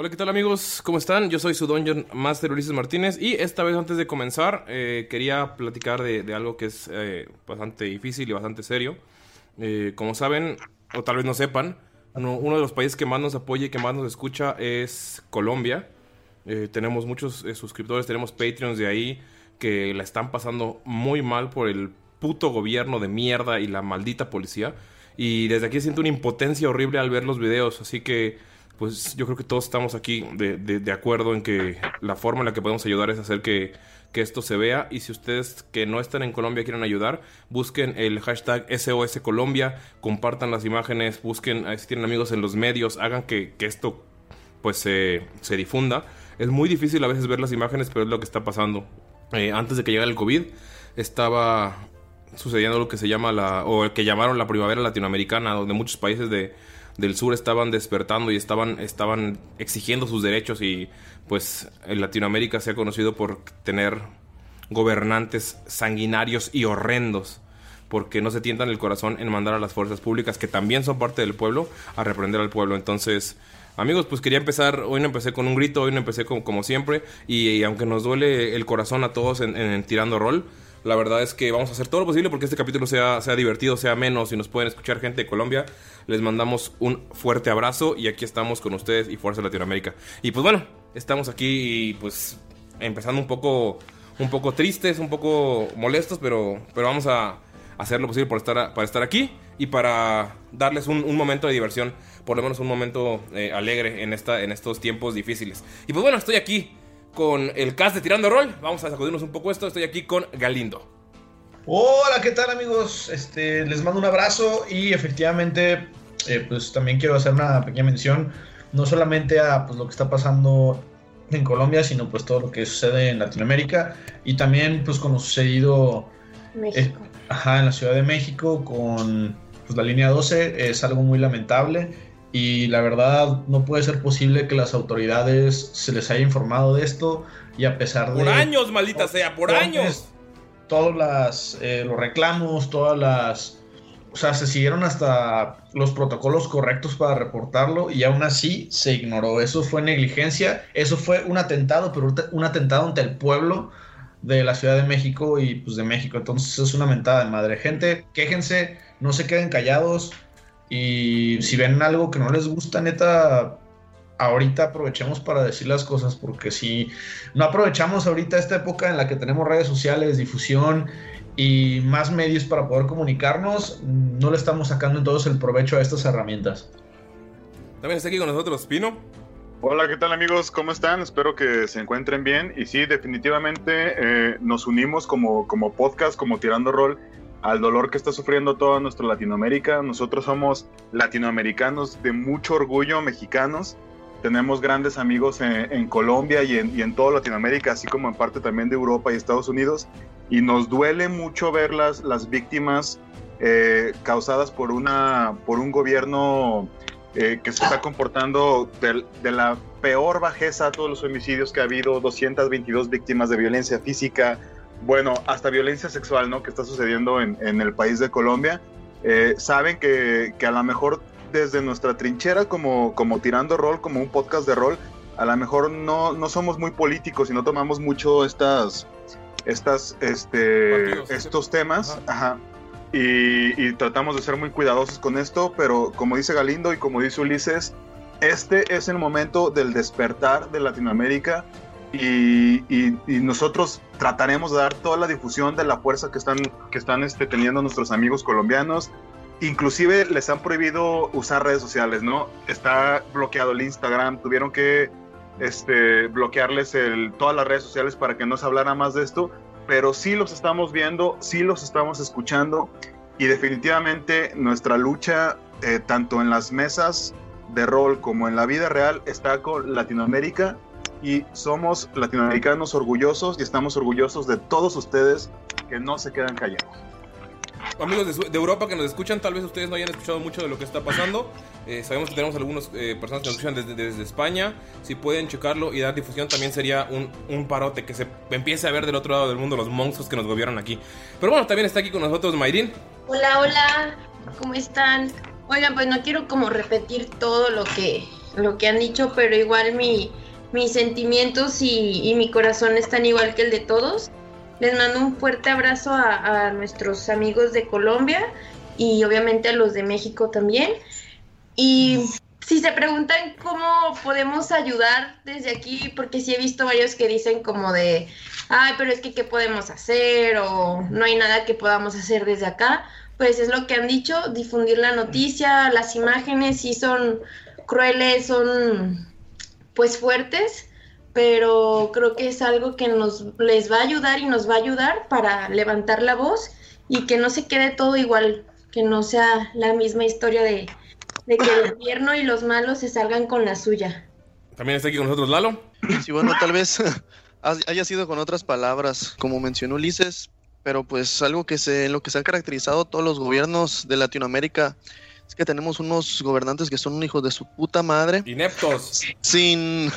Hola, ¿qué tal amigos? ¿Cómo están? Yo soy su Dungeon Master Ulises Martínez y esta vez antes de comenzar eh, quería platicar de, algo que es eh, bastante difícil y bastante serio. Eh, como saben, o tal vez no sepan, uno, uno de los países que más nos apoya y que más nos escucha es Colombia. Tenemos muchos suscriptores, tenemos Patreons de ahí que la están pasando muy mal por el puto gobierno de mierda y la maldita policía. Y desde aquí siento una impotencia horrible al ver los videos, así que pues yo creo que todos estamos aquí de, de- acuerdo en que la forma en la que podemos ayudar es hacer que, que esto se vea. Y si ustedes que no están en Colombia quieren ayudar, busquen el hashtag SOS Colombia, compartan las imágenes, busquen eh, si tienen amigos en los medios, hagan que, que esto pues se, se difunda. Es muy difícil a veces ver las imágenes, pero es lo que está pasando. Eh, antes de que llegara el COVID, estaba sucediendo lo que se llama la, o el que llamaron la primavera latinoamericana, donde muchos países de, del sur estaban despertando y estaban, estaban exigiendo sus derechos y pues en Latinoamérica se ha conocido por tener gobernantes sanguinarios y horrendos porque no se tientan el corazón en mandar a las fuerzas públicas, que también son parte del pueblo, a reprender al pueblo. Entonces, amigos, pues quería empezar, hoy no empecé con un grito, hoy no empecé como, como siempre, y, aunque nos duele el corazón a todos en Tirando Rol, la verdad es que vamos a hacer todo lo posible porque este capítulo sea, sea divertido, sea menos, y nos pueden escuchar gente de Colombia. Les mandamos un fuerte abrazo y aquí estamos con ustedes y Fuerza Latinoamérica. Y pues bueno, estamos aquí pues empezando un poco, un poco tristes, un poco molestos, pero, pero vamos a hacer lo posible por estar, para estar aquí y para darles un, un momento de diversión, por lo menos un momento eh, alegre en, esta, en estos tiempos difíciles. Y pues bueno, estoy aquí con el cast de Tirando Rol. Vamos a sacudirnos un poco esto. Estoy aquí con Galindo. Hola, ¿qué tal amigos? Este, les mando un abrazo y efectivamente, eh, pues también quiero hacer una pequeña mención, no solamente a pues, lo que está pasando en Colombia, sino pues todo lo que sucede en Latinoamérica y también pues con lo sucedido eh, ajá, en la Ciudad de México con pues, la línea 12 es algo muy lamentable y la verdad no puede ser posible que las autoridades se les haya informado de esto y a pesar de Por años, maldita sea, por años. todos las, eh, los reclamos, todas las... O sea, se siguieron hasta los protocolos correctos para reportarlo y aún así se ignoró. Eso fue negligencia, eso fue un atentado, pero un atentado ante el pueblo de la Ciudad de México y pues de México. Entonces es una mentada de madre. Gente, quéjense, no se queden callados y si ven algo que no les gusta, neta, ahorita aprovechemos para decir las cosas, porque si no aprovechamos ahorita esta época en la que tenemos redes sociales, difusión y más medios para poder comunicarnos, no le estamos sacando entonces el provecho a estas herramientas. También está aquí con nosotros Pino. Hola, ¿qué tal amigos? ¿Cómo están? Espero que se encuentren bien. Y sí, definitivamente eh, nos unimos como, como podcast, como tirando rol al dolor que está sufriendo toda nuestra Latinoamérica. Nosotros somos latinoamericanos de mucho orgullo, mexicanos. Tenemos grandes amigos en, Colombia y en, y toda Latinoamérica, así como en parte también de Europa y Estados Unidos. Y nos duele mucho ver las, las víctimas eh, causadas por, una, por un gobierno eh, que se está comportando de, de, la peor bajeza a todos los homicidios que ha habido, 222 víctimas de violencia física, bueno, hasta violencia sexual, ¿no? Que está sucediendo en, en el país de Colombia. Eh, saben que, que, a lo mejor desde nuestra trinchera, como, como tirando rol, como un podcast de rol, a lo mejor no, no somos muy políticos y no tomamos mucho estas, estas, este, estos temas. Ajá. Y, y, tratamos de ser muy cuidadosos con esto, pero como dice Galindo y como dice Ulises, este es el momento del despertar de Latinoamérica y, y, y, nosotros trataremos de dar toda la difusión de la fuerza que están, que están este, teniendo nuestros amigos colombianos. Inclusive les han prohibido usar redes sociales, ¿no? Está bloqueado el Instagram, tuvieron que este, bloquearles el, todas las redes sociales para que no se hablara más de esto, pero sí los estamos viendo, sí los estamos escuchando y definitivamente nuestra lucha, eh, tanto en las mesas de rol como en la vida real, está con Latinoamérica y somos latinoamericanos orgullosos y estamos orgullosos de todos ustedes que no se quedan callados. Amigos de, de, Europa que nos escuchan, tal vez ustedes no hayan escuchado mucho de lo que está pasando. Eh, sabemos que tenemos algunas eh, personas que nos escuchan desde, desde, España. Si pueden checarlo y dar difusión, también sería un, un, parote que se empiece a ver del otro lado del mundo los monstruos que nos gobiernan aquí. Pero bueno, también está aquí con nosotros Mayrin. Hola, hola, ¿cómo están? Oigan, pues no quiero como repetir todo lo que, lo que han dicho, pero igual mi, mis sentimientos y, mi corazón están igual que el de todos. Les mando un fuerte abrazo a, a, nuestros amigos de Colombia y obviamente a los de México también. Y si se preguntan cómo podemos ayudar desde aquí, porque sí he visto varios que dicen como de, ay, pero es que qué podemos hacer o no hay nada que podamos hacer desde acá, pues es lo que han dicho, difundir la noticia, las imágenes sí son crueles, son pues fuertes, pero creo que es algo que nos les va a ayudar y nos va a ayudar para levantar la voz y que no se quede todo igual, que no sea la misma historia de, de que el gobierno y los malos se salgan con la suya. También está aquí con nosotros Lalo. Sí, bueno, tal vez haya sido con otras palabras, como mencionó Ulises, pero pues algo que se, en lo que se han caracterizado todos los gobiernos de Latinoamérica es que tenemos unos gobernantes que son hijos de su puta madre. Ineptos. Sin,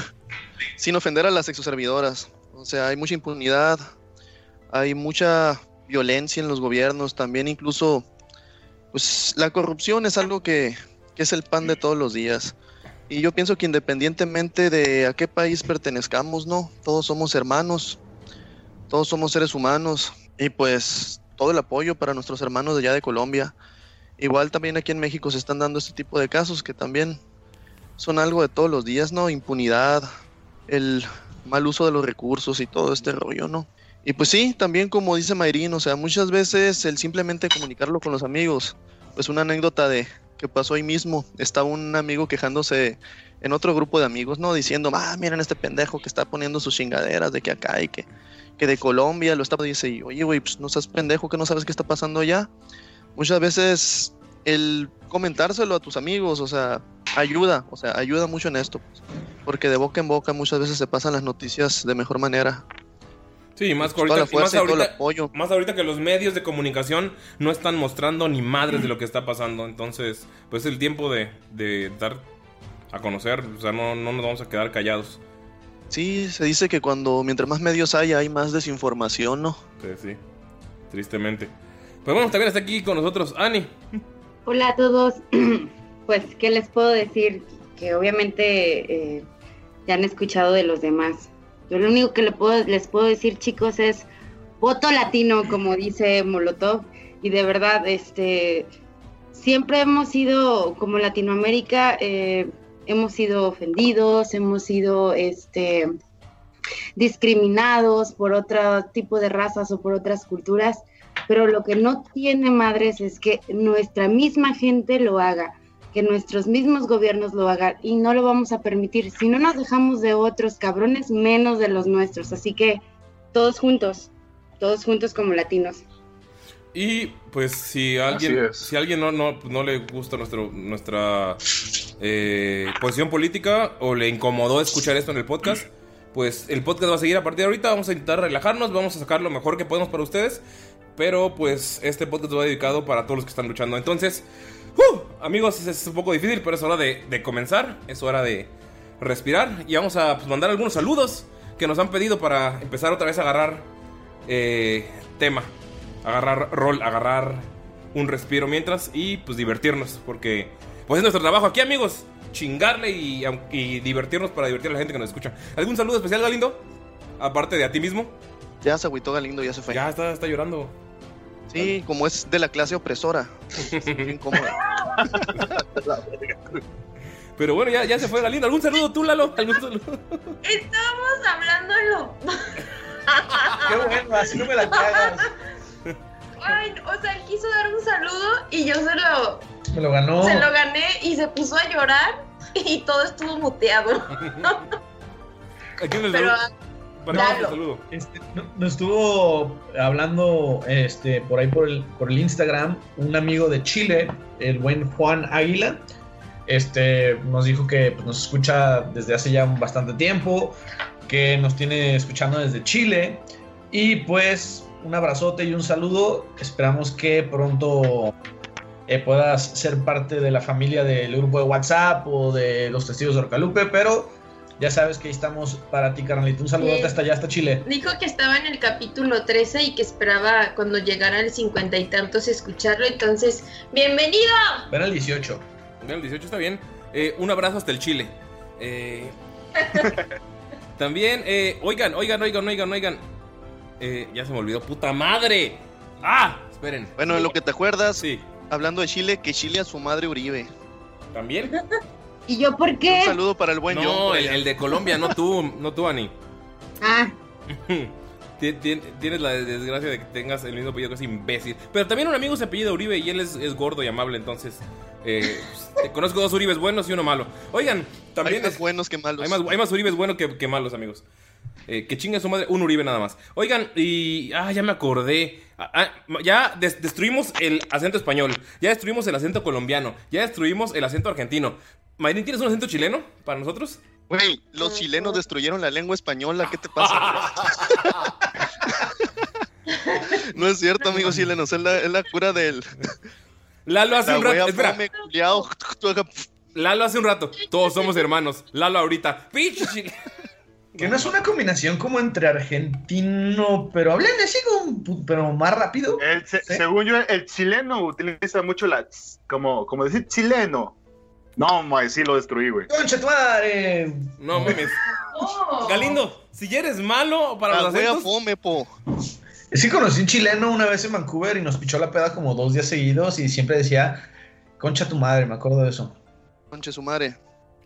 sin ofender a las exoservidoras. O sea, hay mucha impunidad, hay mucha violencia en los gobiernos, también incluso, pues la corrupción es algo que, que es el pan de todos los días. Y yo pienso que independientemente de a qué país pertenezcamos, ¿no? Todos somos hermanos, todos somos seres humanos y pues todo el apoyo para nuestros hermanos de allá de Colombia. Igual también aquí en México se están dando este tipo de casos que también son algo de todos los días, ¿no? Impunidad, el mal uso de los recursos y todo este rollo, ¿no? Y pues sí, también como dice Mayrín, o sea, muchas veces el simplemente comunicarlo con los amigos, pues una anécdota de que pasó ahí mismo, estaba un amigo quejándose en otro grupo de amigos, ¿no? Diciendo, ah, miren este pendejo que está poniendo sus chingaderas de que acá y que, que de Colombia lo está, dice, y, oye, güey, pues no seas pendejo que no sabes qué está pasando allá muchas veces el comentárselo a tus amigos, o sea, ayuda, o sea, ayuda mucho en esto, pues, porque de boca en boca muchas veces se pasan las noticias de mejor manera. Sí, más, ahorita, más, ahorita, más ahorita que los medios de comunicación no están mostrando ni madres de lo que está pasando. Entonces, pues es el tiempo de, de dar a conocer. O sea, no, no nos vamos a quedar callados. Sí, se dice que cuando mientras más medios hay, hay más desinformación, ¿no? Sí, sí. Tristemente. Pues bueno, también está aquí con nosotros Ani. Hola a todos. Pues, ¿qué les puedo decir? Que obviamente eh, ya han escuchado de los demás. Yo lo único que le puedo, les puedo decir, chicos, es voto latino, como dice Molotov. Y de verdad, este, siempre hemos sido, como Latinoamérica, eh, hemos sido ofendidos, hemos sido, este, discriminados por otro tipo de razas o por otras culturas pero lo que no tiene madres es que nuestra misma gente lo haga. que nuestros mismos gobiernos lo hagan y no lo vamos a permitir. Si no nos dejamos de otros cabrones, menos de los nuestros. Así que todos juntos, todos juntos como latinos. Y pues si alguien, si alguien no, no, no le gusta nuestro, nuestra eh, posición política o le incomodó escuchar esto en el podcast, pues el podcast va a seguir a partir de ahorita. Vamos a intentar relajarnos, vamos a sacar lo mejor que podemos para ustedes. Pero pues este podcast va dedicado para todos los que están luchando. Entonces, ¡uh! amigos, es, un poco difícil, pero es hora de, de comenzar. Es hora de respirar. Y vamos a pues, mandar algunos saludos que nos han pedido para empezar otra vez a agarrar eh, tema. Agarrar rol, agarrar un respiro mientras y pues divertirnos. Porque pues es nuestro trabajo aquí, amigos. Chingarle y, y divertirnos para divertir a la gente que nos escucha. ¿Algún saludo especial, Galindo? Aparte de a ti mismo. Ya se agüitó Galindo, ya se fue. Ya está, está llorando. Sí, como es de la clase opresora. Bien cómodo. Pero bueno, ya, ya se fue Galindo. ¿Algún saludo tú, Lalo? ¿Algún saludo? Estábamos hablando en lo. Qué bueno, así no me la cagas. Ay, o sea, él quiso dar un saludo y yo se lo, Me lo ganó. se lo gané y se puso a llorar y todo estuvo muteado. ¿A quién le Pero, saludo? Para saludo. Este, no- nos estuvo hablando este, por ahí por el, por el Instagram un amigo de Chile, el buen Juan Águila. Este, nos dijo que pues, nos escucha desde hace ya bastante tiempo, que nos tiene escuchando desde Chile. Y pues un abrazote y un saludo. Esperamos que pronto eh, puedas ser parte de la familia del grupo de WhatsApp o de los testigos de Orcalupe, pero ya sabes que ahí estamos para ti, carnalito. Un saludote Sí. hasta allá, hasta Chile. Dijo que estaba en el capítulo 13 y que esperaba cuando llegara al cincuenta y tantos escucharlo. Entonces, ¡bienvenido! Ven al 18. Bueno, el 18 está bien. Eh, un abrazo hasta el Chile. Eh, también, eh, oigan, oigan, oigan, oigan, oigan. Eh, ya se me olvidó, puta madre. ¡Ah! Esperen. Bueno, en lo que te acuerdas, Sí. hablando de Chile, que Chile a su madre Uribe. ¿También? ¿Y yo por qué? Un saludo para el buen. No, el, de Colombia, no tú, no tú, Ani. Ah, Ti- ti- Tienes la desgracia de que tengas el mismo apellido que es imbécil. Pero también un amigo se apellida Uribe y él es, es gordo y amable, entonces. eh, pues, conozco dos Uribes buenos y uno malo. Oigan, también. Hay más es- buenos que malos. Hay más, hay más Uribes buenos que, que malos, amigos. Eh, que chinga su madre, un Uribe nada más. Oigan, y. Ah, ya me acordé. Ah, ah, ya des- destruimos el acento español. Ya destruimos el acento colombiano. Ya destruimos el acento argentino. Mayrin, ¿tienes un acento chileno para nosotros? Güey, los chilenos destruyeron la lengua española, ¿qué te pasa? no es cierto, amigos chilenos, es la, es la cura del... Lalo hace La un rato. Espera. culiao. Lalo hace un rato. Todos somos hermanos. Lalo ahorita. ¡Pinche chile- Que no es una combinación como entre argentino, pero hablen así como, pero más rápido. El- se- ¿Sí? Según yo, el chileno utiliza mucho la... Como, como decir chileno. No, mae, sí lo destruí, güey. ¡Concha tu madre! No mames. Oh. Galindo, si ya eres malo para La los acentos. fome, po. Sí conocí un chileno una vez en Vancouver y nos pichó la peda como dos días seguidos y siempre decía, concha tu madre, me acuerdo de eso. Conche su madre.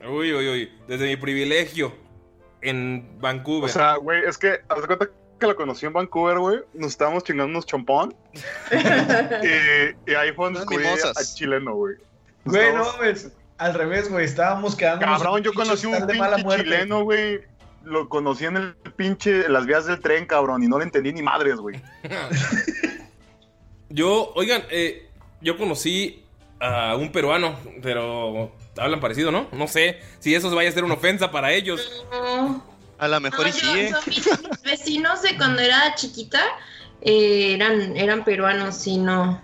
Uy, uy, uy. Desde mi privilegio en Vancouver. O sea, güey, es que, haz de cuenta que lo conocí en Vancouver, güey. Nos estábamos chingando unos chompón. y, y ahí fue donde descubrí al chileno, güey. Güey, no, mames, al revés, güey, estábamos quedando. Cabrón, yo conocí un pinche chileno, güey. Lo conocí en el pinche, en las vías del tren, cabrón, y no le entendí ni madres, güey. Yo, oigan, eh, yo conocí a un peruano, pero hablan parecido, ¿no? No sé si eso vaya a ser una ofensa para ellos. No. A lo mejor No, y yo- sí, ¿eh? son mis, mis vecinos de cuando era chiquita eh, eran, eran peruanos y no,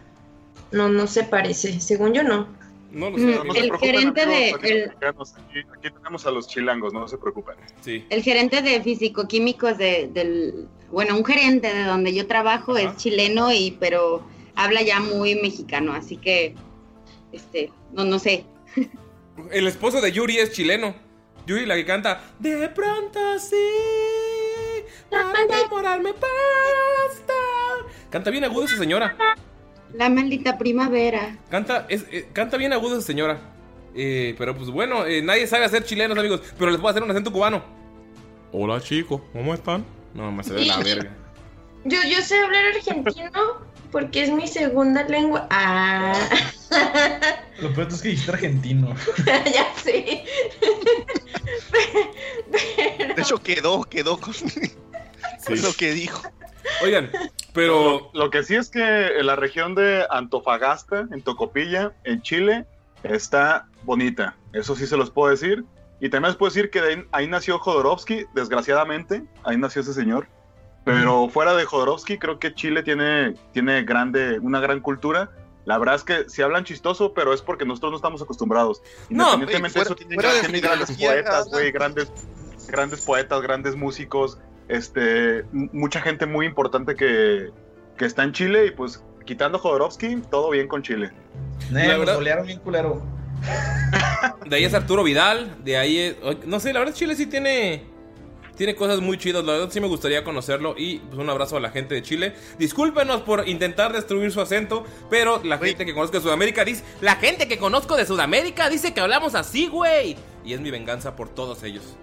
no, no se parece. Según yo no. No lo Mm, sé. No el gerente de- amigos, el- aquí, aquí tenemos a los chilangos, no se preocupen. Sí. el gerente de fisicoquímicos de, del, bueno, un gerente de donde yo trabajo Ajá. es chileno y, pero habla ya muy mexicano, así que, este, no, no sé. El esposo de Yuri es chileno. Yuri, la que canta De pronto sí. Para enamorarme basta. Canta bien agudo esa señora. La maldita primavera. Canta, es, eh, canta bien agudo esa señora. Eh, pero pues bueno, eh, nadie sabe hacer chilenos, amigos. Pero les voy a hacer un acento cubano. Hola, chicos, ¿cómo están? No, me se ve la verga. Yo, yo sé hablar argentino porque es mi segunda lengua. Ah. Lo peor es que dijiste argentino. ya sé. De hecho, quedó, quedó con, con lo que dijo. Oigan, pero Lo, lo que sí es que en la región de Antofagasta, en Tocopilla, en Chile, está bonita. Eso sí se los puedo decir. Y también les puedo decir que de ahí, ahí nació Jodorowsky, desgraciadamente. Ahí nació ese señor. Pero fuera de Jodorowsky, creo que Chile tiene, tiene grande, una gran cultura. La verdad es que si hablan chistoso, pero es porque nosotros no estamos acostumbrados. No, Independientemente oye, de eso, fuera- tienen, fuera tienen grandes poetas, güey, grandes, grandes poetas, grandes músicos, este, mucha gente muy importante que, que está en Chile y pues quitando Jodorowsky, todo bien con Chile. Eh, La verdad- golearon bien culero. de ahí es Arturo Vidal, de ahí es... No sé, la verdad Chile sí tiene... Tiene cosas muy chidas, la verdad sí me gustaría conocerlo y pues un abrazo a la gente de Chile. Discúlpenos por intentar destruir su acento, pero la gente que conozco de Sudamérica dice... La gente que conozco de Sudamérica dice que hablamos así, güey. Y es mi venganza por todos ellos.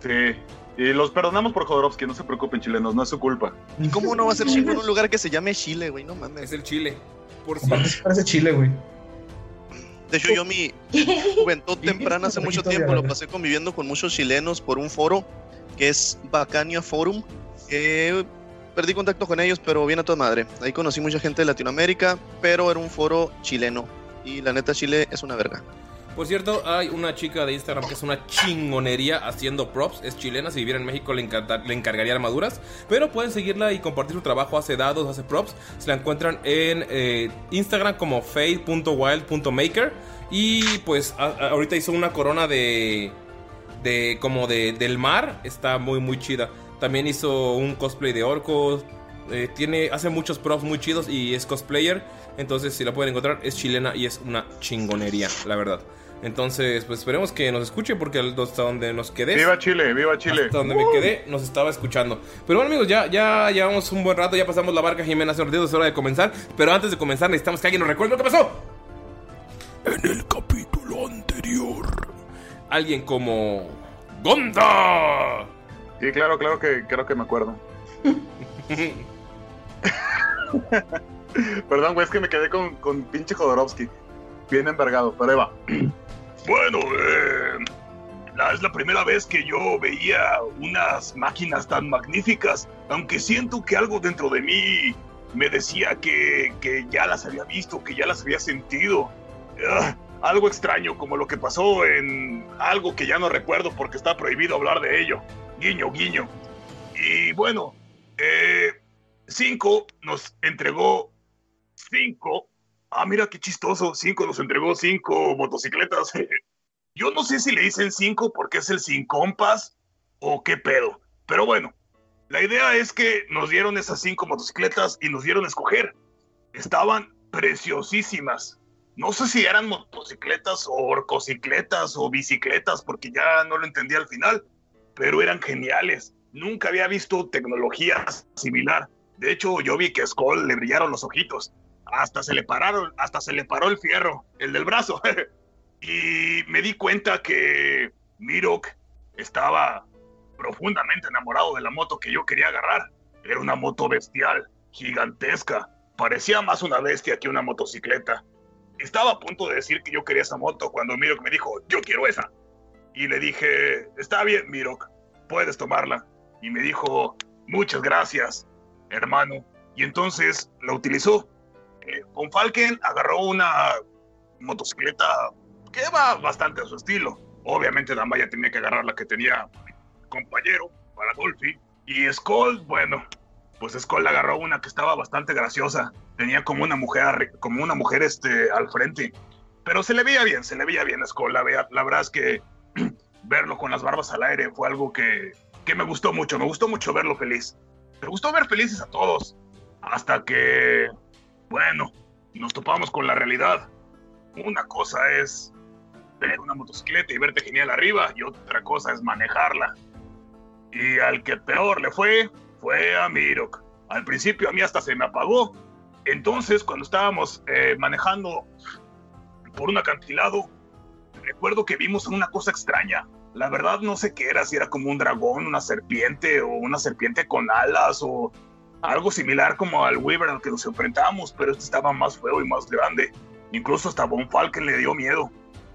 Sí. Y los perdonamos por Jodorowsky, no se preocupen, chilenos, no es su culpa. ¿Y cómo no va a ser chingón un lugar que se llame Chile, güey? No mames. Es el Chile. Por sí parece Chile, güey. De hecho, yo mi juventud temprana hace mucho tiempo lo pasé conviviendo con muchos chilenos por un foro que es Bacania Forum. que perdí contacto con ellos, pero bien a toda madre. Ahí conocí mucha gente de Latinoamérica, pero era un foro chileno. Y la neta, Chile es una verga. Por cierto, hay una chica de Instagram que es una chingonería haciendo props. Es chilena, si viviera en México le, le encargaría armaduras. Pero pueden seguirla y compartir su trabajo. Hace dados, hace props. Se la encuentran en eh, Instagram como fade.wild.maker. Y pues ahorita hizo una corona de... de como de, del mar. Está muy muy chida. También hizo un cosplay de orcos. eh, tiene, hace muchos props muy chidos y es cosplayer. Entonces, si la pueden encontrar, es chilena y es una chingonería, la verdad. Entonces, pues esperemos que nos escuche porque hasta donde nos quedé. Viva Chile, viva Chile. Hasta donde me quedé, nos estaba escuchando. Pero bueno, amigos, ya, ya llevamos un buen rato, ya pasamos la barca Jimena hace un ratito, es hora de comenzar. Pero antes de comenzar, necesitamos que alguien nos recuerde lo que pasó. En el capítulo anterior. Alguien como. ¡Gonda! Sí, claro, claro que creo que me acuerdo. Perdón, güey, es que me quedé con, con pinche Jodorowsky. Bien envergado, pero ahí va. Bueno, eh, es la primera vez que yo veía unas máquinas tan magníficas, aunque siento que algo dentro de mí me decía que, que ya las había visto, que ya las había sentido. Ah, algo extraño, como lo que pasó en algo que ya no recuerdo porque está prohibido hablar de ello. Guiño, guiño. Y bueno, eh, Cinco nos entregó cinco. Ah, mira qué chistoso. Cinco nos entregó cinco motocicletas. Yo no sé si le dicen cinco porque es el sin compas o qué pedo. Pero bueno, la idea es que nos dieron esas cinco motocicletas y nos dieron a escoger. Estaban preciosísimas. No sé si eran motocicletas o orcocicletas o bicicletas porque ya no lo entendí al final, pero eran geniales. Nunca había visto tecnología similar. De hecho, yo vi que a le brillaron los ojitos. Hasta se le pararon, hasta se le paró el fierro, el del brazo. y me di cuenta que Mirok estaba profundamente enamorado de la moto que yo quería agarrar. Era una moto bestial, gigantesca. Parecía más una bestia que una motocicleta. Estaba a punto de decir que yo quería esa moto cuando Mirok me dijo, yo quiero esa. Y le dije, está bien, Mirok, puedes tomarla. Y me dijo, muchas gracias, hermano. Y entonces la utilizó. Con Falken agarró una motocicleta que va bastante a su estilo. Obviamente Damaya tenía que agarrar la que tenía compañero para Dolphy. Y Skull, bueno, pues Skull agarró una que estaba bastante graciosa. Tenía como una mujer, como una mujer este, al frente. Pero se le veía bien, se le veía bien a Skull. La verdad es que verlo con las barbas al aire fue algo que, que me gustó mucho. Me gustó mucho verlo feliz. Me gustó ver felices a todos. Hasta que, bueno, nos topamos con la realidad. Una cosa es ver una motocicleta y verte genial arriba y otra cosa es manejarla. Y al que peor le fue, fue a Mirok. Al principio a mí hasta se me apagó. Entonces, cuando estábamos eh, manejando por un acantilado, recuerdo que vimos una cosa extraña. La verdad no sé qué era, si era como un dragón, una serpiente o una serpiente con alas o algo similar como al Weaver al que nos enfrentamos, pero este estaba más feo y más grande. Incluso hasta Von Falken le dio miedo.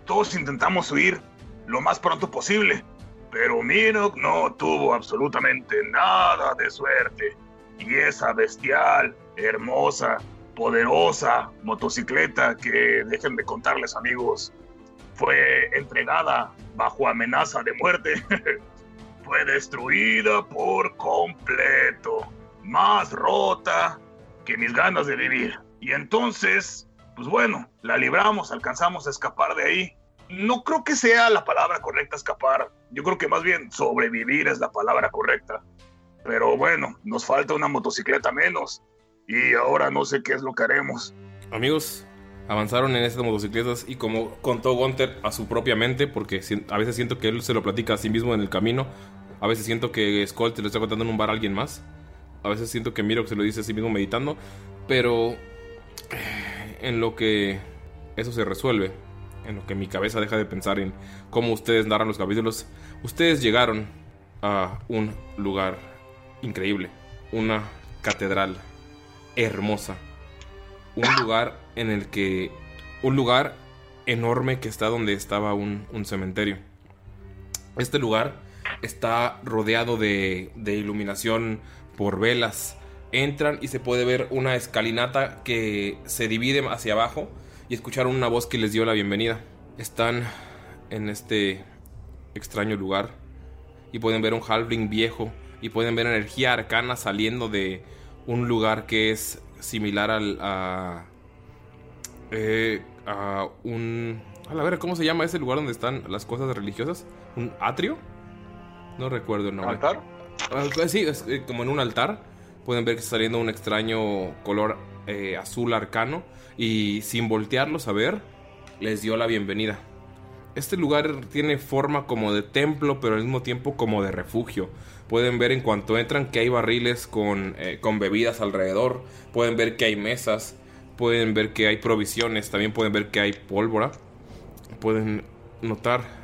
Todos intentamos huir lo más pronto posible, pero Minok no tuvo absolutamente nada de suerte. Y esa bestial, hermosa, poderosa motocicleta que, dejen de contarles amigos, fue entregada bajo amenaza de muerte. fue destruida por completo. Más rota que mis ganas de vivir. Y entonces, pues bueno, la libramos, alcanzamos a escapar de ahí. No creo que sea la palabra correcta escapar. Yo creo que más bien sobrevivir es la palabra correcta. Pero bueno, nos falta una motocicleta menos. Y ahora no sé qué es lo que haremos. Amigos, avanzaron en estas motocicletas y como contó Gunther a su propia mente, porque a veces siento que él se lo platica a sí mismo en el camino, a veces siento que Skull te lo está contando en un bar a alguien más, a veces siento que Miro se lo dice a sí mismo meditando, pero eh, en lo que eso se resuelve, en lo que mi cabeza deja de pensar en cómo ustedes narran los capítulos, ustedes llegaron a un lugar increíble, una catedral hermosa, un lugar en el que un lugar enorme que está donde estaba un, un cementerio. Este lugar está rodeado de, de iluminación por velas. Entran y se puede ver una escalinata que se divide hacia abajo y escucharon una voz que les dio la bienvenida. Están en este extraño lugar y pueden ver un halfling viejo y pueden ver energía arcana saliendo de un lugar que es similar al a, eh, a un a la ver cómo se llama ese lugar donde están las cosas religiosas un atrio no recuerdo el nombre ¿Altar? Sí es eh, como en un altar pueden ver que está saliendo un extraño color eh, azul arcano y sin voltearlos a ver les dio la bienvenida este lugar tiene forma como de templo, pero al mismo tiempo como de refugio. Pueden ver en cuanto entran que hay barriles con, eh, con bebidas alrededor. Pueden ver que hay mesas. Pueden ver que hay provisiones. También pueden ver que hay pólvora. Pueden notar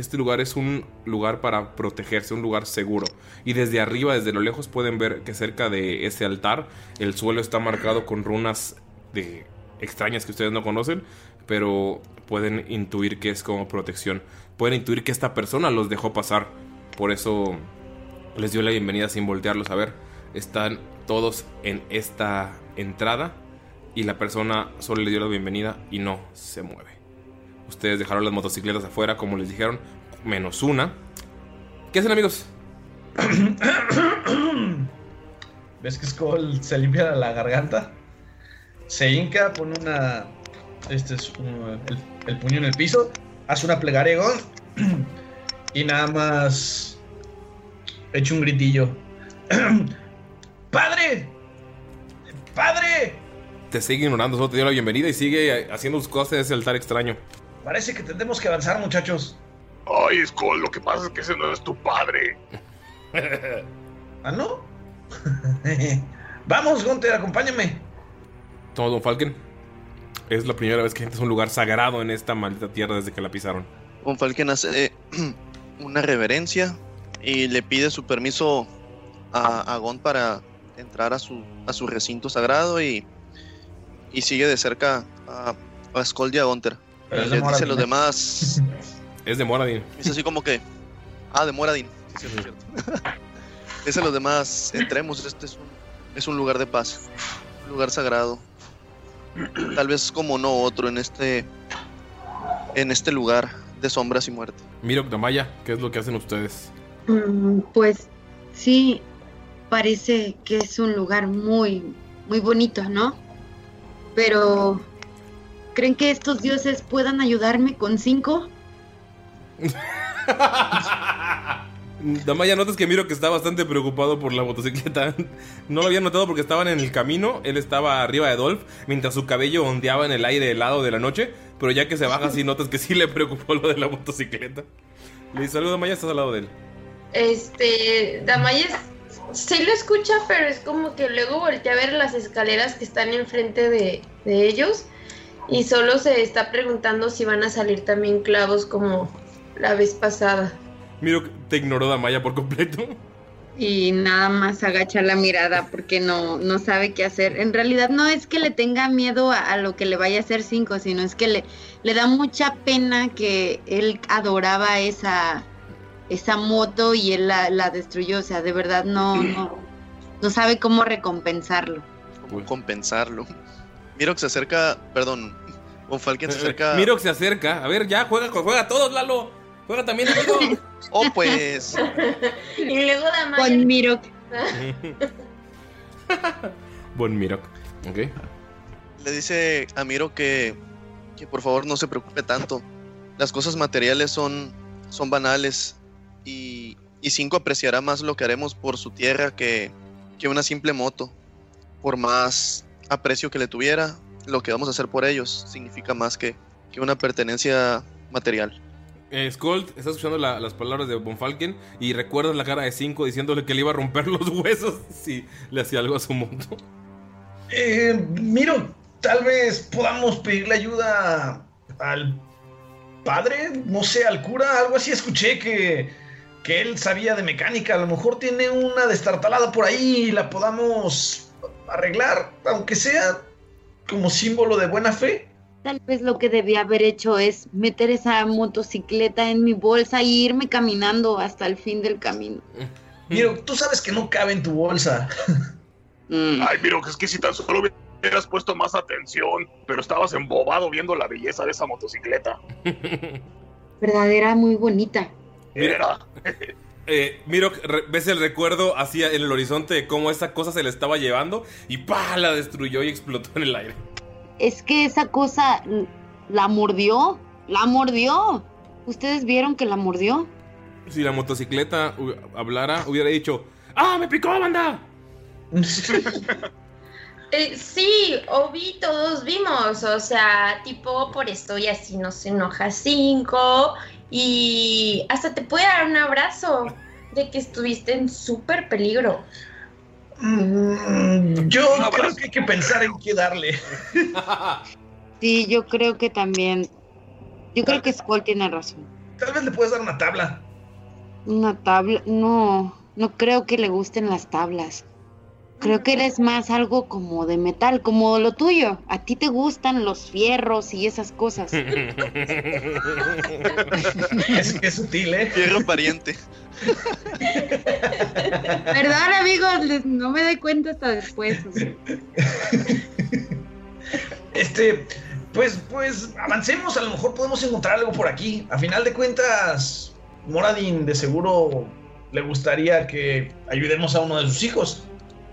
este lugar es un lugar para protegerse, un lugar seguro. Y desde arriba, desde lo lejos, pueden ver que cerca de ese altar el suelo está marcado con runas de extrañas que ustedes no conocen, pero pueden intuir que es como protección. Pueden intuir que esta persona los dejó pasar. Por eso les dio la bienvenida sin voltearlos a ver. Están todos en esta entrada y la persona solo le dio la bienvenida y no se mueve. Ustedes dejaron las motocicletas afuera como les dijeron, menos una. ¿Qué hacen amigos? ¿Ves que Skull se limpia la garganta? Se hinca, pone una. Este es un- el, el puño en el piso, hace una plegaria y nada más. Echa un gritillo. ¡Padre! ¡Padre! Te sigue ignorando, solo te dio la bienvenida y sigue haciendo sus cosas en ese altar extraño. Parece que tendremos que avanzar, muchachos. Ay, Skull, lo que pasa es que ese no es tu padre. ¿Ah, no? Vamos, Gunter, acompáñame. Toma, Don Falken. Es la primera vez que entras a un lugar sagrado en esta maldita tierra desde que la pisaron. Von Falken hace eh, una reverencia y le pide su permiso a, a Gon para entrar a su, a su recinto sagrado y, y sigue de cerca a, a Skull y a Gunter. Pero es de Moradin, los ¿eh? demás. Es de Moradin. Es así como que. Ah, de Moradin. Sí, cierto, cierto. Dice a los demás: entremos, este es un, es un lugar de paz. Un lugar sagrado. Tal vez como no otro en este. En este lugar de sombras y muerte. Miro Damaya, ¿qué es lo que hacen ustedes? Mm, Pues sí, parece que es un lugar muy, muy bonito, ¿no? Pero, ¿creen que estos dioses puedan ayudarme con cinco? Damaya, notas que Miro que está bastante preocupado por la motocicleta. No lo había notado porque estaban en el camino. Él estaba arriba de Dolph mientras su cabello ondeaba en el aire helado de la noche. Pero ya que se baja, sí notas que sí le preocupó lo de la motocicleta. Le dice: Saludos, Damaya, estás al lado de él. Este, Damayes sí lo escucha, pero es como que luego voltea a ver las escaleras que están enfrente de, de ellos y solo se está preguntando si van a salir también clavos como la vez pasada. Miro te ignoró Damaya por completo. y nada más agacha la mirada porque no, no sabe qué hacer. En realidad no es que le tenga miedo a, a lo que le vaya a hacer cinco, sino es que le, le da mucha pena que él adoraba esa, esa moto y él la, la destruyó. O sea, de verdad no, no, no sabe cómo recompensarlo. Cómo compensarlo. Mirok se acerca, perdón, Von Falken se acerca. Miro que se acerca. A ver, ya, juega, juega todos, Lalo. Juega también, amigo. Oh, pues. Y luego la Maya. Con Miro. Buen Mirok. Ok. Le dice a Miro que, que por favor no se preocupe tanto. Las cosas materiales son, son banales y, y Cinco apreciará más lo que haremos por su tierra que, que una simple moto. Por más aprecio que le tuviera, lo que vamos a hacer por ellos significa más que, que una pertenencia material. Eh, Skold está escuchando la- las palabras de Von Falken y recuerdas la cara de Cinco diciéndole que le iba a romper los huesos si le hacía algo a su moto. Eh, Miro, tal vez podamos pedirle ayuda al padre, no sé, al cura, algo así. Escuché que, que él sabía de mecánica. A lo mejor tiene una destartalada por ahí y la podamos arreglar, aunque sea como símbolo de buena fe. Tal vez lo que debía haber hecho es meter esa motocicleta en mi bolsa y irme caminando hasta el fin del camino. Miro, tú sabes que no cabe en tu bolsa. Mm. Ay, miro, es que si tan solo hubieras puesto más atención, pero estabas embobado viendo la belleza de esa motocicleta. Verdad, era muy bonita. Mira, Eh, Mirok, re- ves el recuerdo hacia en el horizonte de cómo esa cosa se le estaba llevando y ¡pa! la destruyó y explotó en el aire. Es que esa cosa la mordió, la mordió. ¿Ustedes vieron que la mordió? Si la motocicleta hablara, hubiera dicho ¡Ah, me picó, banda! Eh, sí, o vi, todos vimos, o sea, tipo por esto y así no se enoja cinco y hasta te puede dar un abrazo de que estuviste en súper peligro. Mm, yo creo que hay que pensar en qué darle. Sí, yo creo que también. Yo creo que Skull tiene razón. Tal vez le puedes dar una tabla. Una tabla. No, no creo que le gusten las tablas. Creo que eres más algo como de metal, como lo tuyo. A ti te gustan los fierros y esas cosas. Es que es sutil, ¿eh? Fierro pariente. Perdón, amigos, les- no me doy cuenta hasta después. o sea. Este, pues, pues, avancemos, a lo mejor podemos encontrar algo por aquí. A final de cuentas, Moradin de seguro le gustaría que ayudemos a uno de sus hijos.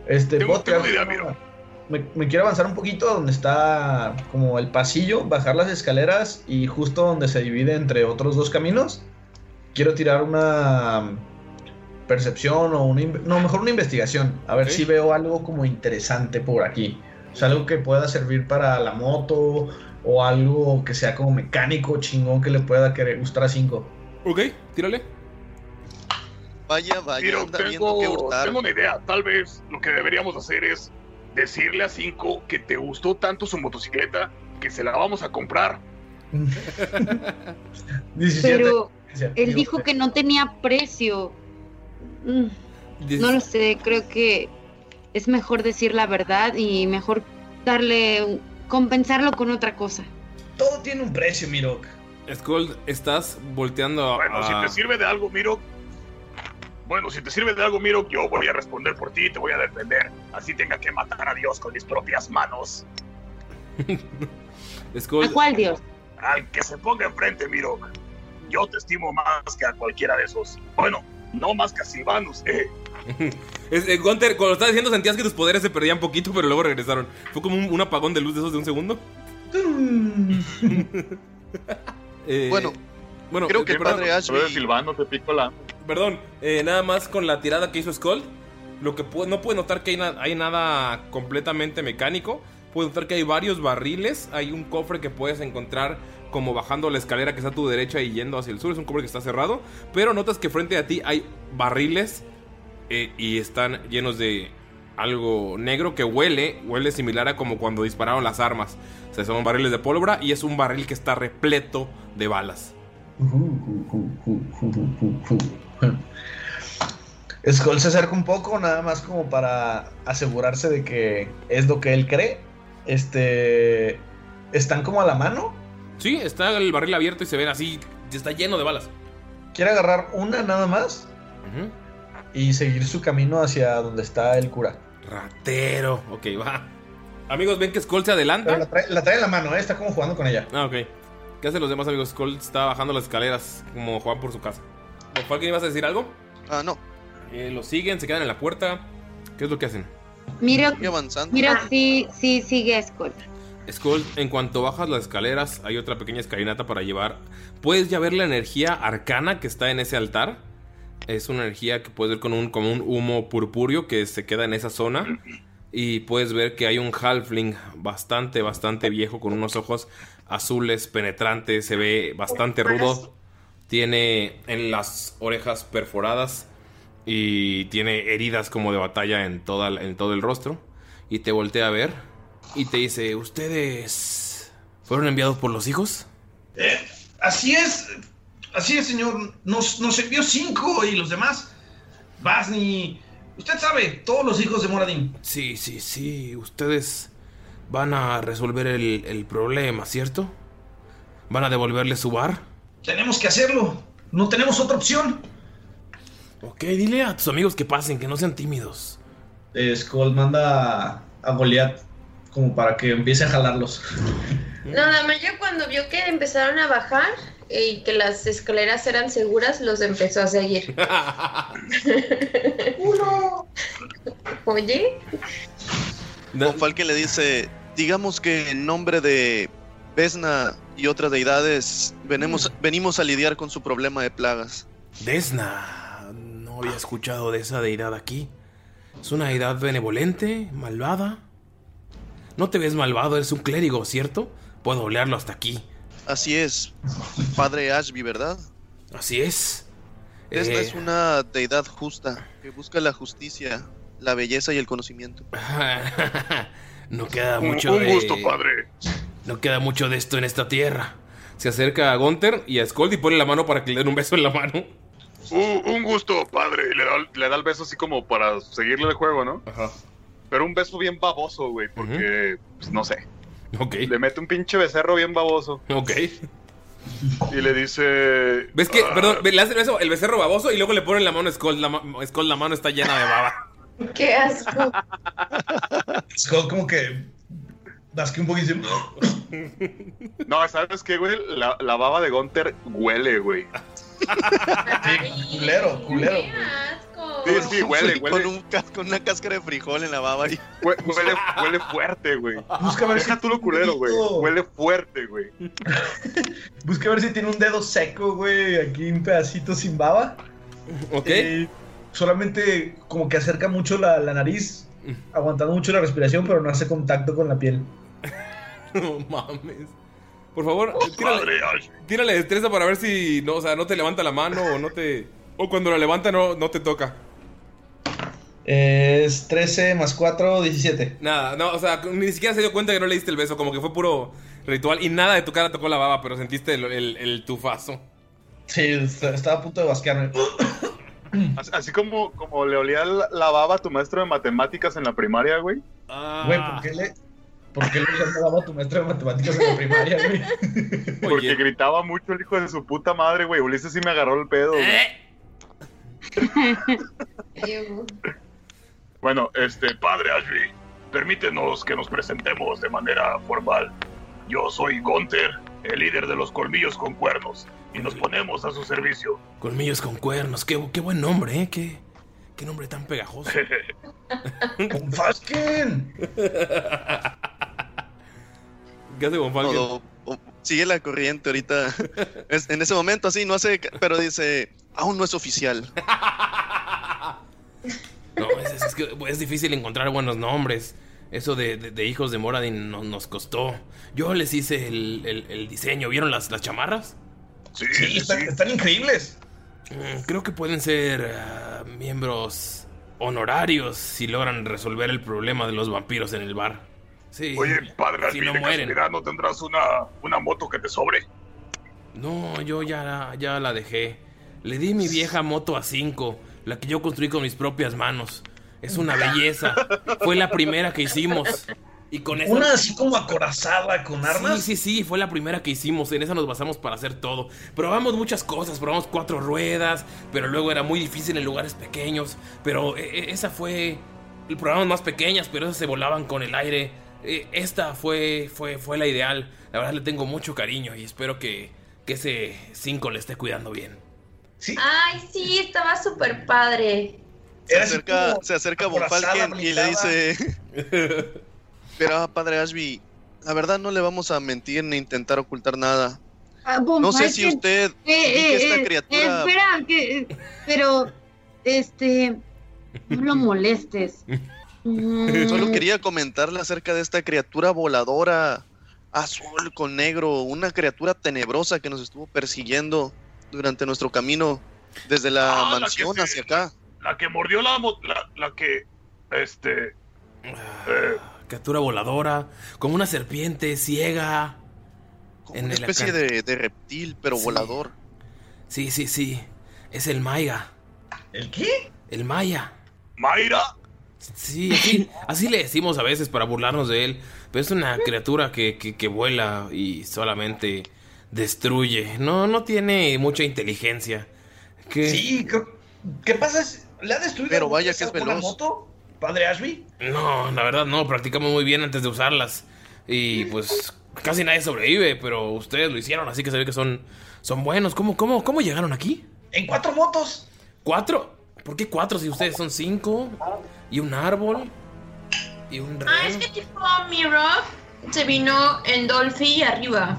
Este, Tengo- idea, mira. Me, me quiero avanzar un poquito a donde está como el pasillo, bajar las escaleras y justo donde se divide entre otros dos caminos. Quiero tirar una percepción o una... No, mejor una investigación. A ver si veo algo como interesante por aquí. O sea, algo que pueda servir para la moto o algo que sea como mecánico, chingón, que le pueda querer gustar a 5. ok, tírale. Vaya, vaya, Miro, anda que tengo, hurtar. tengo una idea. Tal vez lo que deberíamos hacer es decirle a Cinco que te gustó tanto su motocicleta que se la vamos a comprar. 17. Pero él dijo que no tenía precio. Mm, No lo sé, creo que es mejor decir la verdad y mejor darle, compensarlo con otra cosa. Todo tiene un precio, Mirok. Skull, estás volteando a. Bueno, si te sirve de algo, Miro. Bueno, si te sirve de algo, Miro, yo voy a responder por ti y te voy a defender. Así tenga que matar a Dios con mis propias manos. Skull, ¿A cuál Dios? Al que se ponga enfrente, Miro. Yo te estimo más que a cualquiera de esos. Bueno, no más que a Silvanus, eh. Es- eh, Gunter, cuando lo estabas diciendo sentías que tus poderes se perdían poquito, pero luego regresaron. Fue como un, un apagón de luz de esos de un segundo. Eh, Bueno, bueno, creo eh, que el perdón, padre Ashby. Silvano te pico la. Perdón, eh, nada más con la tirada que hizo Skull. Lo que no puede notar que hay, na- hay nada completamente mecánico. Puede notar que hay varios barriles. Hay un cofre que puedes encontrar como bajando la escalera que está a tu derecha y yendo hacia el sur. Es un cofre que está cerrado. Pero notas que frente a ti hay barriles eh, y están llenos de algo negro que huele. Huele similar a como cuando dispararon las armas. O sea, son barriles de pólvora y es un barril que está repleto de balas. Skull se acerca un poco, nada más como para asegurarse de que es lo que él cree. Este. ¿Están como a la mano? Sí, está el barril abierto y se ven así. Está lleno de balas. Quiere agarrar una nada más y seguir su camino hacia donde está el cura. Ratero. Ok, va. Amigos, ven que Skull se adelanta. Pero la trae, la trae en la mano, ¿eh? está como jugando con ella. Ah, ok. ¿Qué hacen los demás amigos? Skull está bajando las escaleras como Juan por su casa. ¿Falken ibas a decir algo? Ah, no. Eh, lo siguen, se quedan en la puerta. ¿Qué es lo que hacen? Miro, avanzando. miro sí, sí sigue a Skull. Skull, en cuanto bajas las escaleras, hay otra pequeña escalinata para llevar. Puedes ya ver la energía arcana que está en ese altar. Es una energía que puedes ver con un, como un humo purpúreo que se queda en esa zona. Y puedes ver que hay un halfling bastante, bastante viejo con unos ojos azules penetrantes. Se ve bastante rudo. Tiene en las orejas perforadas y tiene heridas como de batalla en, toda, en todo el rostro. Y te voltea a ver y te dice, ¿ustedes fueron enviados por los hijos? Eh, así es, así es, señor. Nos, nos envió cinco y los demás. Basni, usted sabe, todos los hijos de Moradin. Sí, sí, sí, ustedes van a resolver el, el problema, ¿cierto? ¿Van a devolverle su bar? Tenemos que hacerlo. No tenemos otra opción. Ok, dile a tus amigos que pasen, que no sean tímidos. Eh, Skull manda a, Goliath como para que empiece a jalarlos. Nada más yo cuando vio que empezaron a bajar y que las escaleras eran seguras, los empezó a seguir. Uno. Oye, Falken le dice, digamos que en nombre de Vesna y otras deidades venimos, venimos a lidiar con su problema de plagas. Desna, no había escuchado de esa deidad aquí. Es una deidad benevolente, malvada. No te ves malvado, eres un clérigo, ¿cierto? Puedo olearlo hasta aquí. Así es, padre Ashby, ¿verdad? Así es. Vesna Eh, es una deidad justa, que busca la justicia, la belleza y el conocimiento. no queda Un- mucho un de... gusto, padre. No queda mucho de esto en esta tierra. Se acerca a Gunther y a Skold y pone la mano para que le den un beso en la mano. Uh, un gusto, padre. Y le da, le da el beso así como para seguirle el juego, ¿no? Ajá. Pero un beso bien baboso, güey, porque, pues, no sé. Ok. Le mete un pinche becerro bien baboso. Ok. Y le dice... ¿Ves que, "Ah, perdón, le hace el beso, el becerro baboso y luego le pone la mano a Skold. La, Skold, la mano está llena de baba. Qué asco. Skull como que das un dice, No, ¿sabes qué, güey? La, la baba de Gunter huele, güey. Sí, culero, culero. Qué asco. Sí, sí, huele, Con, huele. un con una cáscara de frijol en la baba. y- Huele, huele fuerte, güey. Busca ver Deja si tú lo culero, güey. Huele fuerte, güey. Busca ver si tiene un dedo seco, güey, aquí un pedacito sin baba. Ok. Eh, solamente como que acerca mucho la, la nariz, aguantando mucho la respiración, pero no hace contacto con la piel. No mames. Por favor, tírale, Padre Ashby. tírale destreza para ver si no, o sea, no te levanta la mano o no te. O cuando la levanta no, no te toca. Es 13 más 4, 17. Nada, no, o sea, ni siquiera se dio cuenta que no le diste el beso, como que fue puro ritual y nada de tu cara tocó la baba, pero sentiste el, el- el tufazo. Sí, est- estaba a punto de basquearme. Así, así como, como le olía la, la baba a tu maestro de matemáticas en la primaria, güey. Güey, ¿por qué le, por qué le a tu maestro de matemáticas en la primaria, güey? Porque Oye. gritaba mucho el hijo de su puta madre, güey. Ulises sí me agarró el pedo, güey. Ew. Bueno, este, padre Ashby, permítenos que nos presentemos de manera formal. Yo soy Gunther, el líder de los colmillos con cuernos, y nos ponemos a su servicio. Colmillos con cuernos, qué, qué buen nombre, ¿eh? Qué, qué nombre tan pegajoso. ¡Con Fasken! ¿Qué hace Von Falken? o- o- sigue la corriente ahorita. Es- en ese momento así, no hace, pero dice, aún no es oficial. No, es, es que es difícil encontrar buenos nombres. Eso de, de- de hijos de Moradin no- nos costó. Yo les hice el, el- el diseño. ¿Vieron las, las chamarras? Sí, Sí, sí, están, sí. están increíbles. Creo que pueden ser ah, miembros honorarios si logran resolver el problema de los vampiros en el bar. Sí. Oye, padre si no mueren. ¿no tendrás una, una moto que te sobre? No, yo ya, ya la dejé. Le di mi vieja moto a 5. La que yo construí con mis propias manos. Es una belleza. Fue la primera que hicimos. Y con. Una así como acorazada con armas. Sí, sí, sí, fue la primera que hicimos. En esa nos basamos para hacer todo. Probamos muchas cosas, probamos cuatro ruedas, pero luego era muy difícil en lugares pequeños. Pero eh, eh, esa fue. Probamos más pequeñas, pero esas se volaban con el aire. Eh, esta fue, fue, fue la ideal. La verdad le tengo mucho cariño y espero que, que ese 5 le esté cuidando bien. Ay, sí, estaba súper padre. Se acerca, se acerca Von Falken y le dice: Pero, padre Ashby, la verdad no le vamos a mentir ni intentar ocultar nada. Ah, No sé si usted eh, que eh, esta eh, criatura- espera, que, pero, este, no lo molestes. Mm, Solo quería comentarle acerca de esta criatura voladora azul con negro, una criatura tenebrosa que nos estuvo persiguiendo durante nuestro camino desde la Ah, la mansión se- hacia acá. La que mordió la, la, la que. Este. Criatura voladora, como una serpiente ciega. en Una el especie de, de reptil, pero Sí. volador. Sí, sí, sí. Es el Maiga. ¿El qué? El Maya. ¿Mayra? Sí, así, así le decimos a veces para burlarnos de él. Pero es una criatura que, que, que vuela y solamente destruye. No, no tiene mucha inteligencia. ¿Qué? Sí, ¿qué, qué pasa? ¿Le ha destruido Pero vaya que es veloz. moto, padre Ashby? No, la verdad no, practicamos muy bien antes de usarlas. Y pues casi nadie sobrevive, pero ustedes lo hicieron, así que se ve que son, son buenos. ¿Cómo, cómo, ¿Cómo llegaron aquí? En cuatro motos. ¿Cuatro? ¿Por qué cuatro si ustedes son cinco? ¿Y un árbol? ¿Y un Ah, es que tipo Miro se vino en Dolphy arriba.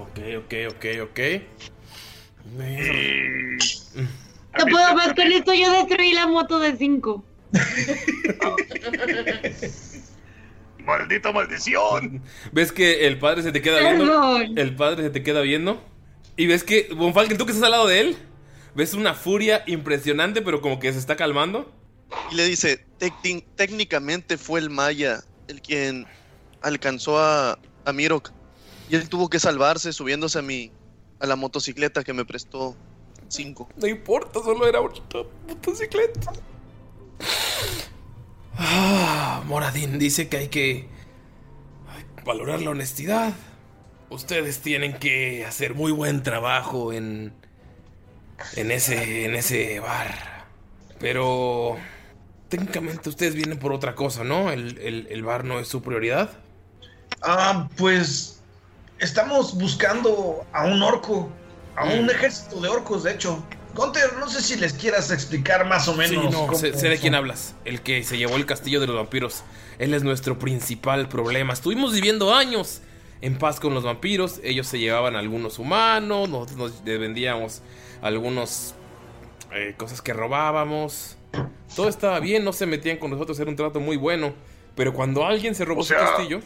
Ok, ok, ok, ok. No puedo más con esto, yo destruí la moto de 5. ¡Maldita maldición! ¿Ves que el padre se te queda viendo? El padre se te queda viendo. Y ves que, Von Falken, tú que estás al lado de él, ves una furia impresionante, pero como que se está calmando. Y le dice, "Tectin- técnicamente fue el Maya el quien alcanzó a, a Mirok. Y él tuvo que salvarse subiéndose a mi a la motocicleta que me prestó cinco. No importa, solo era una motocicleta. Ah, Moradín dice que hay que valorar la honestidad. Ustedes tienen que hacer muy buen trabajo en en ese en ese bar. Pero técnicamente ustedes vienen por otra cosa, ¿no? El, el- el bar no es su prioridad. Ah, pues estamos buscando a un orco, a un Mm. ejército de orcos, de hecho. Gunter, no sé si les quieras explicar más o menos. Sí, no, sé, sé de quién hablas. El que se llevó el castillo de los vampiros. Él es nuestro principal problema. Estuvimos viviendo años en paz con los vampiros. Ellos se llevaban algunos humanos. Nosotros nos vendíamos algunos eh, cosas que robábamos. Todo estaba bien, no se metían con nosotros. Era un trato muy bueno. Pero cuando alguien se robó O su sea- castillo.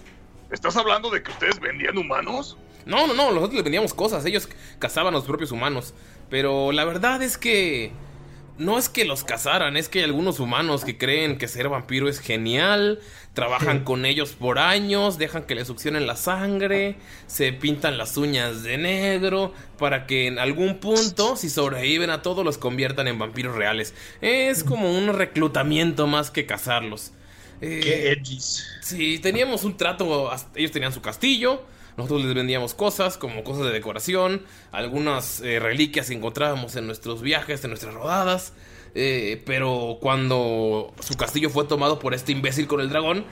¿Estás hablando de que ustedes vendían humanos? No, no, no, nosotros les vendíamos cosas, ellos cazaban a los propios humanos. Pero la verdad es que no es que los cazaran, es que hay algunos humanos que creen que ser vampiro es genial, trabajan con ellos por años, dejan que les succionen la sangre, se pintan las uñas de negro, para que en algún punto, si sobreviven a todo, los conviertan en vampiros reales. Es como un reclutamiento más que cazarlos. Eh, Qué edgys. Sí, teníamos un trato. Ellos tenían su castillo. Nosotros les vendíamos cosas como cosas de decoración, algunas eh, reliquias que encontrábamos en nuestros viajes, en nuestras rodadas. eh, pero cuando su castillo fue tomado por este imbécil con el dragón,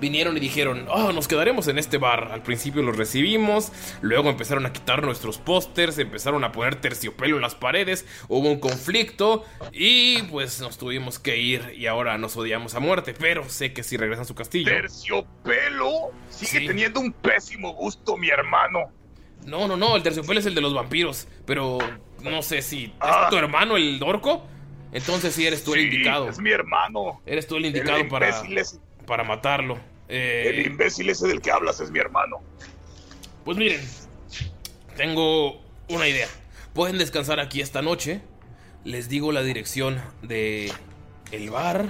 vinieron y dijeron, oh, nos quedaremos en este bar. Al principio los recibimos, luego empezaron a quitar nuestros pósters, empezaron a poner terciopelo en las paredes, hubo un conflicto y pues nos tuvimos que ir y ahora nos odiamos a muerte. Pero sé que si regresan a su castillo... ¿Terciopelo? Sigue Sí. teniendo un pésimo gusto, mi hermano. No, no, no, el terciopelo es el de los vampiros. Pero no sé si Ah. es tu hermano el orco. Entonces sí eres tú el indicado. Es mi hermano. Eres tú el El indicado para, para matarlo. Eh, El imbécil ese del que hablas es mi hermano. Pues miren, tengo una idea. Pueden descansar aquí esta noche. Les digo la dirección de el bar.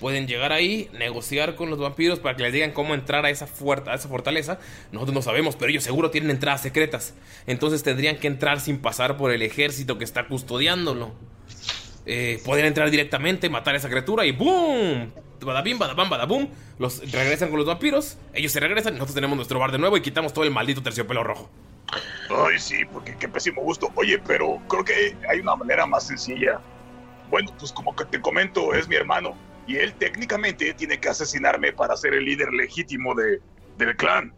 Pueden llegar ahí, negociar con los vampiros para que les digan cómo entrar a esa, a esa fortaleza. Nosotros no sabemos, pero ellos seguro tienen entradas secretas. Entonces tendrían que entrar sin pasar por el ejército que está custodiándolo. eh, poder entrar directamente, matar a esa criatura y ¡boom! Badabim, badabam, badabum. Los regresan con los vampiros. Ellos se regresan. Nosotros tenemos nuestro bar de nuevo y quitamos todo el maldito terciopelo rojo. Ay, sí, porque qué pésimo gusto. Oye, pero creo que hay una manera más sencilla. Bueno, pues como que te comento, es mi hermano. Y él técnicamente tiene que asesinarme para ser el líder legítimo de, del clan.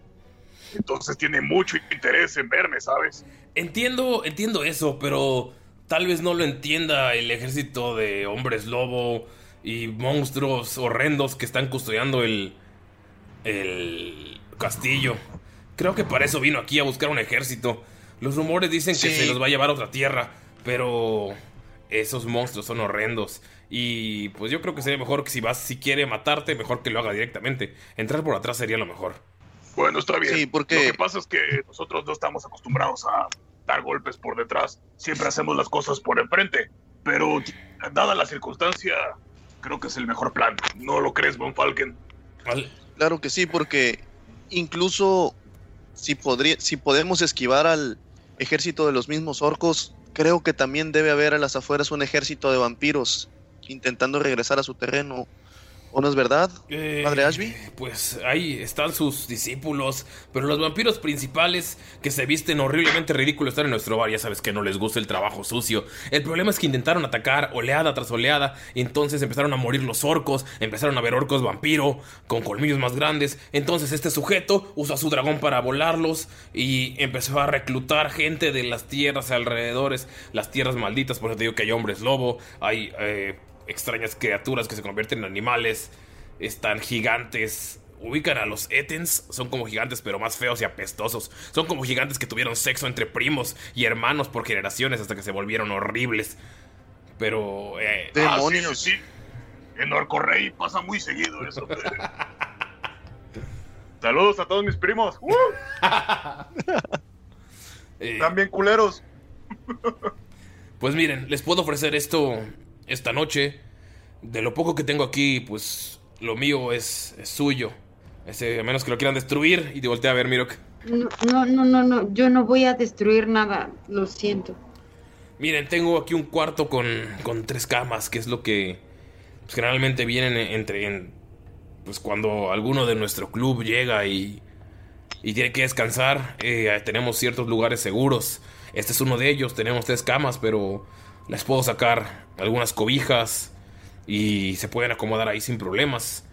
Entonces tiene mucho interés en verme, ¿sabes? Entiendo, entiendo eso, pero tal vez no lo entienda el ejército de hombres lobo y monstruos horrendos que están custodiando el el castillo. Creo que para eso vino aquí a buscar un ejército. Los rumores dicen que se los va a llevar a otra tierra, pero esos monstruos son horrendos y pues yo creo que sería mejor que si vas si quiere matarte, mejor que lo haga directamente. Entrar por atrás sería lo mejor. Bueno, está bien. Sí, porque- Lo que pasa es que nosotros no estamos acostumbrados a dar golpes por detrás. Siempre hacemos las cosas por enfrente. Pero, dada la circunstancia, creo que es el mejor plan. ¿No lo crees, Von Falken? Claro que sí, porque incluso si, podría, si podemos esquivar al ejército de los mismos orcos, creo que también debe haber a las afueras un ejército de vampiros intentando regresar a su terreno. ¿O no es verdad, Eh, Padre Ashby? Pues ahí están sus discípulos, pero los vampiros principales que se visten horriblemente ridículos están en nuestro bar. Ya sabes que no les gusta el trabajo sucio. El problema es que intentaron atacar oleada tras oleada, y entonces empezaron a morir los orcos, empezaron a ver orcos vampiro con colmillos más grandes. Entonces este sujeto usa su dragón para volarlos y empezó a reclutar gente de las tierras alrededores, las tierras malditas. Por eso te digo que hay hombres lobo, hay eh, extrañas criaturas que se convierten en animales, están gigantes. Ubican a los Etens, son como gigantes pero más feos y apestosos. Son como gigantes que tuvieron sexo entre primos y hermanos por generaciones hasta que se volvieron horribles. Pero... eh, Ah, sí, sí, sí. En Orcorrey pasa muy seguido eso. Saludos a todos mis primos. ¡Uh! Eh, Están bien culeros. Pues miren, les puedo ofrecer esto esta noche. De lo poco que tengo aquí, pues lo mío es, es suyo. Ese, a menos que lo quieran destruir. Y te voltea a ver, Mirok. No, no, no, no, no, yo no voy a destruir nada, lo siento. Miren, tengo aquí un cuarto con, con tres camas, que es lo que pues, generalmente vienen entre... en- pues cuando alguno de nuestro club llega y, y tiene que descansar, eh, tenemos ciertos lugares seguros. Este es uno de ellos, tenemos tres camas, pero les puedo sacar algunas cobijas y se pueden acomodar ahí sin problemas.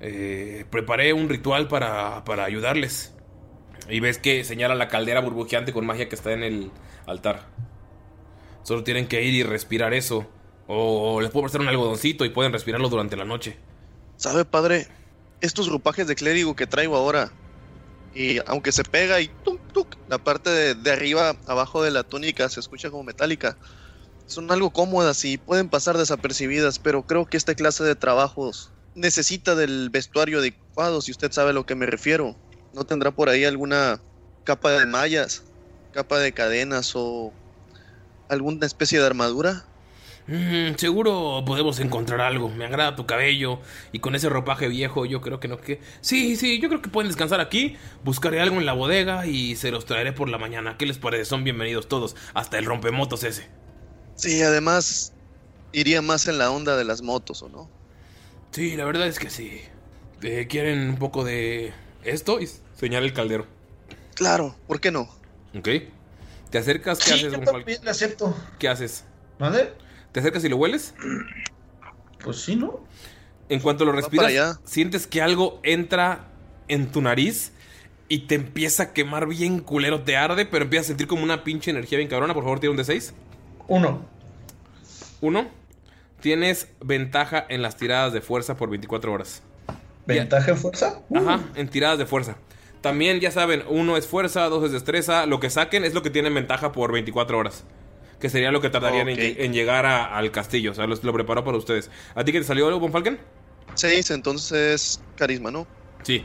Eh, preparé un ritual para, para ayudarles. Y ves que señala la caldera burbujeante con magia que está en el altar. Solo tienen que ir y respirar eso. O les puedo prestar un algodoncito y pueden respirarlo durante la noche. ¿Sabe, padre? Estos ropajes de clérigo que traigo ahora, y aunque se pega y tum, tuc, la parte de arriba, abajo de la túnica, se escucha como metálica, son algo cómodas y pueden pasar desapercibidas, pero creo que esta clase de trabajos necesita del vestuario adecuado, si usted sabe a lo que me refiero. ¿No tendrá por ahí alguna capa de mallas, capa de cadenas o alguna especie de armadura? Mm, seguro podemos encontrar algo. Me agrada tu cabello. Y con ese ropaje viejo, yo creo que no que. Sí, sí, yo creo que pueden descansar aquí. Buscaré algo en la bodega y se los traeré por la mañana. ¿Qué les parece? Son bienvenidos todos. Hasta el rompemotos ese. Sí, además iría más en la onda de las motos, ¿o no? Sí, la verdad es que sí. Eh, ¿Quieren un poco de esto? Y señala el caldero. Claro, ¿por qué no? Ok. ¿Te acercas? ¿Qué Sí, haces, yo también le acepto. ¿Qué haces? ¿Mande? ¿Te acercas y lo hueles? Pues sí, ¿no? En cuanto lo respiras, sientes que algo entra en tu nariz y te empieza a quemar bien culero, te arde, pero empiezas a sentir como una pinche energía bien cabrona. Por favor, tira un D6. Uno. Uno. Tienes ventaja en las tiradas de fuerza por 24 horas. ¿Ventaja en fuerza? Ajá, en tiradas de fuerza. También, ya saben, uno es fuerza, dos es destreza. Lo que saquen es lo que tienen ventaja por 24 horas. Que sería lo que tardarían en llegar a- al castillo. O sea, los- lo, preparó para ustedes. ¿A ti que te salió algo, Von Falken? Seis, entonces carisma, ¿no? Sí.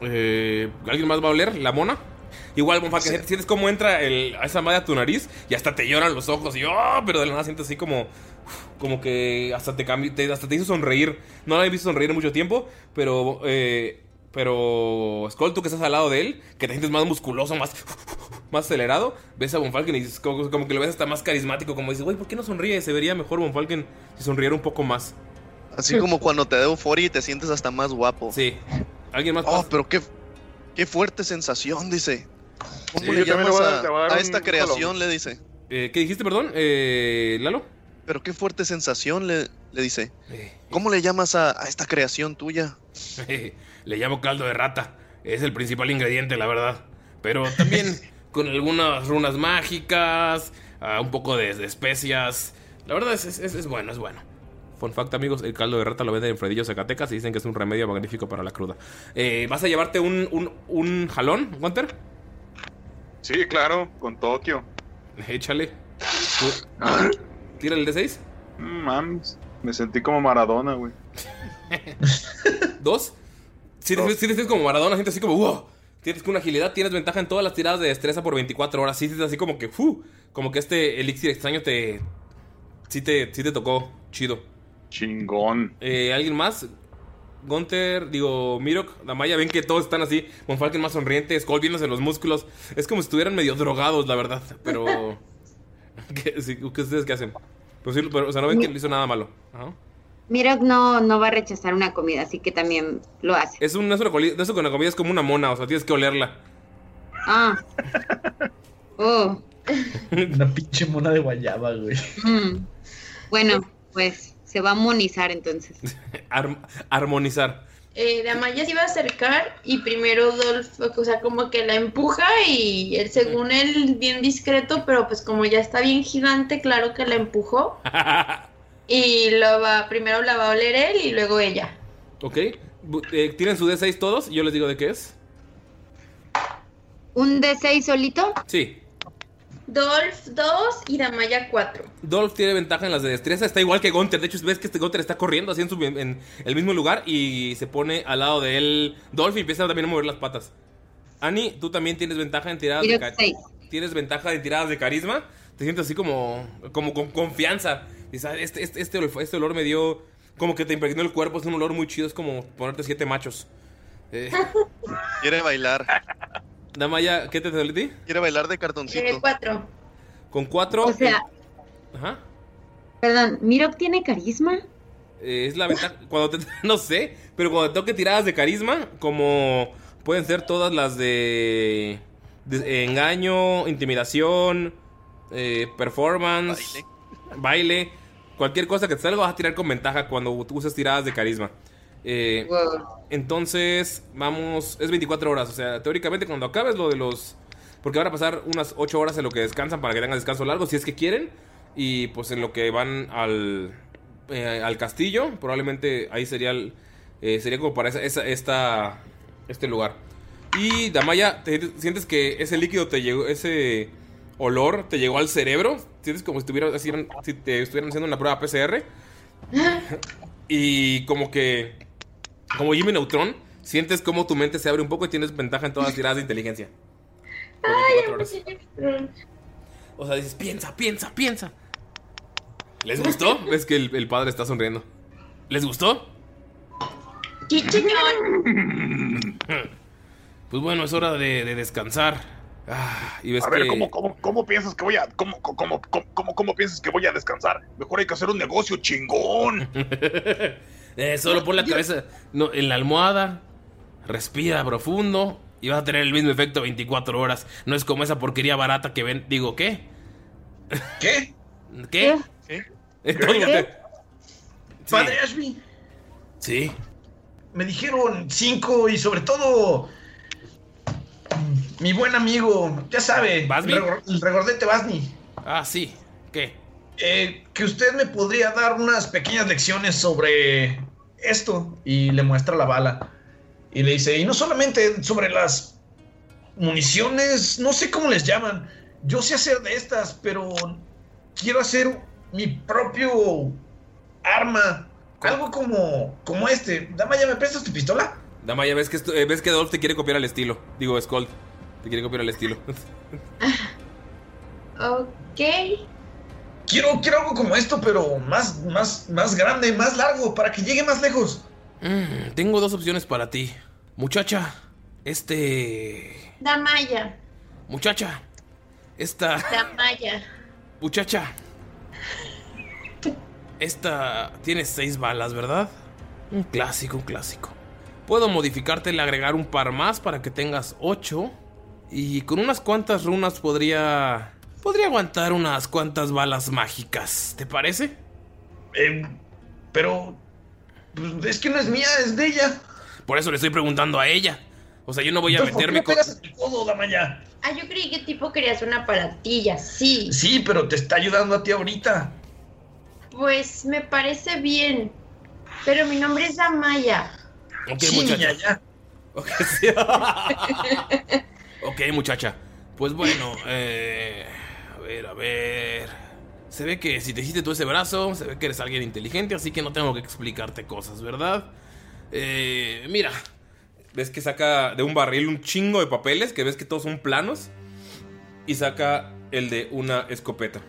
Eh, ¿Alguien más va a oler? ¿La mona? Igual, Von Falken, sientes cómo entra el- a esa madre a tu nariz y hasta te lloran los ojos y ¡oh! pero de la nada sientes así como como que hasta te cambi- te, hasta te hizo sonreír. No la he visto sonreír en mucho tiempo, pero eh, pero Skull, tú que estás al lado de él, que te sientes más musculoso, más más acelerado, ves a Von Falken y dices, como, como que lo ves hasta más carismático, como dices, güey, ¿por qué no sonríe? Se vería mejor Von Falken si sonriera un poco más. Así como cuando te da euforia y te sientes hasta más guapo. Sí. ¿Alguien más? Oh, pero qué, qué fuerte sensación, dice. ¿Cómo Sí, le llamas voy a- a, le voy a dar a un esta creación? Le dice. Eh, ¿Qué dijiste, perdón? Eh, ¿Lalo? Pero qué fuerte sensación, le, le dice. Eh, ¿Cómo le llamas a, a esta creación tuya? Le llamo caldo de rata. Es el principal ingrediente, la verdad. Pero también con algunas runas mágicas, ah, un poco de, de especias. La verdad es, es- es- es bueno, es bueno. Fun fact, amigos, el caldo de rata lo venden en Fredillo Zacatecas y dicen que es un remedio magnífico para la cruda. Eh, ¿Vas a llevarte un, un, un jalón, Gunter? Sí, claro, con Tokio. Échale. Tira el D6. Mm, Mames, me sentí como Maradona, güey. ¿Dos? Si te, si te sientes como Maradona, sientes así como, wow. Tienes una agilidad, tienes ventaja en todas las tiradas de destreza por 24 horas. Sí, sientes así como que, fu, como que este elixir extraño te. Sí te, sí te tocó. Chido. Chingón. Eh, ¿Alguien más? Gunter, digo, Mirok, Damaya, ven que todos están así. Von Falken más sonriente, Skull viéndose los músculos. Es como si estuvieran medio drogados, la verdad. Pero. ¿Qué, sí, ¿qué ustedes qué hacen? Pues sí, pero, o sea, no ven que le hizo nada malo. Ajá. Mirok no, no va a rechazar una comida, así que también lo hace. Es un, no es una no es una comida, es como una mona, o sea, tienes que olerla. Ah. Oh. Una pinche mona de guayaba, güey. Mm. Bueno, pues se va a monizar entonces. Arm- armonizar. Eh, Damaya se iba a acercar y primero Dolph, o sea, como que la empuja y él, según él, bien discreto, pero pues como ya está bien gigante, claro que la empujó. Y lo va, primero la va a oler él y luego ella. ¿Ok? Eh, ¿Tienen su D6 todos? Y yo les digo de qué es. ¿Un D6 solito? Sí. Dolph 2 y Damaya 4. Dolph tiene ventaja en las de destreza. Está igual que Gunter. De hecho, ves que este Gunter está corriendo así en, su- en el mismo lugar y se pone al lado de él Dolph y empieza también a mover las patas. Ani, tú también tienes ventaja en tiradas de carisma. Tienes ventaja en tiradas de carisma. Te sientes así como, como con confianza. Dices, "Ah, este, este, este, olf- este olor me dio. Como que te impregnó el cuerpo. Es un olor muy chido. Es como ponerte siete machos. Eh, Quiere bailar. Damaya, ¿qué te salió a ti? Quiere bailar de Eh, cartoncito. 4. Con cuatro. O sea, Ajá. perdón, ¿Mirok tiene carisma? Eh, es la ventaja. Cuando te. No sé. Pero cuando te toque tiradas de carisma, como pueden ser todas las de. de engaño, intimidación, eh, performance, baile. Cualquier cosa que te salga vas a tirar con ventaja cuando uses tiradas de carisma. Eh, entonces, vamos. Es 24 horas. O sea, teóricamente, cuando acabes lo de los. Porque van a pasar unas 8 horas en lo que descansan para que tengan descanso largo, si es que quieren. Y pues en lo que van al. eh, al castillo, probablemente ahí sería el- eh, sería como para esa, esa- esta, este lugar. Y Damaya, ¿te sientes- que ese líquido te llegó, ese olor te llegó al cerebro? Sientes como si, estuvieran, si te estuvieran haciendo una prueba PCR. Y como que, como Jimmy Neutron, sientes como tu mente se abre un poco y tienes ventaja en todas las tiradas de inteligencia. Por 24 horas. O sea, dices, piensa, piensa, piensa. ¿Les gustó? Ves que el, el padre está sonriendo. ¿Les gustó? Pues bueno, es hora de, de descansar. Ah, y ves A ver, que... ¿cómo, cómo, cómo piensas que voy a. Cómo, cómo, cómo, cómo, cómo piensas que voy a descansar? Mejor hay que hacer un negocio chingón. Eh, solo pon la cabeza no, en la almohada, respira profundo y vas a tener el mismo efecto 24 horas. No es como esa porquería barata que ven. Digo, ¿qué? ¿Qué? ¿Qué? ¿Qué? Entonces, ¿Qué? Padre Ashby, Sí. me dijeron cinco y sobre todo mi buen amigo, ya sabe, ¿Basni? el regordete Basni. Ah, sí. ¿Qué? Eh, que usted me podría dar unas pequeñas lecciones sobre esto. Y le muestra la bala. Y le dice, y no solamente sobre las municiones, no sé cómo les llaman. Yo sé hacer de estas, pero quiero hacer mi propio arma. Algo como, como este. Dama, ¿ya me prestas tu pistola? Damaya, ves que, esto- eh, ves que Dolph te quiere copiar al estilo. Digo, Skull. Te quiere copiar al estilo. Ok. Quiero, quiero algo como esto, pero más, más, más grande, más largo, para que llegue más lejos. Mm, tengo dos opciones para ti. Muchacha, este... Damaya. Muchacha, Esta Damaya. muchacha. Esta tiene seis balas, ¿verdad? Un clásico, un clásico. Puedo modificártela, agregar un par más para que tengas ocho. Y con unas cuantas runas podría. Podría aguantar unas cuantas balas mágicas. ¿Te parece? Eh, pero. pues, es que no es mía, es de ella. Por eso le estoy preguntando a ella. O sea, yo no voy a Entonces, ¿por qué meterme con. pegas en el codo, Damaya? Ah, yo creí que tipo querías una palatilla, sí. Sí, pero te está ayudando a ti ahorita. Pues me parece bien. Pero mi nombre es Damaya. Ok, Sí, muchacha. ya, ya. Ok, sí. Ok, muchacha. Pues bueno, eh, ver, a ver. Se ve que si te hiciste tú ese brazo, se ve que eres alguien inteligente, así que no tengo que explicarte cosas, ¿verdad? Eh, mira, ves que saca de un barril un chingo de papeles, que ves que todos son planos, y saca el de una escopeta.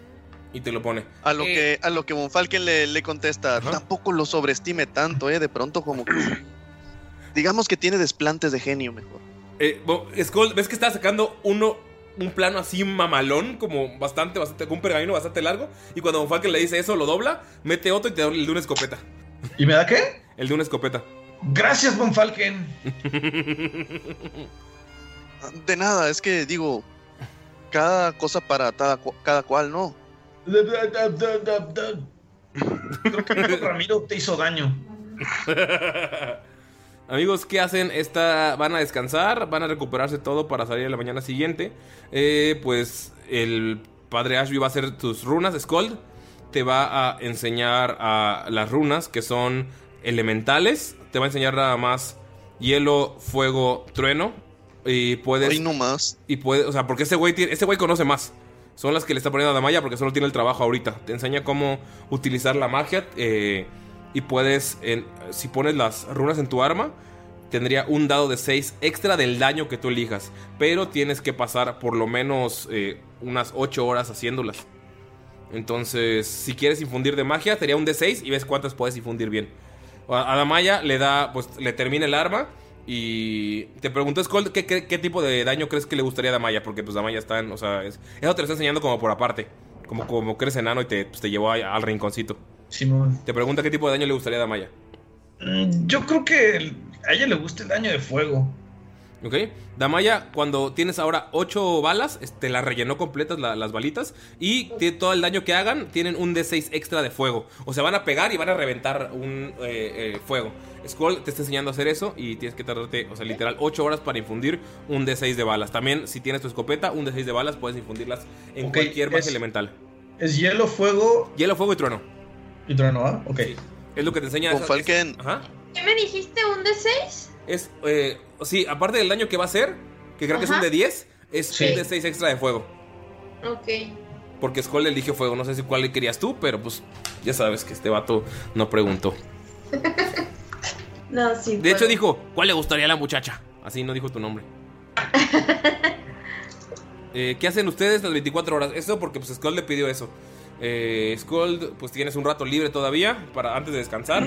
Y te lo pone. A lo Eh, que a lo que Von Falken le, le contesta, tampoco lo sobreestime tanto, eh, de pronto como que digamos que tiene desplantes de genio mejor. Eh, Skull, ves que está sacando uno, un plano así mamalón, como bastante, bastante, con un pergamino bastante largo. Y cuando Von Falken le dice eso, lo dobla, mete otro y te da el de una escopeta. ¿Y me da qué? El de una escopeta. Gracias, Von Falken. De nada, es que digo, cada cosa para cada, cada cual, ¿no? Creo que Ramiro te hizo daño. Amigos, ¿qué hacen? Esta, van a descansar, van a recuperarse todo para salir a la mañana siguiente. Eh, pues el padre Ashby va a hacer tus runas. Skold te va a enseñar a las runas que son elementales. Te va a enseñar nada más hielo, fuego, trueno. Y puedes. Hoy no más. Y puede, o sea, porque ese güey tiene- ese güey conoce más. Son las que le está poniendo a Damaya porque solo tiene el trabajo ahorita. Te enseña cómo utilizar la magia. eh, y puedes, en- si pones las runas en tu arma, tendría un dado de 6 extra del daño que tú elijas. Pero tienes que pasar por lo menos eh, unas 8 horas haciéndolas. Entonces, si quieres infundir de magia, sería un D6 y ves cuántas puedes infundir bien. A a Damaya le da, pues le termina el arma. Y te pregunto, Skull, ¿qué, qué, tipo de daño crees que le gustaría a Damaya? Porque pues Damaya está en, o sea, es- eso te lo está enseñando como por aparte. Como, como que eres enano y te, pues, te llevó al rinconcito. Simón. Te pregunta qué tipo de daño le gustaría a Damaya. Mm, Yo creo que a ella le gusta el daño de fuego. ¿Ok? Damaya, cuando tienes ahora 8 balas, te las rellenó completas la- las balitas. Y todo el daño que hagan, tienen un D6 extra de fuego. O sea, van a pegar y van a reventar un eh, eh, fuego. Skull te está enseñando a hacer eso y tienes que tardarte, o sea, literal 8 horas para infundir un D6 de balas. También, si tienes tu escopeta, un D6 de balas puedes infundirlas en cualquier es- elemental. Es hielo, fuego Hielo, fuego y trueno. Y trueno, ¿ah? Ok. Es lo que te enseña. Von esa- Falken, Ajá. ¿Qué me dijiste? ¿Un de 6? Es, eh, sí, aparte del daño que va a hacer, que creo que es un de 10, es Sí. un de 6 extra de fuego. Ok. Porque Skull elige fuego. No sé si cuál le querías tú, pero pues ya sabes que este vato no preguntó. No, sí. De hecho dijo, ¿cuál le gustaría a la muchacha? Así no dijo tu nombre. Eh, ¿Qué hacen ustedes las 24 horas? Eso porque pues Skull le pidió eso. Eh, Skull, pues tienes un rato libre todavía para antes de descansar.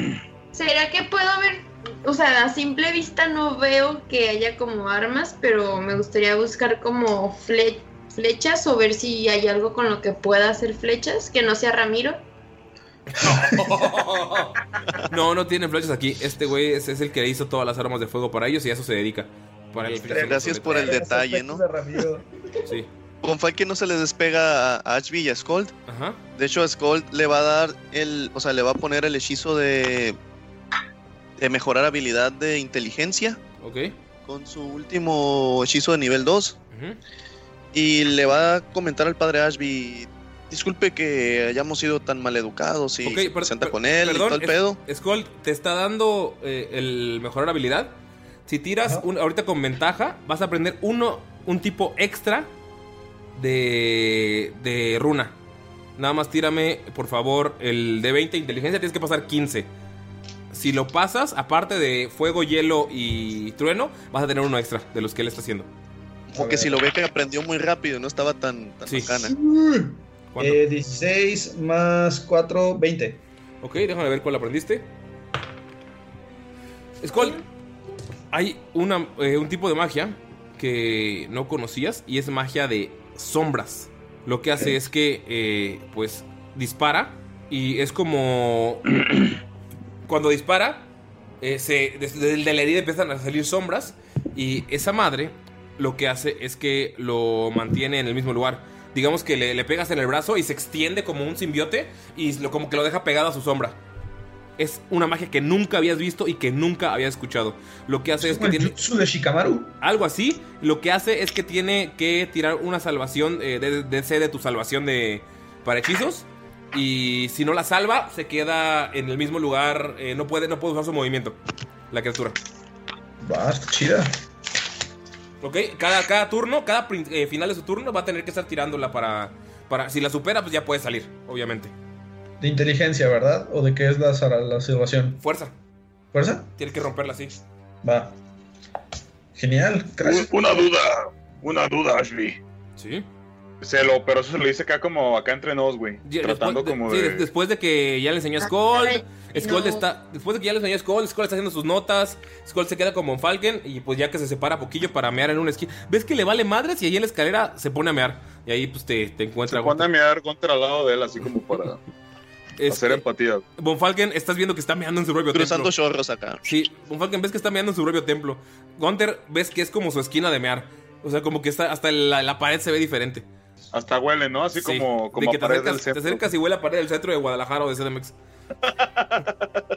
¿Será que puedo ver? O sea, a simple vista no veo que haya como armas, pero me gustaría buscar como fle- flechas o ver si hay algo con lo que pueda hacer flechas, que no sea Ramiro. No, no tienen flechas aquí. Este güey es, es el que hizo todas las armas de fuego para ellos y a eso se dedica. Para el Gracias por el detalle, ¿no? Sí. Von Falken no se le despega a Ashby y a Skold. Ajá. De hecho, a Skold le va a dar el, o sea, le va a poner el hechizo de de mejorar habilidad de inteligencia Ok. con su último hechizo de nivel 2 Ujú. y le va a comentar al padre Ashby, disculpe que hayamos sido tan maleducados y Ok, se per- con él y todo el es- pedo. Skull te está dando eh, el mejorar habilidad. Si tiras un- ahorita con ventaja, vas a aprender uno, un tipo extra de, de runa. Nada más tírame, por favor, el de 20 inteligencia. Tienes que pasar 15. Si lo pasas, aparte de fuego, hielo y trueno, vas a tener uno extra de los que él está haciendo. Como que si lo ve que aprendió muy rápido no estaba tan, tan Sí. Eh, 16 más 4, 20. Ok, déjame ver cuál aprendiste. Skull, hay una, eh, un tipo de magia que no conocías y es magia de sombras. Lo que hace es que, eh, pues, dispara y es como... cuando dispara, eh, se, desde de la herida empiezan a salir sombras y esa madre lo que hace es que lo mantiene en el mismo lugar. Digamos que le, le pegas en el brazo y se extiende como un simbiote y lo, como que lo deja pegado a su sombra. Es una magia que nunca habías visto y que nunca habías escuchado. Lo que hace es, que tiene... de Shikamaru? Algo así. Lo que hace es que tiene que tirar una salvación eh, de, de, de tu salvación de para hechizos. Y si no la salva, se queda en el mismo lugar. eh, no, puede, no puede usar su movimiento. La criatura. Va, está chida. Ok, cada, cada turno, cada eh, final de su turno va a tener que estar tirándola para, para... Si la supera, pues ya puede salir, obviamente. De inteligencia, ¿verdad? ¿O de qué es la, la salvación? Fuerza. ¿Fuerza? Tiene que romperla así. Va. Genial, gracias. Una duda, una duda, Ashley. Sí. Se lo, pero eso se lo dice acá como acá entre nos, güey. Ya, Tratando después, de- como sí, de. des- después de que ya le enseñó a Skull, Ay, Skull no. está. Después de que ya le enseñó a Skull, Skull está haciendo sus notas. Skull se queda como en Falcon. Y pues ya que se separa poquillo para mear en una esquina. ¿Ves que le vale madres? Y ahí en la escalera se pone a mear. Y ahí pues te, te encuentra. Se pone a mear contra al lado de él, así como para Este, hacer empatía. Von Falken, estás viendo que está meando en su propio Cruzando templo. chorros acá. Sí, Von Falken, ves que está meando en su propio templo. Gunter, ves que es como su esquina de mear. O sea, como que está, hasta la, la pared se ve diferente. Hasta huele, ¿no? Así Sí, como, de como que a te acercas, del te centro. acercas y huele a pared del centro de Guadalajara o de CDMX.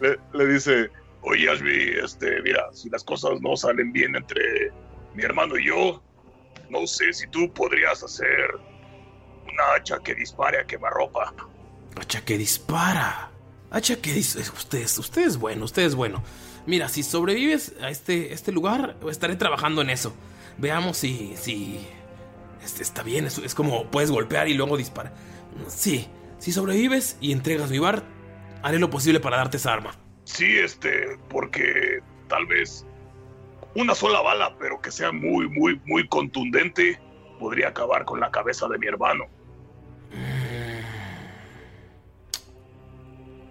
Le, le dice, Oye, Ashley, este, mira, si las cosas no salen bien entre mi hermano y yo, no sé si tú podrías hacer una hacha que dispare a quemarropa. Hacha que dispara. Hacha que dice. Usted, es- usted es bueno, usted es bueno. Mira, si sobrevives a este, este lugar, estaré trabajando en eso. Veamos si. si. Este está bien, es, es como puedes golpear y luego disparar. Sí, si sobrevives y entregas mi bar, haré lo posible para darte esa arma. Sí, este, porque tal vez una sola bala, pero que sea muy, muy, muy contundente, podría acabar con la cabeza de mi hermano.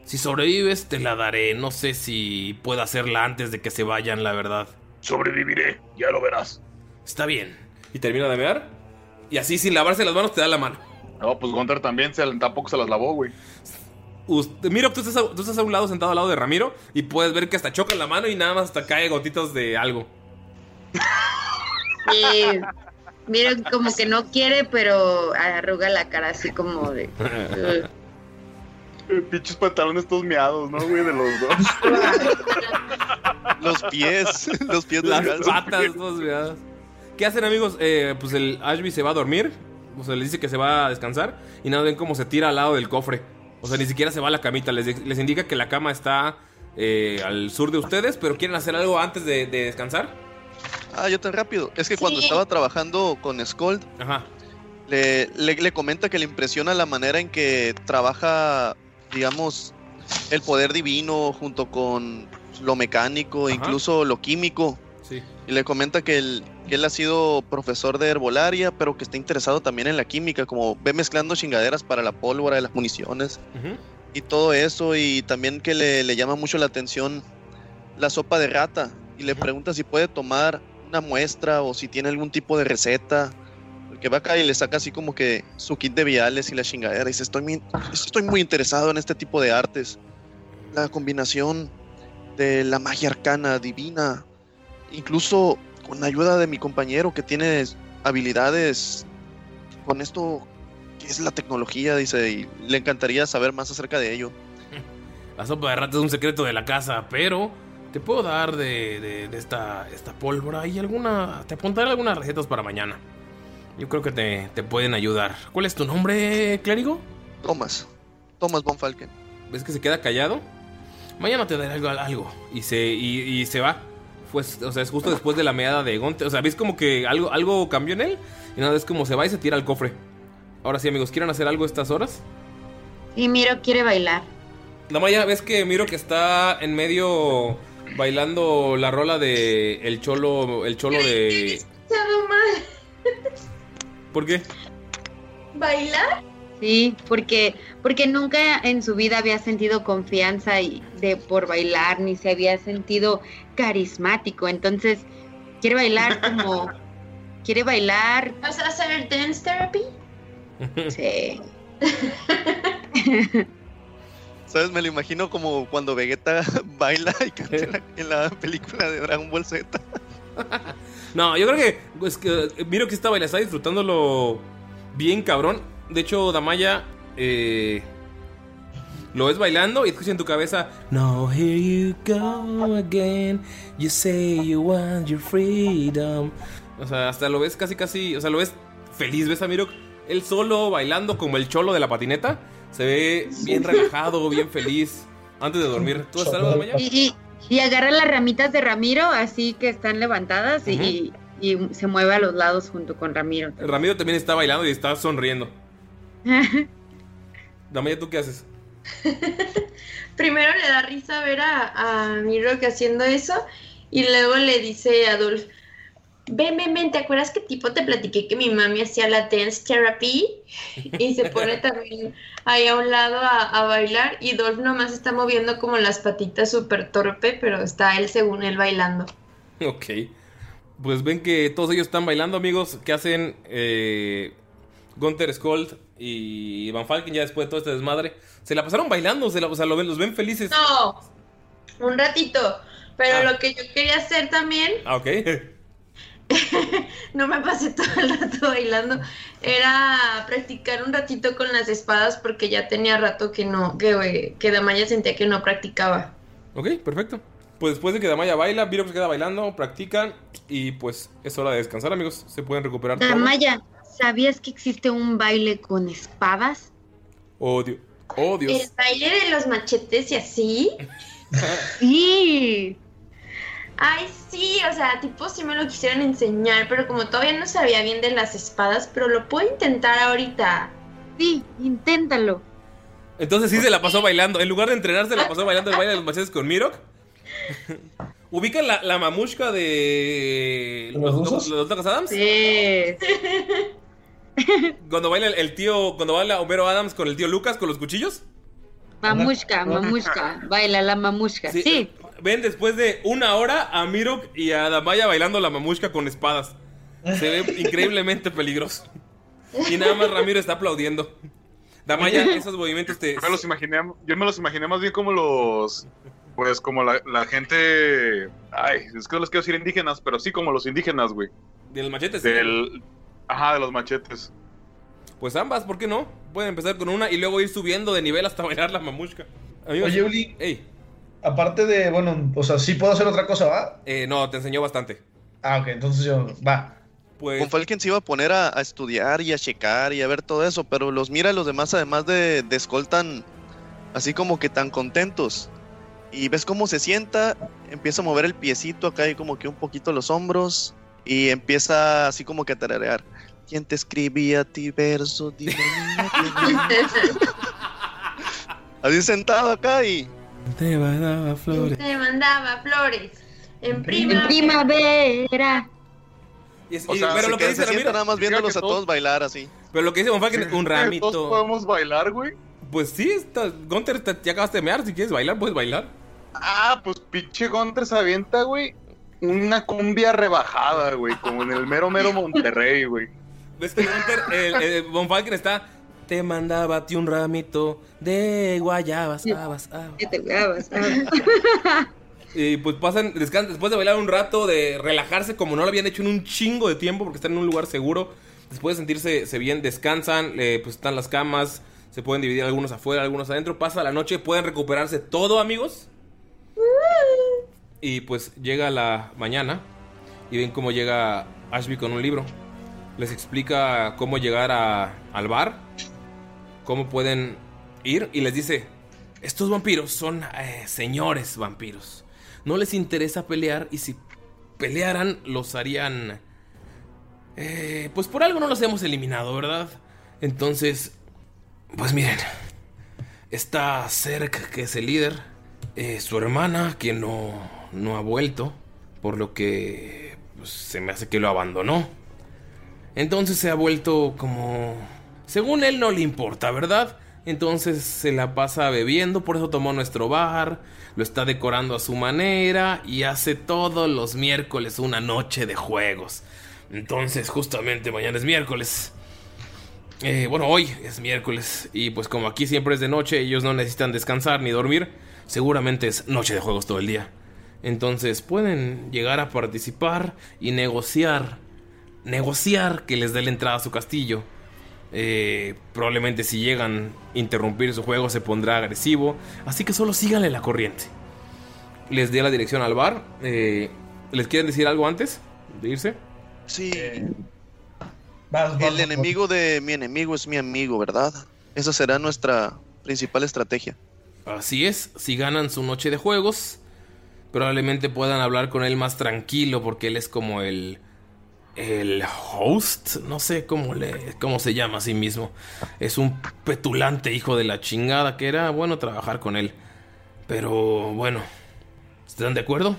Si sobrevives, te la daré. No sé si puedo hacerla antes de que se vayan, la verdad. Sobreviviré, ya lo verás. Está bien. Y termina de mear. Y así, sin lavarse las manos, te da la mano. no, pues Gunter también se, tampoco se las lavó, güey. Usted- mira, tú estás, a, tú estás a un lado sentado al lado de Ramiro y puedes ver que hasta choca la mano y nada más hasta cae gotitas de algo. Sí. Miro como que no quiere, pero arruga la cara así como de. Eh, Pinches pantalones todos meados, ¿no, güey? De los dos. Los pies, los pies Las patas, todas veadas. ¿Qué hacen, amigos? Eh, pues el Ashby se va a dormir. O sea, le dice que se va a descansar. Y nada, ven cómo se tira al lado del cofre. O sea, ni siquiera se va a la camita. Les, les indica que la cama está eh, al sur de ustedes. Pero quieren hacer algo antes de, de descansar. Ah, yo tan rápido. Es que cuando estaba trabajando con Ajá. le, le, le comenta que le impresiona la manera en que trabaja, digamos, el poder divino junto con lo mecánico, Ajá. incluso lo químico. Sí. Y le comenta que él, que él ha sido profesor de herbolaria, pero que está interesado también en la química, como ve mezclando chingaderas para la pólvora de las municiones y todo eso. Y también que le, le llama mucho la atención la sopa de rata. Y le pregunta si puede tomar una muestra o si tiene algún tipo de receta. Porque va acá y le saca así como que su kit de viales y la chingadera. Y dice, estoy muy, estoy muy interesado en este tipo de artes. La combinación de la magia arcana, divina. Incluso con la ayuda de mi compañero que tiene habilidades con esto que es la tecnología, dice, y le encantaría saber más acerca de ello. La sopa de rata es un secreto de la casa, pero te puedo dar de, de- de esta, esta pólvora y alguna. Te apuntaré algunas recetas para mañana. Yo creo que te, te pueden ayudar. ¿Cuál es tu nombre, clérigo? Thomas, Thomas von Falken. ¿Ves que se queda callado? Mañana te daré algo. algo. Y, se, y, y se va. Pues, o sea, es justo después de la meada de Gonte. O sea, ves como que algo, algo cambió en él. Y nada, es como se va y se tira al cofre. Ahora sí, amigos, ¿quieren hacer algo estas horas? Y Miro quiere bailar. Damaya, ves que miro que está en medio bailando la rola de el cholo, el cholo de. Mal. ¿Por qué? ¿Bailar? Sí, porque, porque nunca en su vida había sentido confianza y de por bailar, ni se había sentido carismático. Entonces, quiere bailar como, quiere bailar. ¿Vas a hacer dance therapy? Sí. ¿Sabes? Me lo imagino como cuando Vegeta baila y canta en la, en la película de Dragon Ball Z. No, yo creo que, pues, que miro que está bailando, está disfrutándolo bien cabrón. De hecho, Damaya eh, lo ves bailando y escuchas en tu cabeza, No, here you go again. You say you want your freedom. O sea, hasta lo ves casi, casi, o sea, lo ves feliz. ¿Ves a Miro él solo bailando como el cholo de la patineta? Se ve bien relajado, bien feliz antes de dormir. ¿Tú estás algo, Damaya? Y, y, y agarra las ramitas de Ramiro, así que están levantadas y, y se mueve a los lados junto con Ramiro. Ramiro también está bailando y está sonriendo. Damaya, ¿tú qué haces? Primero le da risa ver a, a Miro que haciendo eso y luego le dice a Adolf, ven, ven, ven, ¿te acuerdas que tipo te platiqué que mi mami hacía la dance therapy? Y se pone también ahí a un lado a, a bailar y Dolph nomás está moviendo como las patitas súper torpe, pero está él según él bailando. Ok. Pues ven que todos ellos están bailando, amigos. ¿Qué hacen? Eh, Gunther Skold y Van Falken ya después de todo este desmadre. Se la pasaron bailando, se la, o sea, lo ven- los ven felices. No, un ratito. Pero Ah. lo que yo quería hacer también, Ah, ok. no me pasé todo el rato bailando, era practicar un ratito con las espadas porque ya tenía rato que no, que, que Damaya sentía que no practicaba. Ok, perfecto. Pues después de que Damaya baila, Viro se queda bailando, practican y pues es hora de descansar, amigos. Se pueden recuperar todo. Damaya, ¿sabías que existe un baile con espadas? Oh, Dios. Oh, Dios. El baile de los machetes y así. Sí. Ay, sí, o sea, tipo si me lo quisieran enseñar, pero como todavía no sabía bien de las espadas, pero lo puedo intentar ahorita. Sí, inténtalo. Entonces sí se la pasó bailando. En lugar de entrenarse, la pasó bailando el baile de los machetes con Mirok. ¿Ubican la, la mamushka de los, los, los Locos Adams? Sí. Cuando baila el, el tío, cuando baila Homero Adams con el tío Lucas con los cuchillos. Mamushka, mamushka. Baila la mamushka. Sí. Ven después de una hora a Mirok y a Damaya bailando la mamushka con espadas. Se ve increíblemente peligroso. Y nada más Ramiro está aplaudiendo. Damaya, esos movimientos te. Yo me los imaginé, yo me los imaginé más bien como los. Pues como la, la gente. Ay, es que no les quiero decir indígenas, pero sí como los indígenas, güey. ¿Del machete? Del. Ajá, de los machetes. Pues ambas, ¿por qué no? Pueden empezar con una y luego ir subiendo de nivel hasta bailar la mamushka. Amigos, Oye, Uli. Ey. Aparte de, bueno, o sea, sí puedo hacer otra cosa, ¿va? Eh, no, te enseñó bastante. Ah, ok, entonces yo, va. Pues... Con Falken se iba a poner a, a estudiar y a checar y a ver todo eso, pero los mira y los demás, además de, de Skull, tan así como que tan contentos. Y ves cómo se sienta, empieza a mover el piecito acá y como que un poquito los hombros y empieza así como que a tararear. ¿Quién te escribía a ti verso? Dime, niña, dime. así sentado acá y Te mandaba flores. Te mandaba flores. En En primavera. primavera. Y es- O y- sea, pero se lo que dice se Ramiro. nada más viéndolos a todos bailar así. Pero lo que dice Von Falken, un ramito. ¿Todos podemos bailar, güey? Pues sí, está, Gunter, te- ya acabaste de mear. Si quieres bailar, puedes bailar. Ah, pues pinche Gunter se avienta, güey. Una cumbia rebajada, güey. Como en el mero, mero Monterrey, güey. ¿Ves que Gunter, el, el Falken está. Te mandaba a ti un ramito de guayabas, habas, habas". Que te grabas. ah. Y pues pasan, descansan, después de bailar un rato, de relajarse como no lo habían hecho en un chingo de tiempo porque están en un lugar seguro. Después de sentirse se bien, descansan, eh, pues están las camas, se pueden dividir algunos afuera, algunos adentro. Pasa la noche, pueden recuperarse todo, amigos. Y pues llega la mañana y ven cómo llega Ashby con un libro. Les explica cómo llegar a- al bar, cómo pueden ir y les dice, estos vampiros son eh, señores vampiros. No les interesa pelear y si pelearan los harían... eh, pues por algo no los hemos eliminado, ¿verdad? Entonces, pues miren, está Zerk, que es el líder, eh, su hermana, que no, no ha vuelto, por lo que pues, se me hace que lo abandonó. Entonces se ha vuelto como... Según él no le importa, ¿verdad? Entonces se la pasa bebiendo, por eso tomó nuestro bar, lo está decorando a su manera y hace todos los miércoles una noche de juegos. Entonces, justamente mañana es miércoles. Eh, bueno, hoy es miércoles. Y pues como aquí siempre es de noche, ellos no necesitan descansar ni dormir. Seguramente es noche de juegos todo el día. Entonces pueden llegar a participar y negociar. Negociar que les dé la entrada a su castillo. Eh, probablemente si llegan a interrumpir su juego se pondrá agresivo. Así que solo síganle la corriente. Les di la dirección al bar. Eh, ¿Les quieren decir algo antes de irse? Sí. Eh, El enemigo de mi enemigo es mi amigo, ¿verdad? Esa será nuestra principal estrategia. Así es, si ganan su noche de juegos, probablemente puedan hablar con él más tranquilo porque él es como el el host, no sé cómo le cómo se llama a sí mismo. Es un petulante hijo de la chingada que era bueno trabajar con él. Pero bueno, ¿están de acuerdo?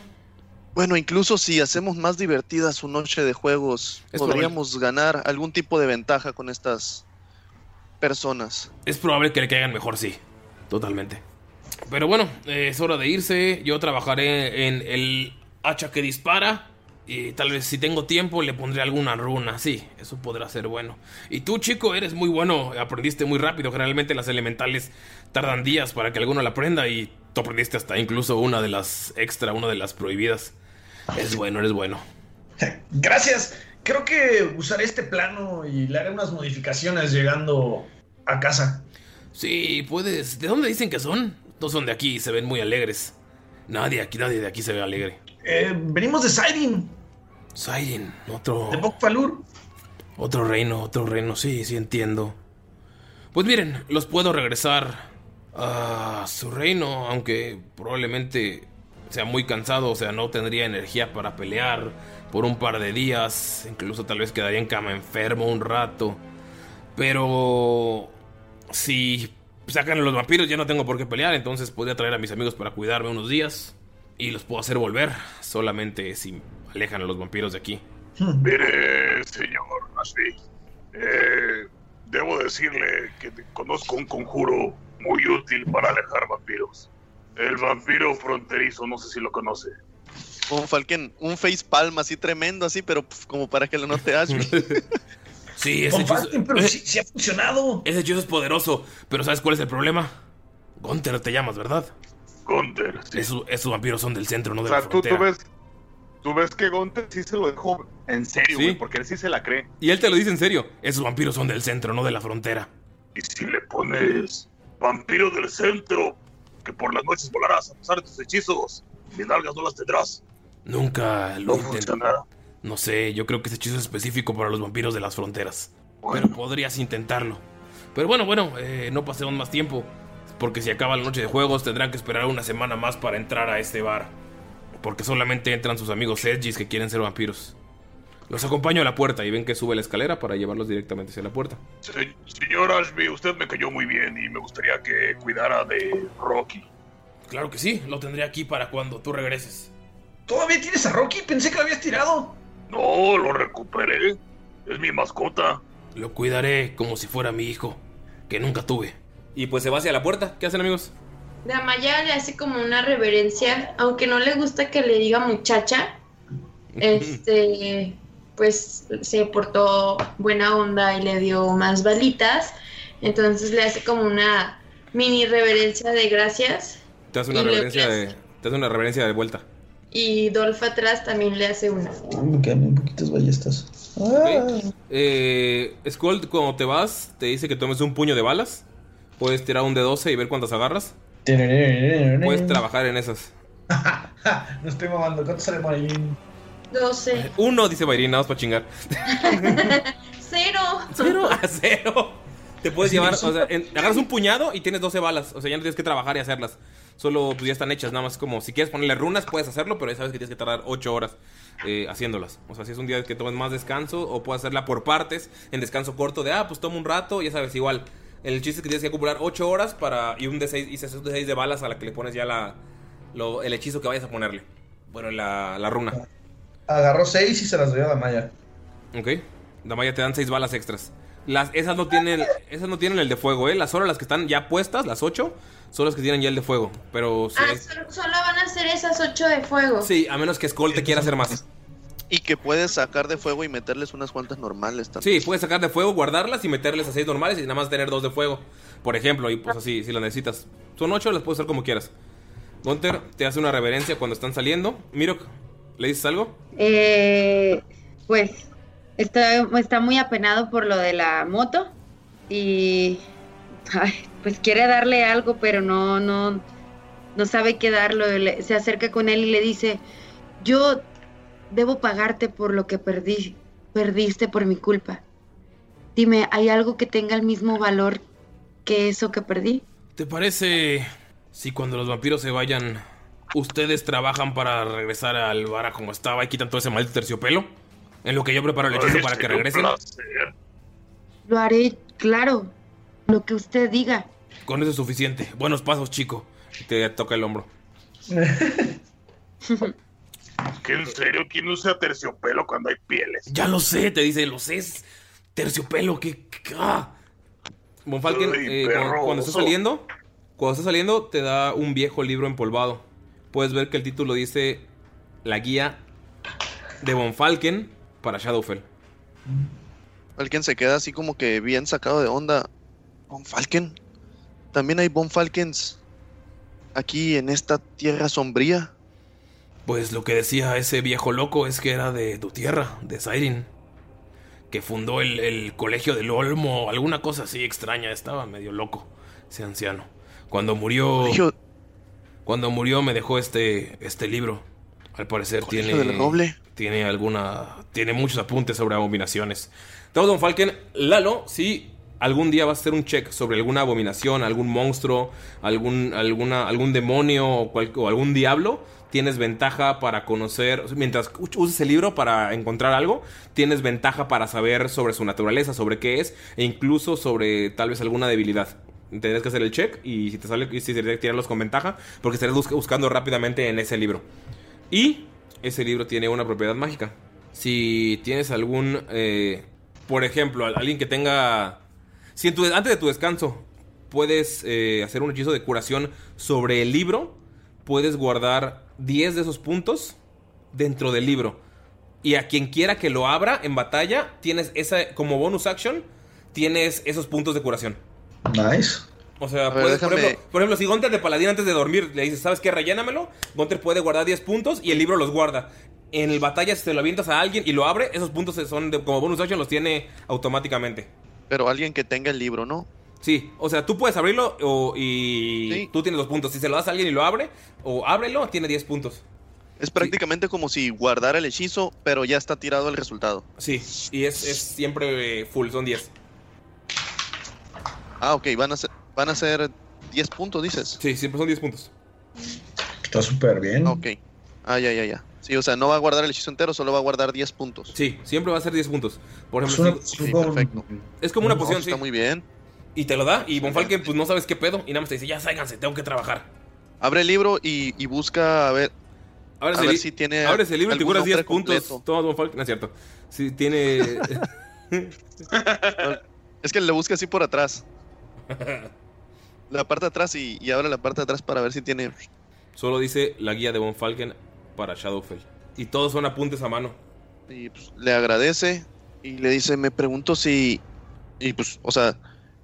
Bueno, incluso si hacemos más divertida su noche de juegos, Es podríamos ganar algún tipo de ventaja con estas personas. Es probable que le caigan mejor, sí. Totalmente. Pero bueno, es hora de irse. Yo trabajaré en el hacha que dispara. Y tal vez si tengo tiempo le pondré alguna runa. Sí, eso podrá ser bueno. Y tú, chico, eres muy bueno. Aprendiste muy rápido. Generalmente las elementales tardan días para que alguno la aprenda. Y tú aprendiste hasta incluso una de las extra, una de las prohibidas. Es bueno, eres bueno. Gracias. Creo que usaré este plano y le haré unas modificaciones llegando a casa. Sí, puedes. ¿De dónde dicen que son? No son de aquí, se ven muy alegres. Nadie aquí, nadie de aquí se ve alegre. Eh, venimos de Siding. Siding, otro. De Bokfalur. Otro reino, otro reino, sí, sí entiendo. Pues miren, los puedo regresar a su reino, aunque probablemente sea muy cansado, o sea, no tendría energía para pelear por un par de días, incluso tal vez quedaría en cama enfermo un rato. Pero si sacan a los vampiros ya no tengo por qué pelear, entonces podría traer a mis amigos para cuidarme unos días y los puedo hacer volver, solamente si alejan a los vampiros de aquí. Mire, señor Ashby, eh, debo decirle que conozco un conjuro muy útil para alejar vampiros. El vampiro fronterizo, no sé si lo conoce. Un Falken, un face palm así tremendo, así, pero pf, como para que lo note Ashby. Sí, ese hechizo, Comparten, pero sí, sí ha funcionado. ese hechizo es poderoso, pero ¿sabes cuál es el problema? Gunter te llamas, ¿verdad? Gunter, Esos, esos vampiros son del centro, no O de sea, la tú, tú ves, tú ves que Gunter sí se lo dejó en serio, Sí. güey, porque él sí se la cree. Y él te lo dice en serio, esos vampiros son del centro, no de la frontera. Y si le pones vampiro del centro, que por las noches volarás a pesar de tus hechizos, mis nalgas no las tendrás. Nunca lo No funcionará. No sé, yo creo que ese hechizo es específico para los vampiros de las fronteras. Pero podrías intentarlo. Pero bueno, bueno, eh, no pasemos más tiempo. Porque si acaba la noche de juegos tendrán que esperar una semana más para entrar a este bar. Porque solamente entran sus amigos Edgys que quieren ser vampiros. Los acompaño a la puerta y ven que sube la escalera para llevarlos directamente hacia la puerta. Se- señor Ashby, usted me cayó muy bien y me gustaría que cuidara de Rocky. Claro que sí, lo tendré aquí para cuando tú regreses. ¿Todavía tienes a Rocky? Pensé que lo habías tirado. No, lo recuperé. Es mi mascota. Lo cuidaré como si fuera mi hijo, que nunca tuve. Y pues se va hacia la puerta. ¿Qué hacen amigos? Damaya le hace como una reverencia, aunque no le gusta que le diga muchacha. Este, pues se portó buena onda y le dio más balitas. Entonces le hace como una mini reverencia de gracias. Te hace una reverencia de. Te hace una reverencia de vuelta. Y Dolph atrás también le hace una. Me quedan un poquitas ballestas. Ah. Eh, Skull, cuando te vas, te dice que tomes un puño de balas. Puedes tirar un de 12 y ver cuántas agarras. Puedes trabajar en esas. No estoy mamando. ¿Cuánto sale Marilyn? 12. Uno, dice Bayrin, nada más para chingar. Cero. Cero a cero. Te puedes llevar, o sea, en- agarras un puñado y tienes 12 balas. O sea, ya no tienes que trabajar y hacerlas. Solo pues, ya están hechas, nada más como si quieres ponerle runas, puedes hacerlo, pero ya sabes que tienes que tardar 8 horas eh, haciéndolas. O sea, si es un día que tomes más descanso, o puedes hacerla por partes, en descanso corto de, ah, pues toma un rato, ya sabes, igual. El chiste es que tienes que acumular 8 horas para. Y un de 6 y se hace un de 6 de balas a la que le pones ya la, lo- el hechizo que vayas a ponerle. Bueno, la, la runa. Agarró seis y se las dio a Damaya. Ok. Damaya te dan 6 balas extras. Las, esas no tienen. Esas no tienen el de fuego, eh. Las solo las que están ya puestas, las 8, son las que tienen ya el de fuego. Pero. Ah, solo, solo van a ser esas 8 de fuego. Sí, a menos que Skull te quiera hacer más. Y que puedes sacar de fuego y meterles unas cuantas normales también. Sí, puedes sacar de fuego, guardarlas y meterles a 6 normales y nada más tener dos de fuego. Por ejemplo, y pues así, si las necesitas. Son 8, las puedes hacer como quieras. Gunter te hace una reverencia cuando están saliendo. Mirok, ¿le dices algo? Eh, pues está, está muy apenado por lo de la moto y ay, pues quiere darle algo, pero no, no, no sabe qué darlo. Se acerca con él y le dice, yo debo pagarte por lo que perdí, perdiste por mi culpa. Dime, ¿hay algo que tenga el mismo valor que eso que perdí? ¿Te parece si cuando los vampiros se vayan, ustedes trabajan para regresar al bar a como estaba y quitan todo ese maldito terciopelo? En lo que yo preparo el hechizo para que regresen. Lo haré, claro, lo que usted diga. Con eso es suficiente. Buenos pasos, chico. Y Te toca el hombro. ¿Que en serio quién usa terciopelo cuando hay pieles? Ya lo sé, te dice, lo sé. es Terciopelo, que. ah. Von Falken, eh, cuando, está saliendo, cuando está saliendo, te da un viejo libro empolvado. Puedes ver que el título dice La guía de Von Falken para Shadowfell. Alguien se queda así como que bien sacado de onda. Von Falken. También hay Von Falkens aquí en esta tierra sombría. Pues lo que decía ese viejo loco es que era de tu tierra, de Sairin. Que fundó el, el colegio del Olmo, alguna cosa así extraña. Estaba medio loco, ese anciano. Cuando murió. Cuando murió me dejó este, este libro. Al parecer tiene. Del Roble. Tiene alguna. Tiene muchos apuntes sobre abominaciones. Entonces, Don Falken, Lalo, si algún día vas a hacer un check sobre alguna abominación, algún monstruo, algún, alguna, algún demonio o, cual- o algún diablo, tienes ventaja para conocer. Mientras uses el libro para encontrar algo, tienes ventaja para saber sobre su naturaleza, sobre qué es, e incluso sobre tal vez alguna debilidad. Tendrás que hacer el check y si te sale, si te tirarlos con ventaja, porque estarás bus- buscando rápidamente en ese libro. Y ese libro tiene una propiedad mágica. Si tienes algún, eh, por ejemplo, al- alguien que tenga... Si antes de tu descanso puedes eh, hacer un hechizo de curación sobre el libro, puedes guardar 10 de esos puntos dentro del libro. Y a quien quiera que lo abra en batalla, tienes esa, como bonus action, tienes esos puntos de curación. Nice. O sea, ver, puedes, por, ejemplo, por ejemplo, si Gunter de Paladín antes de dormir le dices, ¿sabes qué? Rellénamelo. Gunter puede guardar 10 puntos y el libro los guarda. En el batalla, si se lo avientas a alguien y lo abre, esos puntos son de- como bonus action, los tiene automáticamente. Pero alguien que tenga el libro, ¿no? Sí, o sea, tú puedes abrirlo o- y tú tienes los puntos. Si se lo das a alguien y lo abre, o ábrelo, tiene 10 puntos. Es prácticamente como si guardara el hechizo, pero ya está tirado el resultado. Sí, y es, es siempre eh, full, son 10. Ah, ok, van a ser, van a ser 10 puntos, dices. Sí, siempre son 10 puntos. Está súper bien. Ok. Ah, ya, ya, ya. Sí, o sea, no va a guardar el hechizo entero, solo va a guardar 10 puntos. Sí, siempre va a ser 10 puntos. Por ejemplo, sí, perfecto. Es como una No, poción, está sí. muy bien. Y te lo da, y Von Falken, pues no sabes qué pedo, y nada más te dice, ya sáiganse, tengo que trabajar. Abre el libro y, y busca a ver, Abres a el ver si tiene. Abres el libro y te curas 10 nombre puntos. Toma Von Falken, no es cierto. Sí, tiene... Es que le busca así por atrás. La parte de atrás y, y abre la parte de atrás para ver si tiene. Solo dice la guía de Von Falken para Shadowfell. Y todos son apuntes a mano. Y pues, le agradece y le dice, me pregunto si... Y pues, o sea,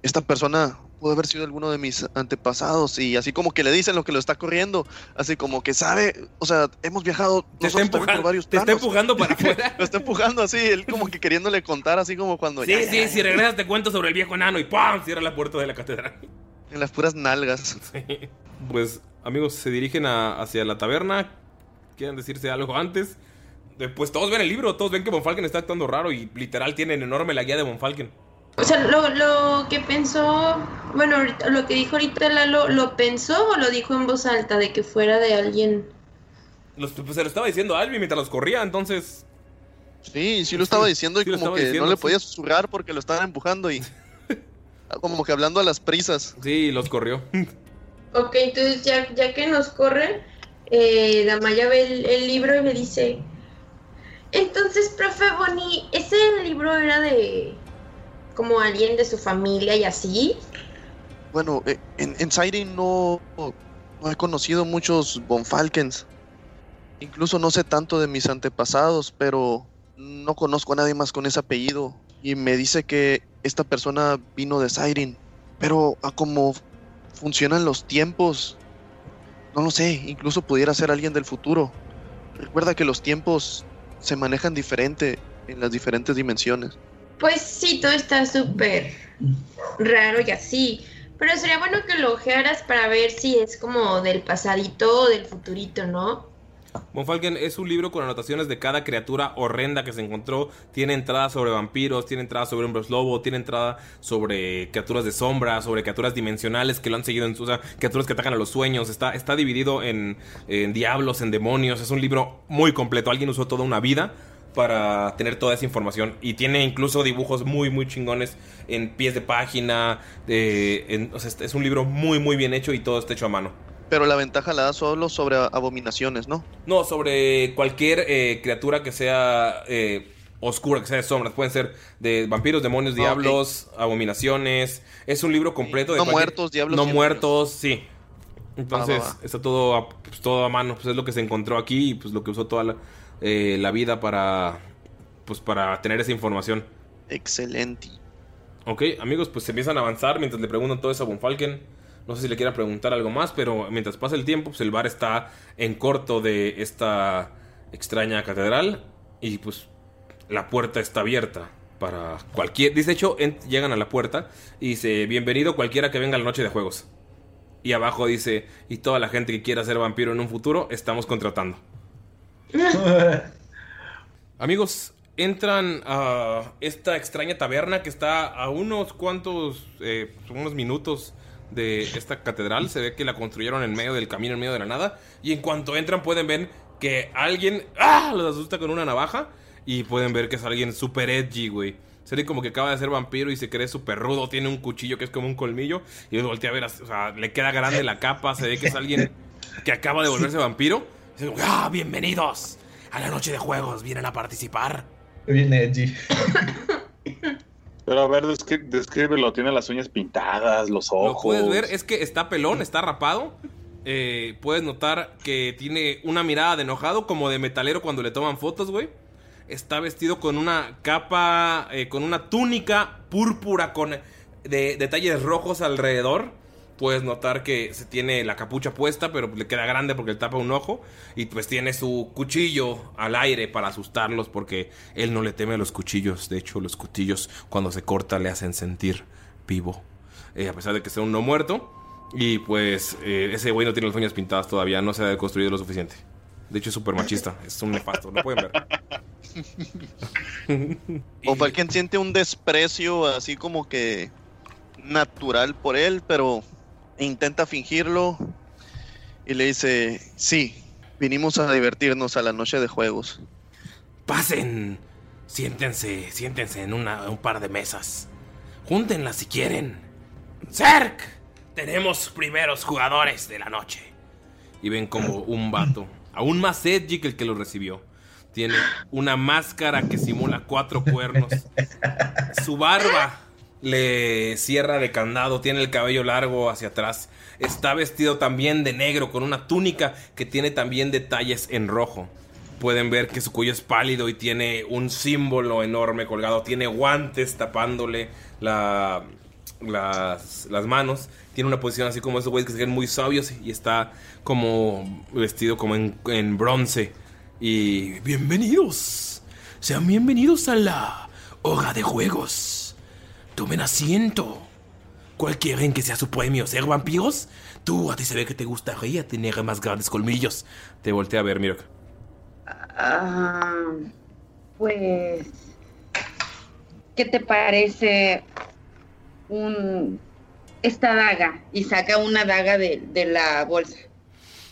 esta persona pudo haber sido alguno de mis antepasados y así como que le dicen lo que lo está corriendo, así como que sabe, o sea, hemos viajado Te está también por empujando, varios te está planos. empujando para afuera. lo está empujando así, él como que queriéndole contar así como cuando Sí, ya- sí, si regresas te cuento sobre el viejo enano y ¡pam! Cierra la puerta de la catedral. en las puras nalgas. Pues, amigos, se dirigen a- hacia la taberna. ¿Quieren decirse algo antes? Después todos ven el libro, todos ven que Von Falken está actuando raro y literal tienen enorme la guía de Von Falken. O sea, lo, lo que pensó, bueno, ahorita- lo que dijo ahorita Lalo, ¿lo pensó o lo dijo en voz alta de que fuera de alguien? Los- pues, se lo estaba diciendo a Alvin mientras los corría, entonces... Sí, sí lo estaba diciendo y sí como que diciendo, no le sí. podía susurrar porque lo estaban empujando y como que hablando a las prisas. Sí, los corrió. Ok, entonces ya, ya que nos corren, eh, Damaya ve el, el libro y me dice, entonces, profe Bonnie, ¿ese libro era de como alguien de su familia y así? Bueno, eh, en, en Siren no, no he conocido muchos Bonfalkens. Incluso no sé tanto de mis antepasados, pero no conozco a nadie más con ese apellido. Y me dice que esta persona vino de Siren. Pero a cómo funcionan los tiempos, no lo sé, incluso pudiera ser alguien del futuro. Recuerda que los tiempos se manejan diferente en las diferentes dimensiones. Pues sí, todo está súper raro y así. Pero sería bueno que lo ojearas para ver si es como del pasadito o del futurito, ¿no? Monfalken es un libro con anotaciones de cada criatura horrenda que se encontró. Tiene entrada sobre vampiros, tiene entrada sobre hombres lobo, tiene entrada sobre criaturas de sombra, sobre criaturas dimensionales que lo han seguido en. O sea, criaturas que atacan a los sueños. Está, está dividido en, en diablos, en demonios. Es un libro muy completo. Alguien usó toda una vida para tener toda esa información. Y tiene incluso dibujos muy, muy chingones en pies de página. De, en- o sea, es un libro muy, muy bien hecho y todo está hecho a mano. Pero la ventaja la da solo sobre abominaciones, ¿no? No, sobre cualquier eh, criatura que sea eh, oscura, que sea de sombras. Pueden ser de vampiros, demonios, Ah, diablos, abominaciones. Es un libro completo de No cualquier- muertos, diablos No muertos, sí. Entonces, va, va. está todo a, pues, todo a mano. Pues es lo que se encontró aquí y pues lo que usó toda la, eh, la vida para, pues, para tener esa información. Excelente. Ok, amigos, pues se empiezan a avanzar mientras le preguntan todo eso a Bonfalken. No sé si le quiera preguntar algo más, pero mientras pasa el tiempo, pues el bar está en corto de esta extraña catedral. Y pues la puerta está abierta para cualquier... Dice, de hecho, en- llegan a la puerta y dice, bienvenido cualquiera que venga a la noche de juegos. Y abajo dice, y toda la gente que quiera ser vampiro en un futuro, estamos contratando. Amigos, entran a esta extraña taberna que está a unos cuantos, eh, unos minutos de esta catedral. Se ve que la construyeron en medio del camino, en medio de la nada. Y en cuanto entran pueden ver que alguien ¡ah! los asusta con una navaja. Y pueden ver que es alguien super edgy, güey. Se ve como que acaba de ser vampiro y se cree súper rudo. Tiene un cuchillo que es como un colmillo. Y voltea a ver, o sea, le queda grande la capa. Se ve que es alguien que acaba de volverse vampiro. ¡Ah! Bienvenidos a la noche de juegos. Vienen a participar. Bien edgy. Pero a ver, descri- descríbelo. Tiene las uñas pintadas, los Lo ojos. puedes ver, es que está pelón, está rapado. Eh, puedes notar que tiene una mirada de enojado, como de metalero cuando le toman fotos, güey. Está vestido con una capa, eh, con una túnica púrpura con de detalles rojos alrededor. Puedes notar que se tiene la capucha puesta, pero le queda grande porque le tapa un ojo. Y pues tiene su cuchillo al aire para asustarlos porque él no le teme a los cuchillos. De hecho, los cuchillos cuando se corta le hacen sentir vivo. Eh, a pesar de que sea un no muerto. Y pues eh, ese güey no tiene las uñas pintadas todavía, no se ha construido lo suficiente. De hecho es súper machista, es un nefasto, lo pueden ver. O Falken siente un desprecio así como que natural por él, pero intenta fingirlo y le dice, sí, vinimos a divertirnos a la noche de juegos. Pasen, siéntense, siéntense en una- un par de mesas. Júntenlas si quieren. ¡Cerc! Tenemos primeros jugadores de la noche. Y ven como un vato, aún más edgy que el que lo recibió. Tiene una máscara que simula cuatro cuernos. Su barba le cierra de candado, tiene el cabello largo hacia atrás. Está vestido también de negro con una túnica que tiene también detalles en rojo. Pueden ver que su cuello es pálido y tiene un símbolo enorme colgado. Tiene guantes tapándole la- las, manos. Tiene una posición así como esos güeyes que se ven muy sabios y está como vestido como en, bronce. Y bienvenidos. Sean bienvenidos a la hora de juegos. Tomen asiento. ¿Cuál quieren que sea su premio? ¿Ser vampiros? Tú, a ti se ve que te gustaría tener más grandes colmillos. Te voltea a ver, Mirok. Ah, pues, ¿qué te parece un esta daga? Y saca una daga de, de la bolsa.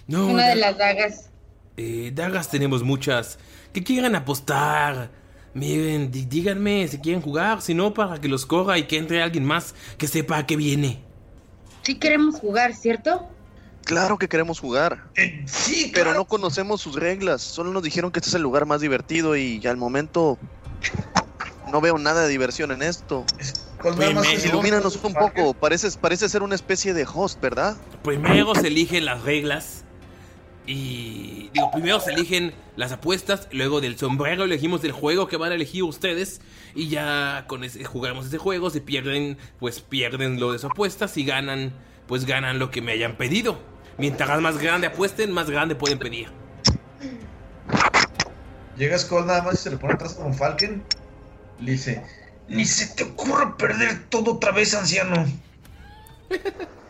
No, una de las dagas. eh, dagas tenemos muchas. ¿Qué quieran apostar? Miren, díganme si quieren jugar. Si no, para que los corra y que entre alguien más que sepa a qué viene. Sí queremos jugar, ¿cierto? Claro que queremos jugar. sí, Pero no conocemos sus reglas. Solo nos dijeron que este es el lugar más divertido y al momento no veo nada de diversión en esto. Pues que son- Ilumínanos un poco. Pareces, parece ser una especie de host, ¿verdad? Primero se eligen las reglas Y digo, primero se eligen las apuestas, luego del sombrero elegimos el juego que van a elegir ustedes y ya con ese jugamos ese juego, si pierden, pues pierden lo de su apuesta, si ganan, pues ganan lo que me hayan pedido. Mientras más grande apuesten, más grande pueden pedir. Llega Skull nada más y se le pone atrás con Falken. Le dice: Ni se te ocurra perder todo otra vez, anciano.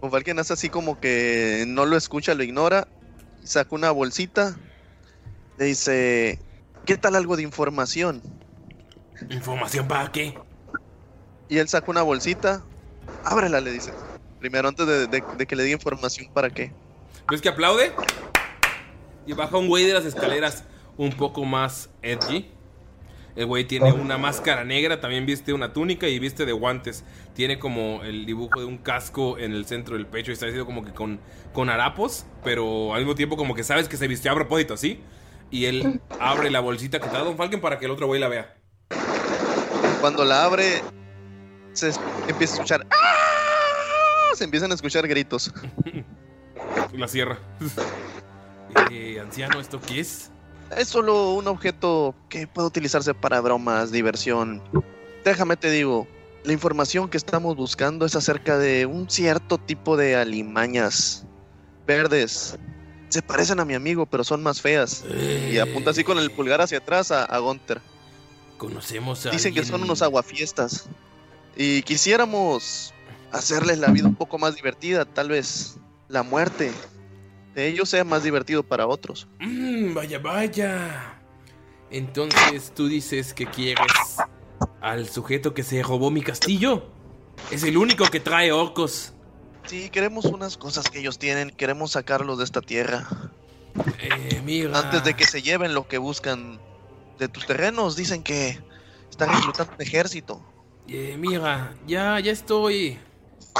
Con Falken hace así como que no lo escucha, lo ignora. Saca una bolsita. Le dice: ¿Qué tal algo de información? ¿Información para qué? Y él saca una bolsita. Ábrela, le dice. Primero, antes de, de- de que le diga información, ¿para qué? ¿Ves que aplaude? Y baja un güey de las escaleras un poco más edgy. El güey tiene una máscara negra, también viste una túnica y viste de guantes. Tiene como el dibujo de un casco en el centro del pecho y está vestido como que con, con harapos, pero al mismo tiempo como que sabes que se vistió a propósito, ¿sí? Y él abre la bolsita que te da Don Falken para que el otro güey la vea. Cuando la abre, se empieza a escuchar. ¡Ah! Se empiezan a escuchar gritos. La cierra. Eh, anciano, ¿esto qué es? Es solo un objeto que puede utilizarse para bromas, diversión. Déjame te digo, la información que estamos buscando es acerca de un cierto tipo de alimañas verdes. Se parecen a mi amigo, pero son más feas. Y apunta así con el pulgar hacia atrás a, a. Conocemos a Dicen que son unos aguafiestas. Y quisiéramos hacerles la vida un poco más divertida. Tal vez la muerte de ellos sea más divertido para otros. Mm, vaya, vaya. Entonces tú dices que quieres al sujeto que se robó mi castillo. Es el único que trae orcos. Sí, queremos unas cosas que ellos tienen. Queremos sacarlos de esta tierra. Eh, mira. Antes de que se lleven lo que buscan de tus terrenos, dicen que están reclutando un ejército. Eh, mira, ya, ya estoy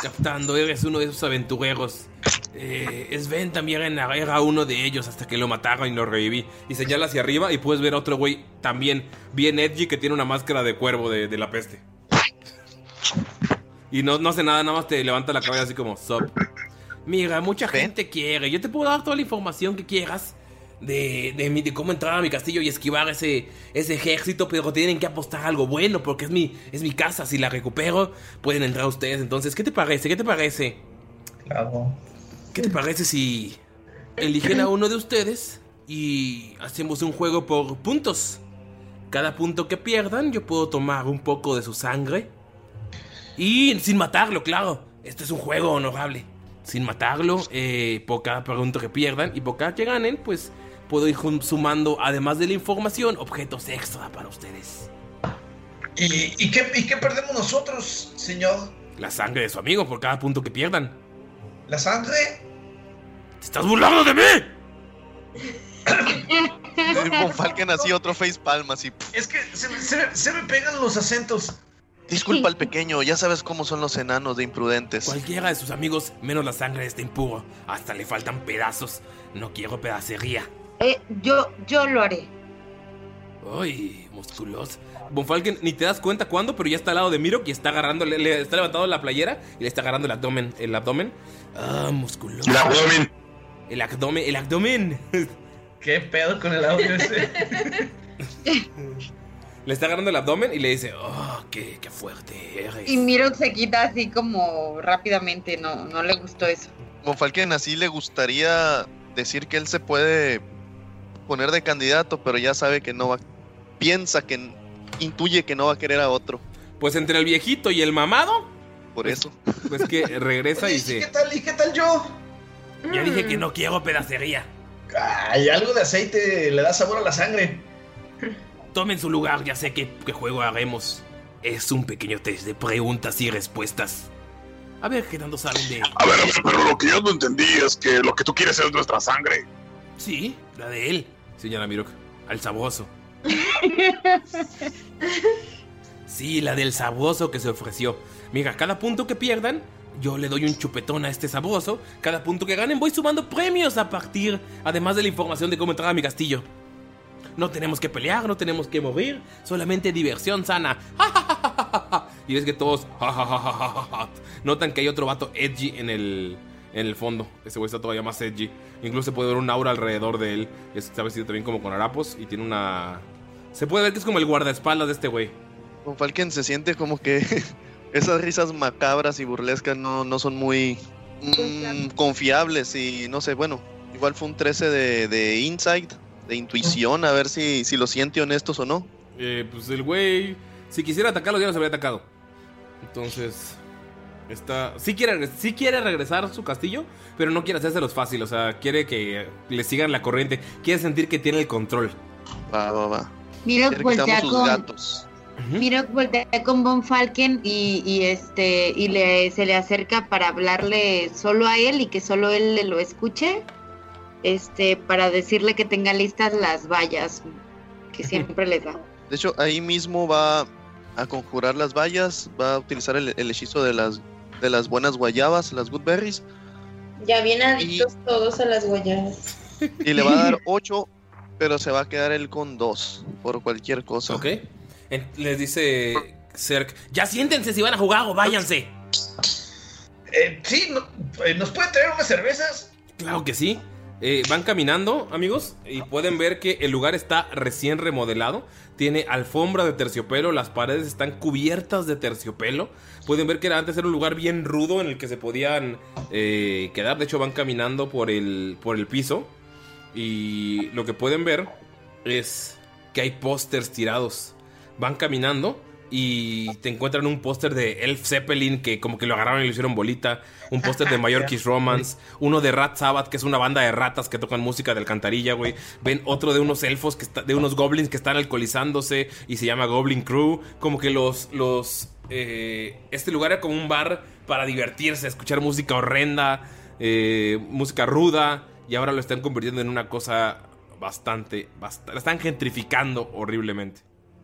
captando. Eres uno de esos aventureros. Eh, Sven también era, era uno de ellos hasta que lo mataron y lo reviví. Y señala hacia arriba y puedes ver a otro güey también bien edgy que tiene una máscara de cuervo de, de la peste. Y no, no hace nada, nada más te levanta la cabeza así como, sup. Mira, mucha gente quiere. Yo te puedo dar toda la información que quieras de, de, mi- de cómo entrar a mi castillo y esquivar ese, ese ejército, pero tienen que apostar algo bueno porque es mi, es mi casa. Si la recupero, pueden entrar ustedes. Entonces, ¿qué te parece? ¿Qué te parece? Claro. ¿Qué te parece si eligen a uno de ustedes y hacemos un juego por puntos? Cada punto que pierdan, yo puedo tomar un poco de su sangre. Y sin matarlo, claro. Este es un juego honorable. Sin matarlo, eh, por cada punto que pierdan y por cada que ganen, pues puedo ir sumando, además de la información, objetos extra para ustedes. ¿Y, y qué, ¿Y qué perdemos nosotros, señor? La sangre de su amigo por cada punto que pierdan. ¿La sangre? ¡Te estás burlando de mí! Con Falken así, otro face palm así. Es que se me pegan los acentos. Disculpa al pequeño, ya sabes cómo son los enanos de imprudentes. Cualquiera de sus amigos, menos la sangre de este impuro. Hasta le faltan pedazos. No quiero pedacería. Eh, yo, yo lo haré. Ay, musculoso. Bonfalken, ni te das cuenta cuándo, pero ya está al lado de Miro y está agarrando, le, le está levantando la playera y le está agarrando el abdomen. El abdomen. Ah, musculoso. El abdomen. El abdomen, el abdomen. ¿Qué pedo con el audio ese? le está agarrando el abdomen y le dice, oh, qué, qué fuerte eres. Y Miro se quita así como rápidamente, no, no le gustó eso. Con Falken así le gustaría decir que él se puede poner de candidato, pero ya sabe que no va. Piensa que intuye que no va a querer a otro. Pues entre el viejito y el mamado, Por eso. pues que regresa y ¿Y qué dice, tal? ¿Y qué tal yo? ya dije que no quiero pedacería. Ay, algo de aceite le da sabor a la sangre. Tomen su lugar, ya sé qué, qué juego haremos. Es un pequeño test de preguntas y respuestas. A ver qué tanto saben de... A ver, a ver, pero lo que yo no entendí es que lo que tú quieres es nuestra sangre. Sí, la de él, señala Mirok, al sabroso. Sí, la del sabroso que se ofreció. Mira, cada punto que pierdan, yo le doy un chupetón a este sabroso. Cada punto que ganen, voy sumando premios a partir, además de la información de cómo entrar a mi castillo. No tenemos que pelear, no tenemos que morir, solamente diversión sana. y ves que todos notan que hay otro vato edgy en el, en el fondo. Ese güey está todavía más edgy. Incluso se puede ver un aura alrededor de él. Está vestido también como con harapos y tiene una... Se puede ver que es como el guardaespaldas de este güey. Con Falken se siente como que esas risas macabras y burlescas no, no son muy mm, confiables y no sé, bueno, igual fue un 13 de, de insight, de intuición, a ver si, si lo siente honestos o no. Eh, pues el güey, si quisiera atacarlo, ya los habría atacado. Entonces, está. Sí quiere, sí quiere regresar a su castillo, pero no quiere hacérselos fácil. O sea, quiere que le sigan la corriente. Quiere sentir que tiene el control. Va, va, va. Miro voltea sus con, gatos. Miro voltea con Von Falken y, y este y le se le acerca para hablarle solo a él y que solo él le lo escuche. Este, para decirle que tenga listas las vallas que siempre les da. De hecho, ahí mismo va a conjurar las vallas, va a utilizar el, el hechizo de las, de las buenas guayabas, las good berries, Ya bien adictos todos a las guayabas. y le va a dar 8, pero se va a quedar él con 2 por cualquier cosa. Ok. Les dice Zerk: Ya siéntense si van a jugar o váyanse. Eh, sí, no- eh, ¿nos puede traer unas cervezas? Claro que sí. Eh, van caminando, amigos, y pueden ver que el lugar está recién remodelado. Tiene alfombra de terciopelo, las paredes están cubiertas de terciopelo. Pueden ver que antes era un lugar bien rudo en el que se podían eh, quedar. De hecho, van caminando por el, por el piso. Y lo que pueden ver es que hay pósters tirados. Van caminando y te encuentran un póster de Elf Zeppelin que como que lo agarraron y lo hicieron bolita. Un póster de Mallorquis Romance. Uno de Rat Sabbath, que es una banda de ratas que tocan música de alcantarilla, güey. Ven otro de unos elfos, que está, de unos goblins que están alcoholizándose y se llama Goblin Crew. Como que los... los eh, este lugar era como un bar para divertirse, escuchar música horrenda, eh, música ruda. Y ahora lo están convirtiendo en una cosa bastante... bast- la están gentrificando horriblemente.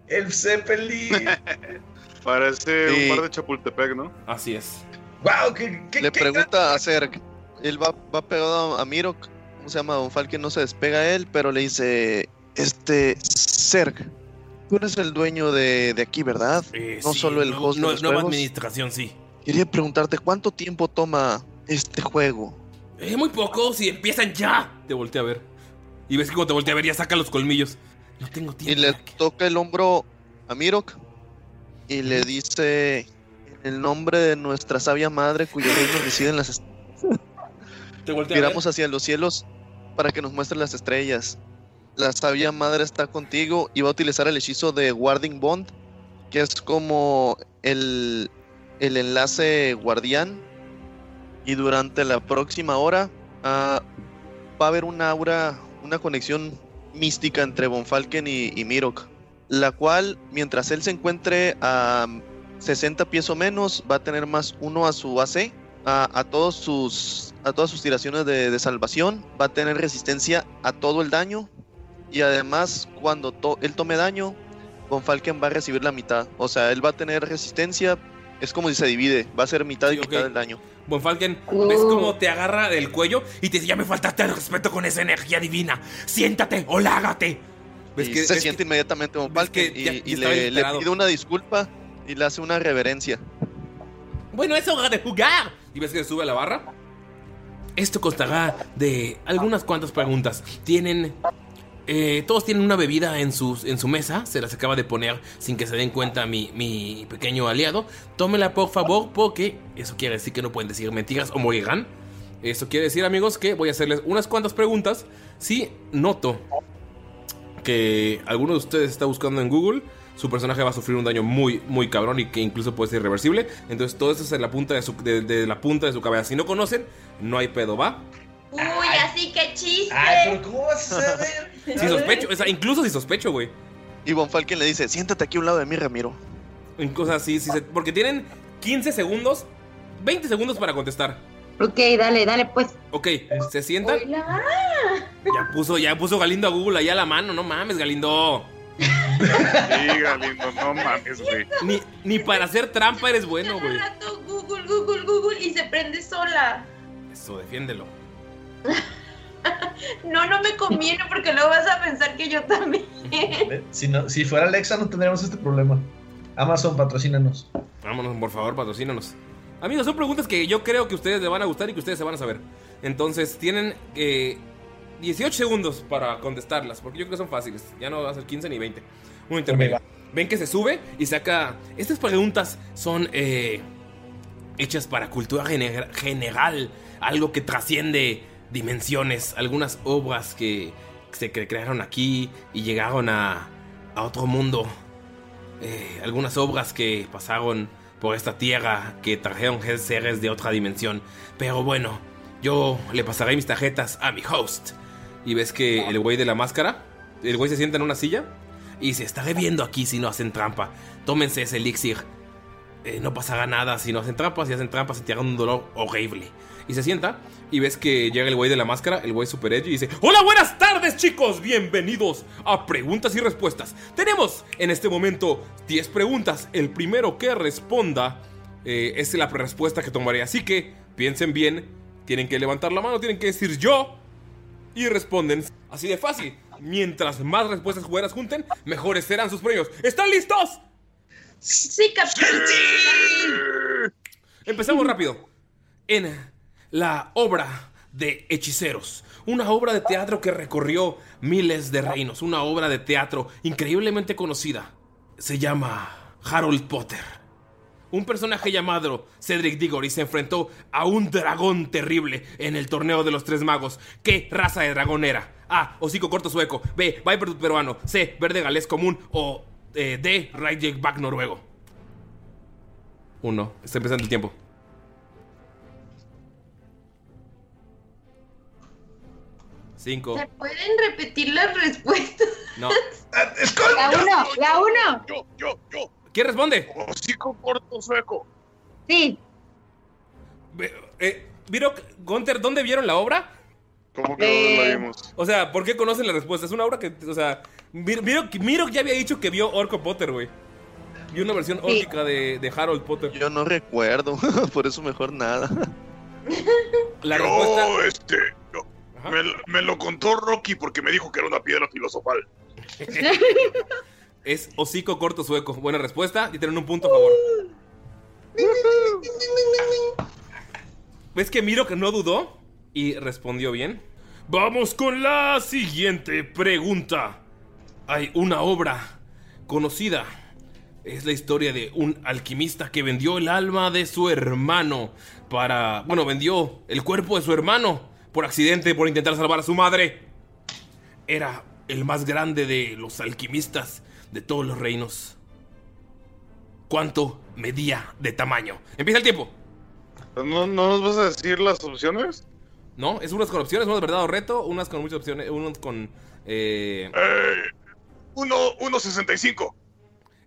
El Zeppelin. Parece Sí. un par de Chapultepec, ¿no? Así es. wow, qué, qué- Le qué pregunta a Zerg, él va, va pegado a, a Mirok, ¿cómo se llama? Don Falken no se despega a él, pero le dice, este, Zerg, tú eres el dueño de, de aquí, ¿verdad? Eh, no sí, solo el host de nue- los nueva juegos. administración, sí. Quería preguntarte, ¿cuánto tiempo toma este juego? Eh, muy poco, si empiezan ya. Te volteé a ver. Y ves que cuando te volteé a ver ya saca los colmillos. No tengo Y le toca el hombro a Mirok y le dice, en el nombre de nuestra sabia madre cuyo reino reside en las estrellas. Miramos hacia los cielos para que nos muestre las estrellas. La sabia madre está contigo y va a utilizar el hechizo de Guarding Bond, que es como el, el enlace guardián. Y durante la próxima hora ah, va a haber una aura, una conexión mística entre Von Falken y, Mirok, la cual, mientras él se encuentre a 60 pies o menos, va a tener más uno a su AC, a, todos sus, a todas sus tiraciones de, salvación, va a tener resistencia a todo el daño, y además, cuando él tome daño, Von va a recibir la mitad, o sea, él va a tener resistencia, es como si se divide, va a ser mitad y Sí, ok. mitad del daño. Von Falken, ves cómo te agarra del cuello y te dice: Ya me faltaste al respeto con esa energía divina. Siéntate o lágate. ¿Ves y que- se ves siente inmediatamente Von Falken ya- y, ya y estaba le, le pide una disculpa y le hace una reverencia. Bueno, es hora de jugar. Y ves que sube a la barra. Esto constará de algunas cuantas preguntas. Tienen. Eh, todos tienen una bebida en, en su mesa. Se las acaba de poner sin que se den cuenta mi, mi pequeño aliado. Tómela por favor, porque eso quiere decir que no pueden decir mentiras o morirán. Eso quiere decir, amigos, que voy a hacerles unas cuantas preguntas. Si noto que alguno de ustedes está buscando en Google, su personaje va a sufrir un daño muy, muy cabrón y que incluso puede ser irreversible. Entonces todo eso es en la punta de, su, de la punta de su cabeza. Si no conocen, no hay pedo, ¿va? Uy, así que chiste. Ay, pero ¿cómo vas a saber? Si sospecho, o sea, incluso si sospecho, güey. Y Von Falken le dice, siéntate aquí a un lado de mí, Ramiro. O sea, sí, porque tienen 15 segundos, 20 segundos para contestar. Ok, dale, dale, pues. Ok, se sientan. Hola. Ya puso, ya puso Galindo a Google allá a la mano, no mames, Galindo. Sí, Galindo, no mames, güey. Ni, ni para hacer trampa eres bueno, güey. Rato, Google, Google, Google y se prende sola. Eso, defiéndelo. No, no me conviene porque luego vas a pensar que yo también. Si, no, si fuera Alexa no tendríamos este problema. Amazon, patrocínanos. Vámonos, por favor, patrocínanos. Amigos, son preguntas que yo creo que ustedes les van a gustar y que ustedes se van a saber. Entonces, tienen eh, 18 segundos para contestarlas, porque yo creo que son fáciles. Ya no va a ser 15 ni 20. Un intermedio. Ven que se sube y saca. Estas preguntas son eh, hechas para cultura gene- general, algo que trasciende dimensiones, algunas obras que se cre- crearon aquí y llegaron a, a otro mundo. Eh, algunas obras que pasaron por esta tierra, que trajeron seres de otra dimensión. Pero bueno, yo le pasaré mis tarjetas a mi host. Y ves que el güey de la máscara, el güey se sienta en una silla y se estaré viendo aquí si no hacen trampa. Tómense ese elixir. Eh, no pasará nada si no hacen trampas. Si hacen trampas, sentirán un dolor horrible. Y se sienta y ves que llega el güey de la máscara, el güey super edgy, y dice: Hola, buenas tardes, chicos. Bienvenidos a Preguntas y Respuestas. Tenemos en este momento 10 preguntas. El primero que responda eh, es la respuesta que tomaré. Así que piensen bien. Tienen que levantar la mano, tienen que decir yo. Y responden así de fácil. Mientras más respuestas buenas junten, mejores serán sus premios. ¿Están listos? Sí, capitán. Empezamos rápido. En la obra de Hechiceros. Una obra de teatro que recorrió miles de reinos. Una obra de teatro increíblemente conocida. Se llama Harold Potter. Un personaje llamado Cedric Diggory se enfrentó a un dragón terrible en el torneo de los tres magos. ¿Qué raza de dragón era? A. Hocico corto sueco. B. Viper peruano. C. Verde galés común. O eh, D. Back noruego. Uno. Está empezando el tiempo. Cinco. ¿Se pueden repetir las respuestas? No. La uno, la uno. Yo, yo, yo. ¿Quién responde? Hocico corto sueco. Sí. Eh, Gunter, ¿dónde vieron la obra? ¿Cómo que dónde la vimos? O sea, ¿por qué conocen la respuesta? Es una obra que, o sea, Mir- Mirok, Mirok ya había dicho que vio Orco Potter, güey. Vio una versión Sí. órtica de, de Harold Potter. Yo no recuerdo, por eso mejor nada. La yo, respuesta- este, yo- me, lo- me lo contó Rocky porque me dijo que era una piedra filosofal. Es hocico corto sueco. Buena respuesta y tienen un punto a favor. ¿Ves que Mirok no dudó? Y respondió bien. Vamos con la siguiente pregunta. Hay una obra conocida. Es la historia de un alquimista que vendió el alma de su hermano para... Bueno, vendió el cuerpo de su hermano por accidente, por intentar salvar a su madre. Era el más grande de los alquimistas de todos los reinos. ¿Cuánto medía de tamaño? Empieza el tiempo. ¿No, ¿No nos vas a decir las opciones? No, es unas con opciones, unas verdad o reto, unas con muchas opciones, unas con... Eh... Uno, 1.65.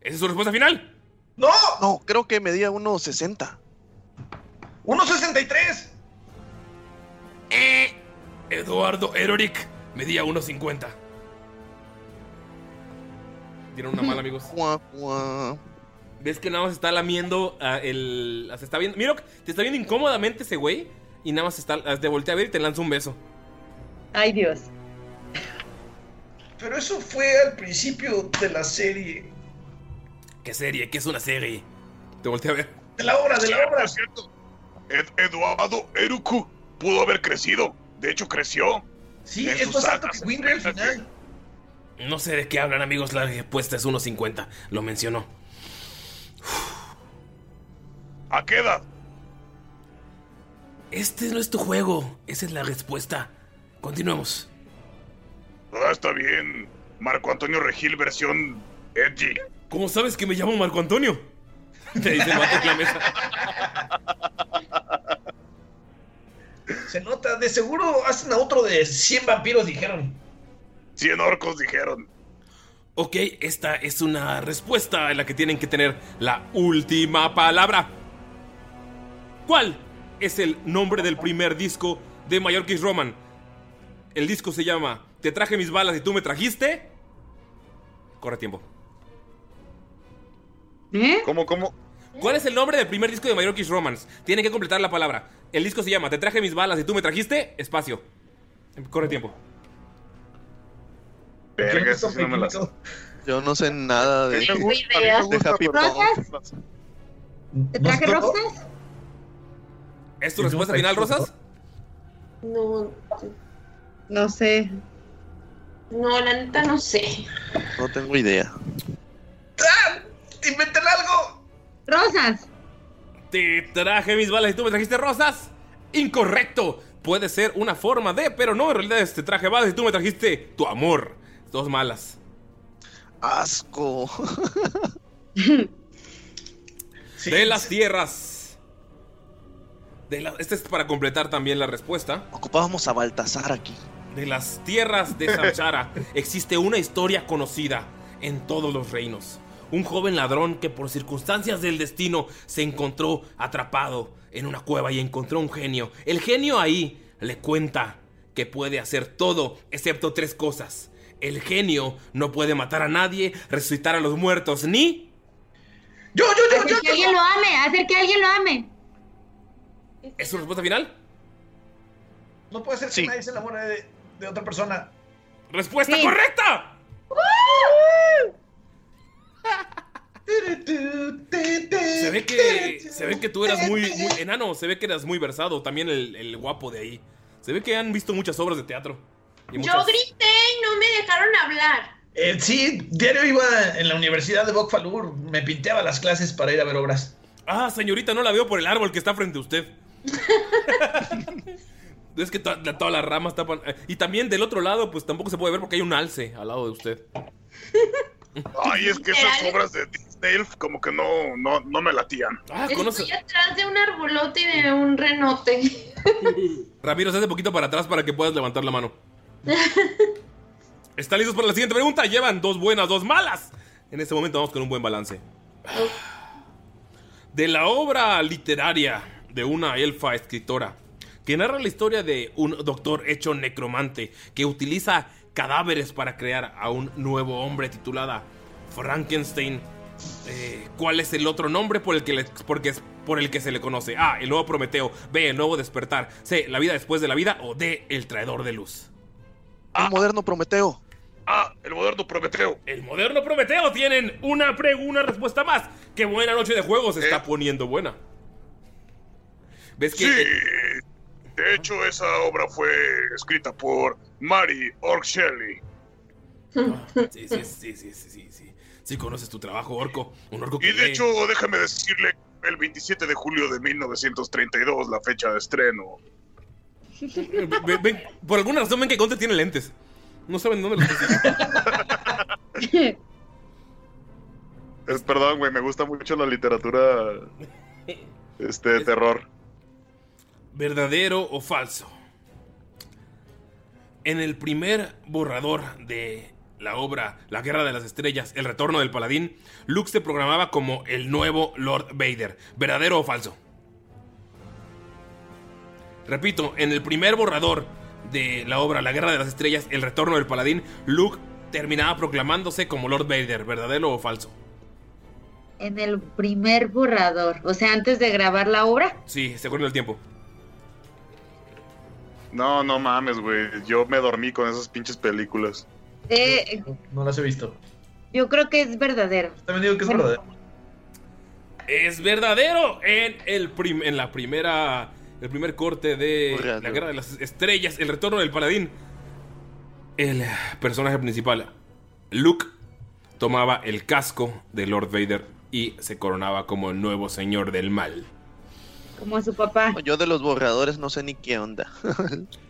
¿Esa es su respuesta final? ¡No! No, creo que medía 1.60. ¡1.63! Eh, Eduardo Eroric medía 1.50. Tienen una mala, amigos. ¿Ves que nada más está lamiendo ah, el... Se está viendo... Mira, te está viendo incómodamente ese güey y nada más está... Te voltea a ver y te lanza un beso. Ay, Dios. Pero eso fue al principio de la serie. ¿Qué serie? ¿Qué es una serie? Te voltea a ver. De la obra, de la obra. Es cierto. Ed- Eduardo Eruku pudo haber crecido. De hecho, creció. Sí, es más alto sagas que Winry al final. No sé de qué hablan, amigos. La respuesta es 1.50. Lo mencionó. ¿A qué edad? Este no es tu juego. Esa es la respuesta. Continuemos. Ah, está bien. Marco Antonio Regil, versión edgy. ¿Cómo sabes que me llamo Marco Antonio? Te dice el en la mesa. Se nota, de seguro hacen a otro de 100 vampiros, dijeron. 100 orcos dijeron. Ok, esta es una respuesta en la que tienen que tener la última palabra. ¿Cuál es el nombre del primer disco de Mallorquis Roman? El disco se llama Te traje mis balas y tú me trajiste. Corre tiempo. ¿Eh? ¿Cómo, cómo? ¿Cuál es el nombre del primer disco de Mallorquis Romance? Tienen que completar la palabra. El disco se llama Te traje mis balas y tú me trajiste. Espacio. Corre tiempo. Verga, eso sí no me la sé. Yo no sé nada de, de Happy ¿Rosas? ¿Te traje rosas? ¿Es tu respuesta final, Rosas? No, No sé. no, la neta no sé. No tengo idea. ¡Inventen algo! Rosas. Te traje mis balas y tú me trajiste rosas. Incorrecto. Puede ser una forma de, pero no, en realidad te traje balas y tú me trajiste tu amor. Dos malas. Asco. de las tierras. De la- este es para completar también la respuesta. Ocupábamos a Baltasar aquí. De las tierras de Samchara existe una historia conocida en todos los reinos. Un joven ladrón que por circunstancias del destino se encontró atrapado en una cueva y encontró un genio. El genio ahí le cuenta que puede hacer todo excepto tres cosas. El genio no puede matar a nadie, resucitar a los muertos, ni... Yo, yo, Hacer que alguien lo ame, hacer que alguien lo ame. ¿Es su respuesta final? No puede ser que nadie se enamore de, de otra persona. ¡Respuesta correcta! Se ve que, se ve que tú eras muy, muy enano, se ve que eras muy versado, también el, el guapo de ahí. Se ve que han visto muchas obras de teatro. Y Yo grité y no me dejaron hablar. Eh, sí, diario iba en la Universidad de Bokfalur. Me pinteaba las clases para ir a ver obras. Ah, señorita, no la veo por el árbol que está frente a usted. es que to- todas las ramas tapan. eh, Y también del otro lado, pues tampoco se puede ver porque hay un alce al lado de usted. Ay, es que esas obras de Disney como que no, no, no me latían. Ah, Estoy atrás de un arbolote y de un renote. Ramiro, se hace poquito para atrás para que puedas levantar la mano. ¿Están listos para la siguiente pregunta? Llevan dos buenas, dos malas. En este momento vamos con un buen balance. De la obra literaria de una elfa escritora que narra la historia de un doctor hecho necromante que utiliza cadáveres para crear a un nuevo hombre titulada Frankenstein. Eh, ¿Cuál es el otro nombre por el que le- porque es por el que se le conoce? A. El nuevo Prometeo. B. El nuevo despertar. C. La vida después de la vida. O D. El traidor de luz. El moderno Prometeo. Ah, el moderno Prometeo. El moderno Prometeo. Tienen una, pre- una respuesta más. Qué buena noche de juego se está poniendo buena. ¿Ves que Sí. De hecho, esa obra fue escrita por Mary Ork Shelley. Sí, sí, sí, sí, sí, sí, sí. Sí conoces tu trabajo, Orco. Un orco que Y de lee. hecho, déjame decirle, el 27 de julio de 1932, la fecha de estreno. Eh, Ven- ven- por alguna razón ven que Conte tiene lentes. No saben dónde los Es, perdón, güey, me gusta mucho la literatura este, de terror. ¿Verdadero o falso? En el primer borrador de la obra La Guerra de las Estrellas, El Retorno del Paladín, Luke se programaba como el nuevo Lord Vader. ¿Verdadero o falso? Repito, en el primer borrador de la obra La Guerra de las Estrellas, El Retorno del Paladín, Luke terminaba proclamándose como Lord Vader. ¿Verdadero o falso? En el primer borrador, o sea, antes de grabar la obra. Sí, según el tiempo. No, no mames, güey. Yo me dormí con esas pinches películas. Eh, No las he visto. yo creo que es verdadero. También digo que es verdadero. Es verdadero en el prim- en la primera el primer corte de la guerra de las estrellas, el retorno del paladín. El personaje principal, Luke, tomaba el casco de Lord Vader y se coronaba como el nuevo señor del mal. Como su papá. Yo de los borradores no sé ni qué onda.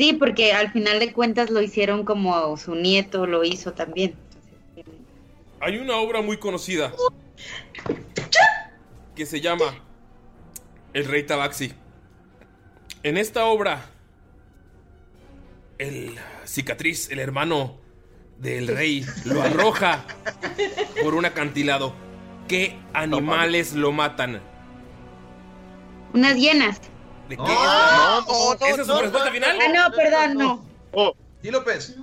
Sí, porque al final de cuentas lo hicieron como su nieto lo hizo también. Hay una obra muy conocida que se llama El Rey Tabaxi. En esta obra, el cicatriz, el hermano del rey, lo arroja por un acantilado. ¿Qué animales lo matan? Unas hienas. ¿De qué? No, no, no, ¿Esa es su no, respuesta final? Ah, no, perdón, no. Oh, sí, López.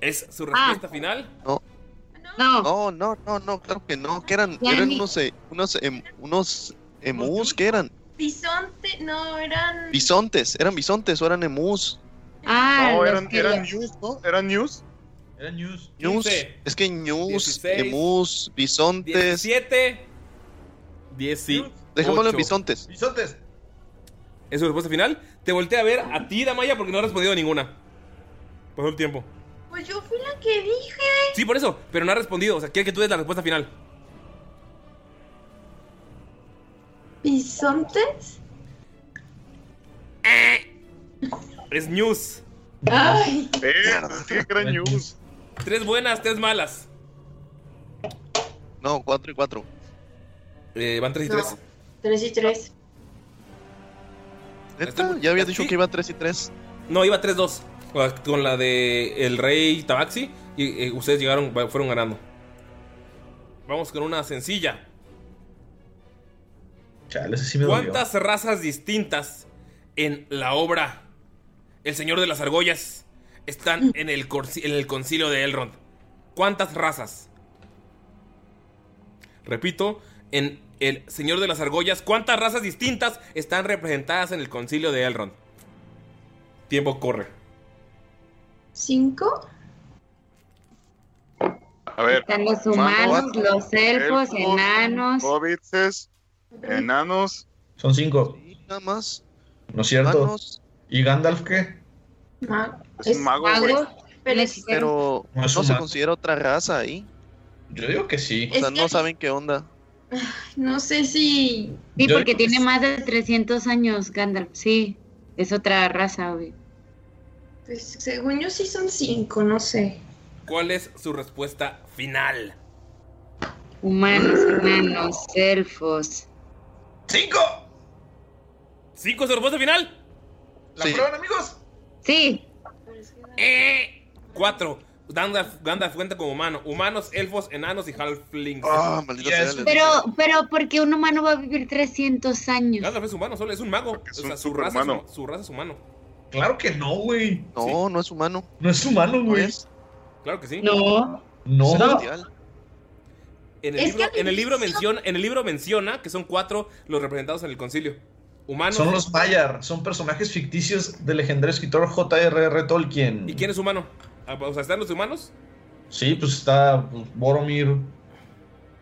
¿Es su respuesta final? No. No. No, no, no, no, claro que no. Que eran, eran unos, eh, unos, em- unos emus, ¿qué eran? Bisonte, no, eran. Bisontes, eran bisontes o eran emus. Ah, no, eran, eran news, ¿no? Eran news. Eran news. Ñus, 15, es que ñus, 16, emus, bisontes. 17, 18. Dejémoslo en bisontes. Bisontes. ¿Es su respuesta final? Te volteé a ver a ti, Damaya, porque no has respondido a ninguna. Pasó el tiempo. Pues yo fui la que dije. Sí, por eso, pero no has respondido. O sea, quiere que tú des la respuesta final. ¿Bisontes? Es news. Ay. Eh, gran news. Tres buenas, tres malas. No, 4 y 4. Eh, van 3 y No. 3. Tres y tres. ¿Neta? Ya había dicho que iba 3 y 3. No, iba 3-2. Con la- Con la de el rey Tabaxi. Y eh, ustedes llegaron, fueron ganando. Vamos con una sencilla. Chale, sí me dolió. ¿Cuántas razas distintas en la obra El Señor de las Argollas están en el, en el concilio de Elrond? ¿Cuántas razas? Repito, en El Señor de las Argollas, ¿cuántas razas distintas están representadas en el concilio de Elrond? Tiempo corre. ¿Cinco? A ver. Están los humanos, los elfos, enanos. Hobbits, enanos. Son cinco. Nada más. ¿No es cierto? Humanos. ¿Y Gandalf qué? Es un mago. Pero Pero No se considera otra raza ahí. Yo digo que sí. O sea, Es no que- saben qué onda. No sé si. Sí, Yo- porque tiene más de 300 años Gandalf. Sí, es otra raza, güey. Pues según yo sí son cinco, no sé. ¿Cuál es su respuesta final? Humanos, enanos, elfos. ¡Cinco! ¿Cinco es su respuesta final? ¿La Sí. prueban, amigos? Sí, ¡Eh! Cuatro. Gandalf, Gandalf cuenta como humano. Humanos, elfos, enanos y halflings. Ah, maldita Ya sea. es- les pero, pero porque un humano va a vivir 300 años. Gandalf es humano, solo es un mago. es o sea, un su raza, es, su raza es humano. Claro que no, güey. No, no es humano. No es humano, No güey. Claro que sí. No, No. En el, Es libro, en, el libro menciona, en el libro menciona que son cuatro los representados en el concilio. Humanos. Son los Maiar, son personajes ficticios del legendario escritor J.R.R. Tolkien. ¿Y quién es humano? Ah, O sea, ¿están los humanos? Sí, pues está pues, Boromir,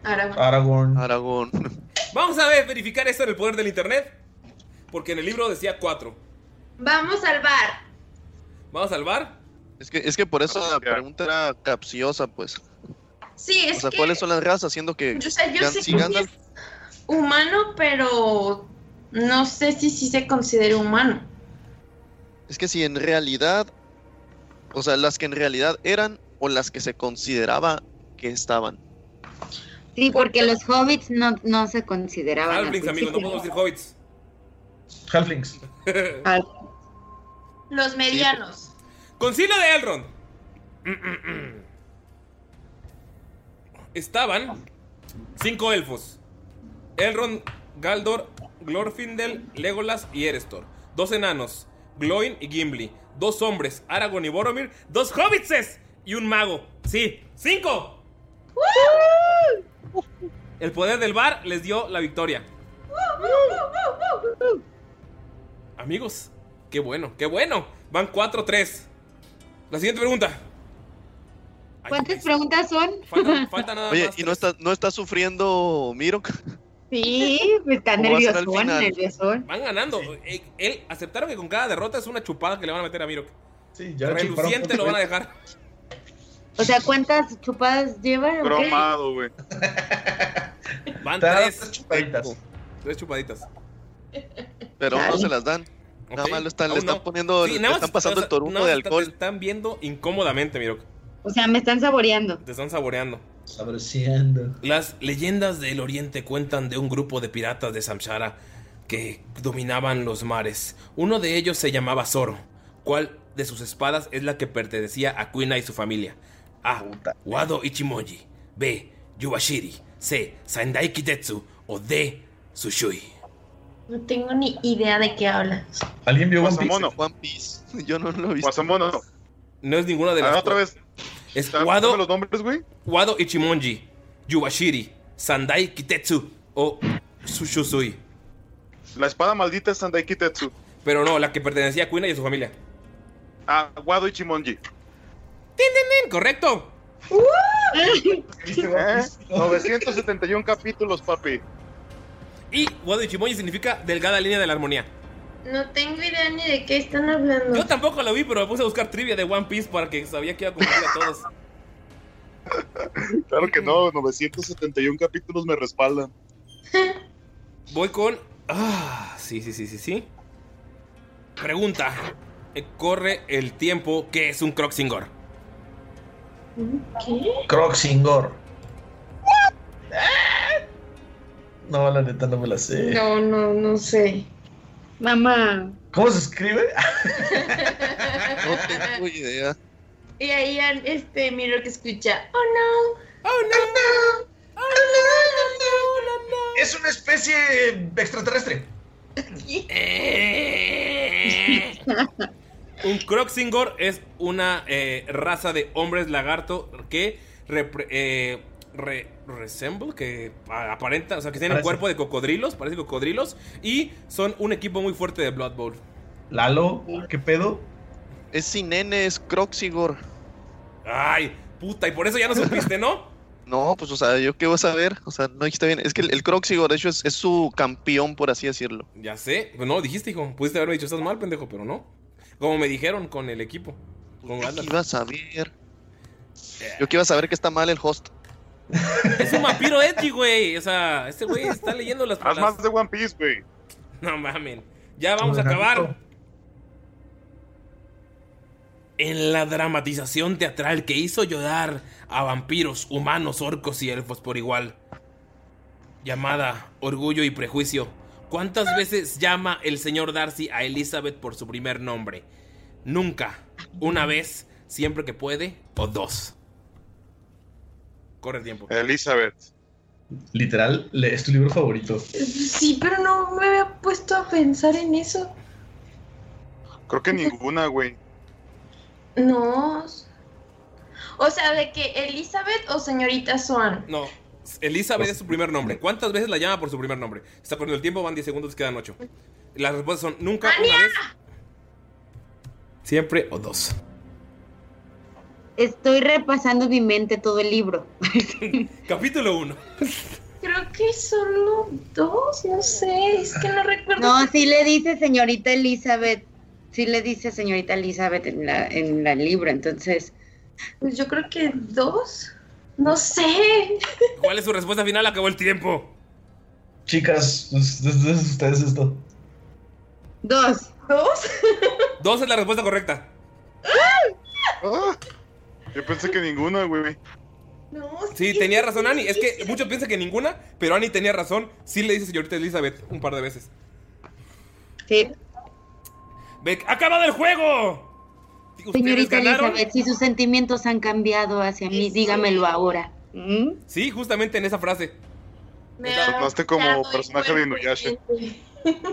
Aragorn. Aragorn. Aragón. Vamos a ver, verificar esto en el poder del internet. Porque en el libro decía cuatro. Vamos al bar. Vamos al bar. Es que, es que por eso la pregunta era capciosa, pues. Sí, es O sea, que. ¿cuáles son las razas? Siendo que O sea, yo Gan- sé si que es humano, pero no sé si sí se considera humano. Es que si en realidad, o sea, las que en realidad eran o las que se consideraba que estaban. sí, porque los hobbits no, no se consideraban. al Halflings, amigos, no podemos decir hobbits. Halflings. Al- Los medianos. Concilio de Elrond. Estaban cinco elfos. Elrond, Galdor, Glorfindel, Legolas y Erestor. Dos enanos, Gloin y Gimli. Dos hombres, Aragorn y Boromir. Dos hobbitses y un mago. Sí, cinco. El poder del bar les dio la victoria. Amigos, qué bueno, qué bueno. Van 4-3. La siguiente pregunta. ¿Cuántas preguntas son? Falta, falta nada Oye, más. ¿y no está, no está sufriendo Miro? Sí, pues está ¿Cómo va a ser al nerviosón, nerviosón. Van ganando. Eh, Él, aceptaron que con cada derrota es una chupada que le van a meter a Miro. Sí, ya Reluciente lo van a dejar. O sea, ¿cuántas chupadas lleva? Bromado, güey. Van tres. chupaditas. Tres chupaditas. Pero no se las dan. Nada Ok, más le están, le están no. poniendo, Sí, le nada están más- pasando el nada de alcohol. Te están viendo incómodamente, Miro. O sea, me están saboreando. Te están saboreando. Las leyendas del oriente cuentan de un grupo de piratas de Samsara que dominaban los mares. Uno de ellos se llamaba Zoro. ¿Cuál de sus espadas es la que pertenecía a Kuina y su familia? A. Puta. Wado Ichimonji. B. Yubashiri. C. Sandai Kitetsu. O D. Sushui. No tengo ni idea de qué hablas. ¿Alguien vio One Piece? One Piece. Yo no lo he visto. Guasamono. No es ninguna de A las ver, otra vez. Es Wado, los nombres, güey. Wado Ichimonji. Yubashiri. Sandai Kitetsu. O Sushusui. La espada maldita es Sandai Kitetsu. Pero no, la que pertenecía a Kuina y a su familia. Ah, Wado Ichimonji. ¡Tin, tin, tin! ¡Correcto! ¿Viste One ¿Eh? Piece? 971 capítulos, papi. Y Wado Ichimonji significa delgada línea de la armonía. No tengo idea ni de qué están hablando. Yo tampoco lo vi, pero me puse a buscar trivia de One Piece para que sabía que iba a cumplir a todos. Claro que no, 971 capítulos me respaldan. Voy con. Ah, sí, sí, sí, sí, sí. Pregunta: eh, ¿Corre el tiempo que es un Croxingor? ¿Qué? Croxingor. No, la neta no me la sé. No, no, no sé. Mamá. ¿Cómo se escribe? No tengo idea. Y ahí este, miro que escucha. Oh no. Oh no. Oh Es una especie extraterrestre. Un Croxingor es una eh, raza de hombres lagarto que repre- eh, re- resemble, que aparenta, o sea, que tienen el Parece. cuerpo de cocodrilos, parecen cocodrilos, y son un equipo muy fuerte de Blood Bowl. Lalo, ¿qué pedo? Es sin nene, es Croxigor. Ay, puta, y por eso ya no supiste, ¿no? No, pues, o sea, yo qué voy a saber. O sea, no dijiste bien. Es que el, el Croxigor, de hecho, es, es su campeón, por así decirlo. Ya sé, pues no, dijiste, hijo, pudiste haberme dicho, estás mal, pendejo, pero no. Como me dijeron con el equipo. Con ¿Qué Gandalf. iba a saber? Yo que iba a saber que está mal el host. Es un vampiro edgy, güey. O sea, este güey está leyendo las Haz más de One Piece, güey. No mamen. Ya vamos a acabar. En la dramatización teatral que hizo llorar a vampiros, humanos, orcos y elfos por igual. Llamada Orgullo y Prejuicio. ¿Cuántas veces llama el señor Darcy a Elizabeth por su primer nombre? Nunca. Una vez, siempre que puede, o dos. Corre el tiempo. Elizabeth. Literal, es tu libro favorito. Sí, pero no me había puesto a pensar en eso. Creo que ninguna, güey. No. O sea, de que Elizabeth o señorita Swan. No, Elizabeth es su primer nombre. ¿Cuántas veces la llama por su primer nombre? Está corriendo el tiempo, van 10 segundos, quedan 8. Las respuestas son nunca, una vez, siempre o dos. Estoy repasando mi mente todo el libro. Capítulo 1. Creo que solo dos, no sé, es que no recuerdo. No, sí le dice señorita Elizabeth. Sí le dice señorita Elizabeth en la, en la libro, entonces. Pues yo creo que dos. No sé. ¿Cuál es su respuesta final? Acabó el tiempo. Chicas, es, es- es ustedes esto. Dos. ¿Dos? Dos es la respuesta correcta. Ah, yo pensé que ninguna, güey. No, Sí, tenía razón Annie. Es que muchos piensan que ninguna, pero Annie tenía razón. Sí le dice señorita Elizabeth un par de veces. Sí. Ve, ¡Acabado el juego! Ustedes Señorita ganaron. Elizabeth, si sus sentimientos han cambiado hacia mí, dígamelo ahora. ¿Mm? Sí, justamente en esa frase. Me Sonaste como personaje de Inuyasha.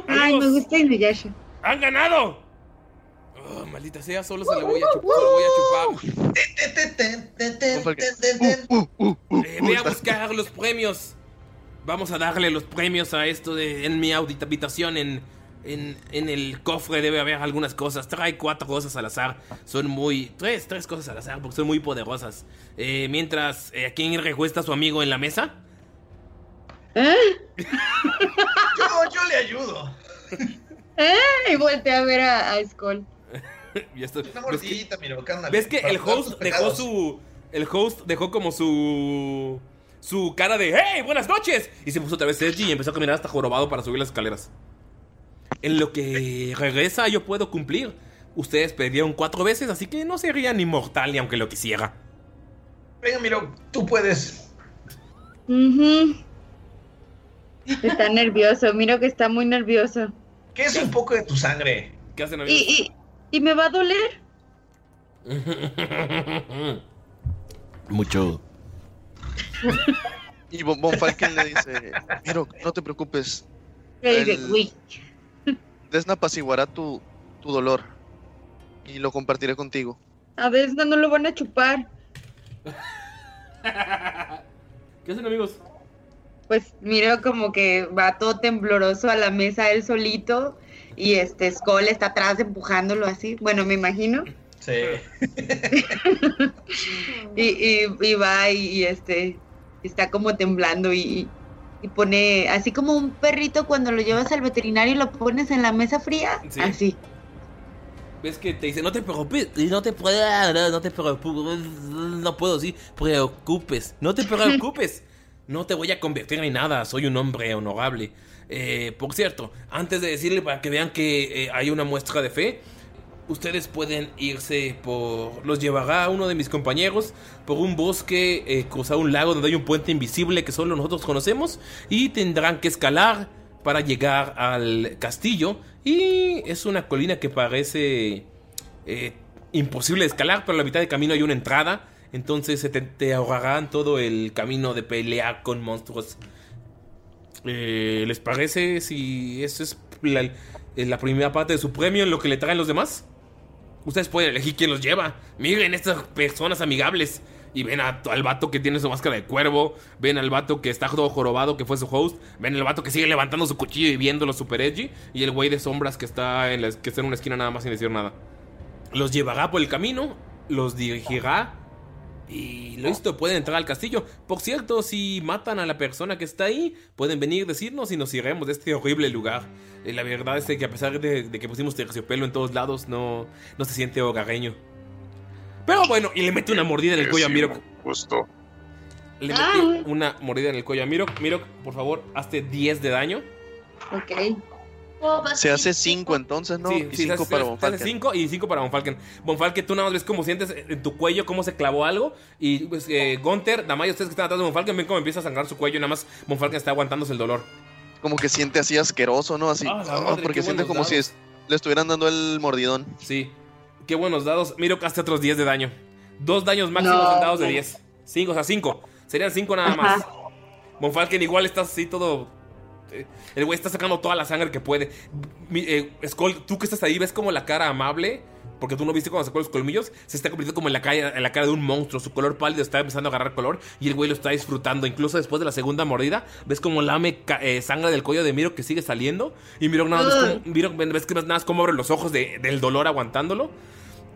Ay, me gusta Inuyasha. ¡Han ganado! Oh, maldita sea, solo se le voy a chupar. Solo voy a chupar. Eh, ve a buscar los premios. Vamos a darle los premios a esto de en mi audita habitación en, en, en el cofre debe haber algunas cosas. Trae cuatro cosas al azar. Son muy tres tres cosas al azar porque son muy poderosas. Eh, mientras eh, ¿a quién recuesta su amigo en la mesa? ¿Eh? Yo, yo le ayudo. ¿Eh? Y volteé a ver a, a Skull. Y esto- Una ¿ves que- mordidita, mira, cándale, ¿Ves que el host dejó su. El host dejó como su. Su cara de ¡Hey! ¡Buenas noches! Y se puso otra vez edgy y empezó a caminar hasta jorobado para subir las escaleras. En lo que regresa, yo puedo cumplir. Ustedes perdieron cuatro veces, así que no serían inmortal ni aunque lo quisiera. Venga, mira, tú puedes. Ujú. Está nervioso, miro que está muy nervioso. ¿Qué es un poco de tu sangre? ¿Qué hacen ¿Y, y, y me va a doler? Mucho. Y Von, Von Falken le dice, Miro, no te preocupes. Desna apaciguará tu, tu dolor y lo compartiré contigo. A no, no lo van a chupar. ¿Qué hacen, amigos? Pues miro como que va todo tembloroso a la mesa él solito y este Skull está atrás empujándolo así. Bueno, me imagino. Sí. Y, y, y va y, y, este está como temblando y, y pone, así como un perrito cuando lo llevas al veterinario y lo pones en la mesa fría, Sí. así. Ves que te dice, no te preocupes, y no te puedo, no te preocupes, no puedo decir, preocupes, no te preocupes, no te voy a convertir en nada, soy un hombre honorable. Eh, por cierto, antes de decirle para que vean que eh, hay una muestra de fe, ustedes pueden irse por, los llevará uno de mis compañeros por un bosque, eh, cruzar un lago donde hay un puente invisible que solo nosotros conocemos y tendrán que escalar para llegar al castillo y es una colina que parece eh, imposible de escalar, pero a la mitad del camino hay una entrada. Entonces se te, te ahorrarán todo el camino de pelear con monstruos. Eh, ¿Les parece si eso es la, eh, la primera parte de su premio en lo que le traen los demás? Ustedes pueden elegir quién los lleva. Miren estas personas amigables. Y ven al vato que tiene su máscara de cuervo. Ven al vato que está todo jorobado, que fue su host. Ven al vato que sigue levantando su cuchillo y viéndolo super edgy. Y el güey de sombras que está, en la, que está en una esquina nada más sin decir nada. Los llevará por el camino. Los dirigirá. Y listo, pueden entrar al castillo. Por cierto, si matan a la persona que está ahí, pueden venir decirnos y nos iremos de este horrible lugar. Eh, la verdad es que a pesar de, de que pusimos terciopelo en todos lados, no, no se siente hogareño. Pero bueno, y le mete una mordida en el cuello a Mirok. Justo. Le mete una mordida en el cuello a Mirok. Mirok, por favor, hazte 10 de daño. Ok. Se hace 5 entonces, ¿no? Sí, y sí, 5 haces- para Bonfalken. cinco y 5 para Bonfalken. Bonfalken, tú nada más ves cómo sientes en tu cuello cómo se clavó algo. Y pues, eh, Gunther, Damaya, ustedes que están atrás de Bonfalken, ven cómo empieza a sangrar su cuello y nada más Bonfalken está aguantándose el dolor. Como que siente así asqueroso, ¿no? Así. Ah, ah, madre, porque siente como si es- le estuvieran dando el mordidón. Sí. Qué buenos dados. Miro que hace otros 10 de daño. Dos daños máximos No. en dados de 10. 5, o sea, 5. Serían 5 nada más. Bonfalken igual está así todo. Eh, El güey está sacando toda la sangre que puede. Mi- eh, tú que estás ahí, ves como la cara amable. Porque tú no viste cuando sacó los colmillos. Se está convirtiendo como en la, cara, de un monstruo. Su color pálido está empezando a agarrar color. Y el güey lo está disfrutando. Incluso después de la segunda mordida, ves como lame eh, sangre del cuello de Miro que sigue saliendo. Y Miro nada más como, Miro, ves que nada más como abre los ojos de- del dolor aguantándolo.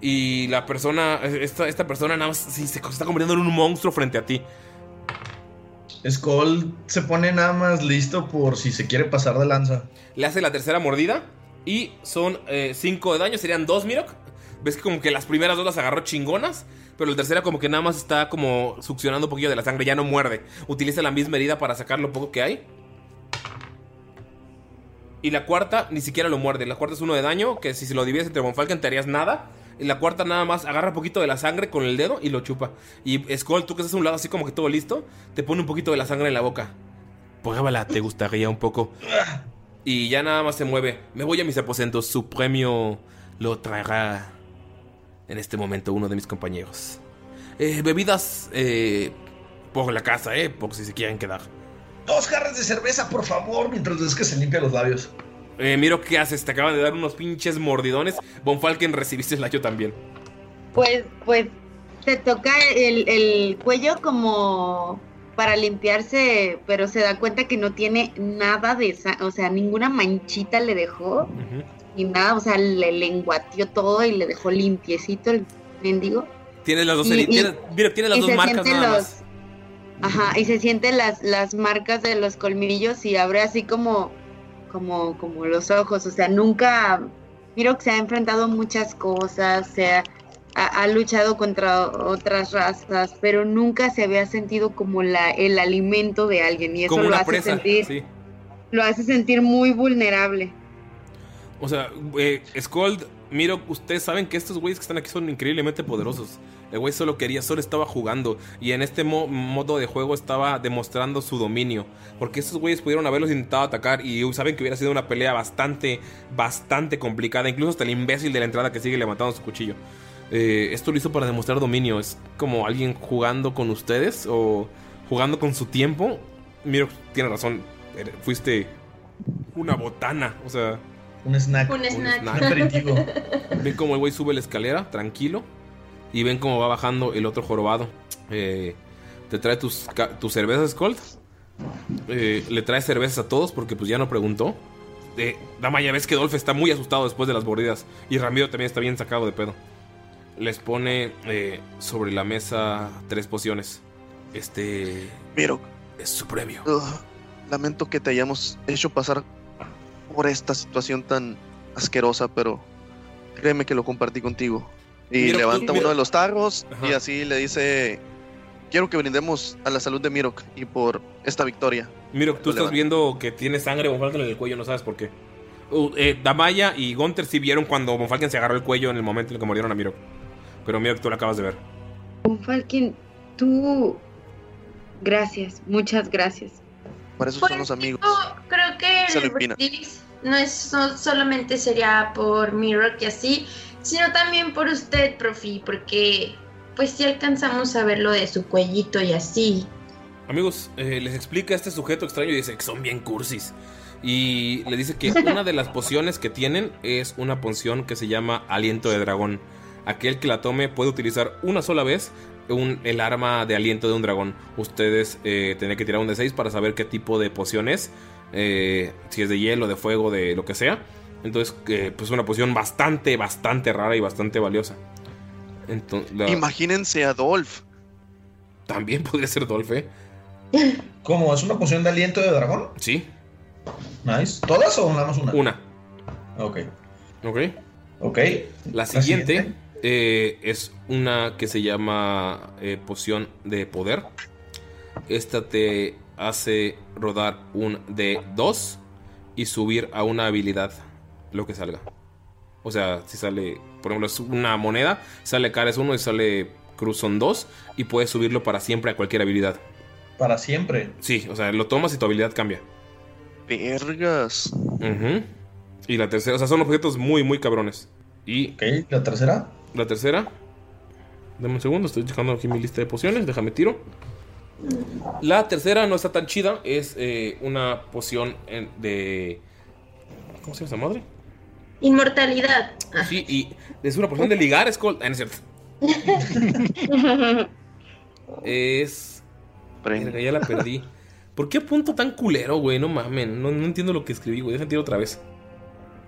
Y la persona, esta, esta persona nada más se está convirtiendo en un monstruo frente a ti. Skull se pone nada más listo por si se quiere pasar de lanza. Le hace la tercera mordida y son 5 de daño, serían 2 Mirok. Ves que como que las primeras dos las agarró chingonas, pero la tercera como que nada más está como succionando un poquillo de la sangre, ya no muerde. Utiliza la misma herida para sacar lo poco que hay. Y la cuarta ni siquiera lo muerde. La cuarta es uno de daño, que si se lo divides entre Bonfalken te harías nada. Y la cuarta nada más agarra un poquito de la sangre con el dedo y lo chupa. Y Skull, tú que estás a un lado así como que todo listo, te pone un poquito de la sangre en la boca. Pruébala, te gustaría un poco. Y ya nada más se mueve. Me voy a mis aposentos. Su premio lo traerá en este momento uno de mis compañeros. Eh, bebidas eh, por la casa, eh, por si se quieren quedar. Dos jarras de cerveza, por favor, mientras es que se limpia los labios. Eh, miro qué haces, te acaban de dar unos pinches mordidones. Bonfalken recibiste el layo también. Pues, pues, te toca el, el cuello como para limpiarse, pero se da cuenta que no tiene nada de esa, o sea, ninguna manchita le dejó, ni nada, o sea, le lenguateó todo y le dejó limpiecito el mendigo. Tienes las dos, Y- y- mira, tienes las y dos se marcas sienten nada los- más. Ajá, y se sienten las, las marcas de los colmillos y abre así como, como, como los ojos. O sea, nunca, miro que se ha enfrentado muchas cosas, se ha, ha- ha luchado contra otras razas, pero nunca se había sentido como la, el alimento de alguien. Y eso Como lo hace presa. sentir, Sí. lo hace sentir muy vulnerable. O sea, eh, Scold, miro, ustedes saben que estos güeyes que están aquí son increíblemente poderosos. El güey solo quería, solo estaba jugando. Y en este mo- modo de juego estaba demostrando su dominio. Porque estos güeyes pudieron haberlos intentado atacar. Y saben que hubiera sido una pelea bastante, bastante complicada. Incluso hasta el imbécil de la entrada que sigue levantando su cuchillo. Eh, esto lo hizo para demostrar dominio. Es como alguien jugando con ustedes o jugando con su tiempo. Miro, tiene razón. Eres- Fuiste una botana. O sea. Un snack. Un snack. Un aperitivo. Ven como el güey sube la escalera, tranquilo. Y ven cómo va bajando el otro jorobado. Eh, te trae tus, tus cervezas, Colt. Eh, le trae cervezas a todos porque pues ya no preguntó. Eh, Dama, ya ves que Dolph está muy asustado después de las mordidas. Y Ramiro también está bien sacado de pedo. Les pone eh, sobre la mesa tres pociones. Este... Miro. Es su premio. Lamento que te hayamos hecho pasar por esta situación tan asquerosa, pero créeme que lo compartí contigo. Y Mira, levanta tú- uno de los tarros y Ajá. así le dice, quiero que brindemos a la salud de Mirok y por esta victoria. Miro, tú Lo estás levanta. viendo que tiene sangre Falken en el cuello, no sabes por qué. Uh, eh, Damaya y Gunther sí vieron cuando Von Falken se agarró el cuello en el momento en el que murieron a Miro. Pero Miro, tú lo acabas de ver. Falken, tú. Gracias, muchas gracias. Para eso Pues, son los amigos. yo creo que el no es so- solamente sería por Mirok y así, sino también por usted, profi, porque pues si alcanzamos a ver lo de su cuellito y así. Amigos, eh, les explica a este sujeto extraño y dice que son bien cursis. Y le dice que una de las pociones que tienen es una poción que se llama Aliento de Dragón. Aquel que la tome puede utilizar una sola vez un- el arma de aliento de un dragón. Ustedes eh, tienen que tirar un D6 para saber qué tipo de poción es. eh, si es de hielo, de fuego, de lo que sea. Entonces, eh, pues una poción bastante, bastante rara y bastante valiosa. Entonces, la- Imagínense a Dolph. también podría ser Dolph, ¿eh? ¿Cómo? ¿Es una poción de aliento de dragón? Sí, Nice. ¿Todas o nada más una? una. Ok. Ok. Ok. La siguiente eh, es una que se llama eh, poción de poder. Esta te hace rodar un D2 y subir a una habilidad lo que salga. O sea, si sale, por ejemplo, es una moneda, sale cara es 1 y sale cruz son 2 y puedes subirlo para siempre a cualquier habilidad. Para siempre. Sí, o sea, lo tomas y tu habilidad cambia. Vergas. Ujú. Y la tercera, o sea, son objetos muy, muy cabrones. Y. Ok, ¿la tercera? La tercera. Dame un segundo, estoy checando aquí mi lista de pociones, déjame tiro. La tercera no está tan chida, es eh, una poción de. ¿Cómo se llama esa madre? Inmortalidad. Sí, y es una poción de ligar, es col- ah, no es cierto. Es. Verga, ya la perdí. ¿Por qué punto tan culero, güey? No mamen, no, no entiendo lo que escribí, güey. Déjame tiro otra vez.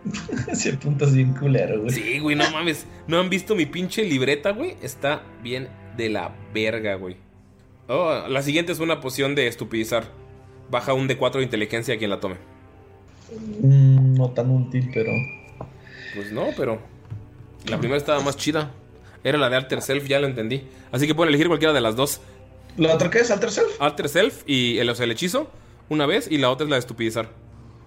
Ese punto es bien culero, güey. Sí, güey, no mames. ¿No han visto mi pinche libreta, güey? Está bien de la verga, güey. Oh, la siguiente es una poción de estupidizar. Baja un D4 de inteligencia a quien la tome. Mm, no tan útil, pero. Pues no, pero. La primera estaba más chida. Era la de Alter Self, ya lo entendí. Así que pueden elegir cualquiera de las dos. ¿La otra qué es? ¿Alter Self? Alter Self y el, o sea, el hechizo, una vez, y la otra es la de estupidizar.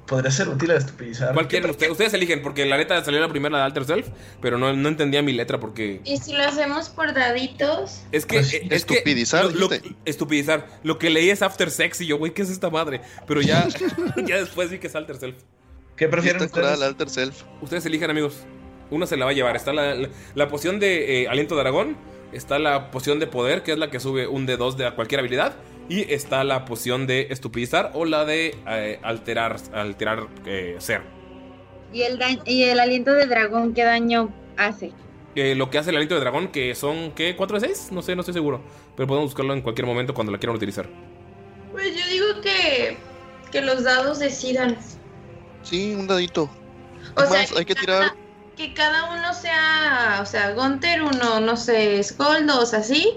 Podría ser útil la de estupidizar. ¿Cuál quieren ustedes? Ustedes eligen, porque la neta salió la primera la de Alter Self, pero no, no entendía mi letra porque Y si lo hacemos por daditos. Es que. Pues, que estupidizar, lo- lo- estupidizar. Lo que leí es After Sex y yo, güey, ¿qué es esta madre? Pero ya, ya después vi que es Alter Self. ¿Qué prefieren Está curada la Alter Self. Ustedes elijan, amigos. Una se la va a llevar. Está la, la- la poción de eh, aliento de dragón. Está la poción de poder, que es la que sube un de 2 de cualquier habilidad. Y está la poción de estupidizar o la de eh, alterar, alterar eh, ser. ¿Y el, ¿Y el aliento de dragón qué daño hace? Eh, lo que hace el aliento de dragón, que son, ¿qué? ¿4 de 6? No sé, no estoy seguro. Pero podemos buscarlo en cualquier momento cuando la quieran utilizar. Pues yo digo que, que los dados decidan. Sí, un dadito. O sea, hay que tirar. Que cada uno sea, o sea, Gunter, uno, no sé, Skull, dos, así.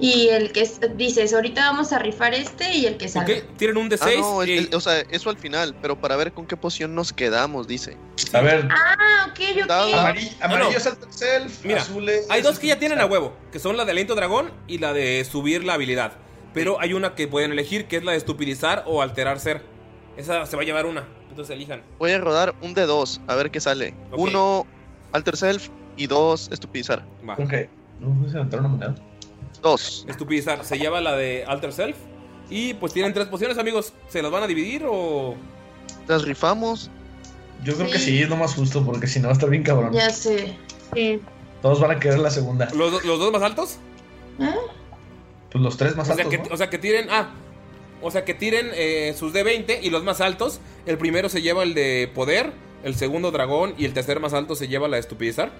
Y el que es- dices, ahorita vamos a rifar este y el que salga. Ok, tienen un de Ah, 6. no, el- el- o sea, eso al final, pero para ver con qué poción nos quedamos, dice. A ver, Ah, ok, ok. Dado. amari- amarillo no. es Alter Self, Mira, azul es. Hay dos que ya tienen a huevo, que son la de aliento dragón y la de subir la habilidad. Pero hay una que pueden elegir, que es la de estupidizar o alterar ser. Esa se va a llevar una, entonces elijan. Voy a rodar un de dos, a ver qué sale. Uno, Alter Self y dos, estupidizar. Va. Ok. No se levantaron una moneda. Dos. Estupidizar, se lleva la de alter self. Y pues tienen tres pociones, amigos. ¿Se las van a dividir o...? Las rifamos. Yo creo que Sí. es lo más justo, porque si no va a estar bien cabrón. Ya sé. Sí. Todos van a querer la segunda. ¿Los, do- los dos más altos? ¿Eh? Pues los tres más O sea, altos. que, ¿no? o sea, que tiren... Ah, o sea, que tiren eh, sus D20 y los más altos. El primero se lleva el de poder, el segundo dragón y el tercer más alto se lleva la de estupidizar.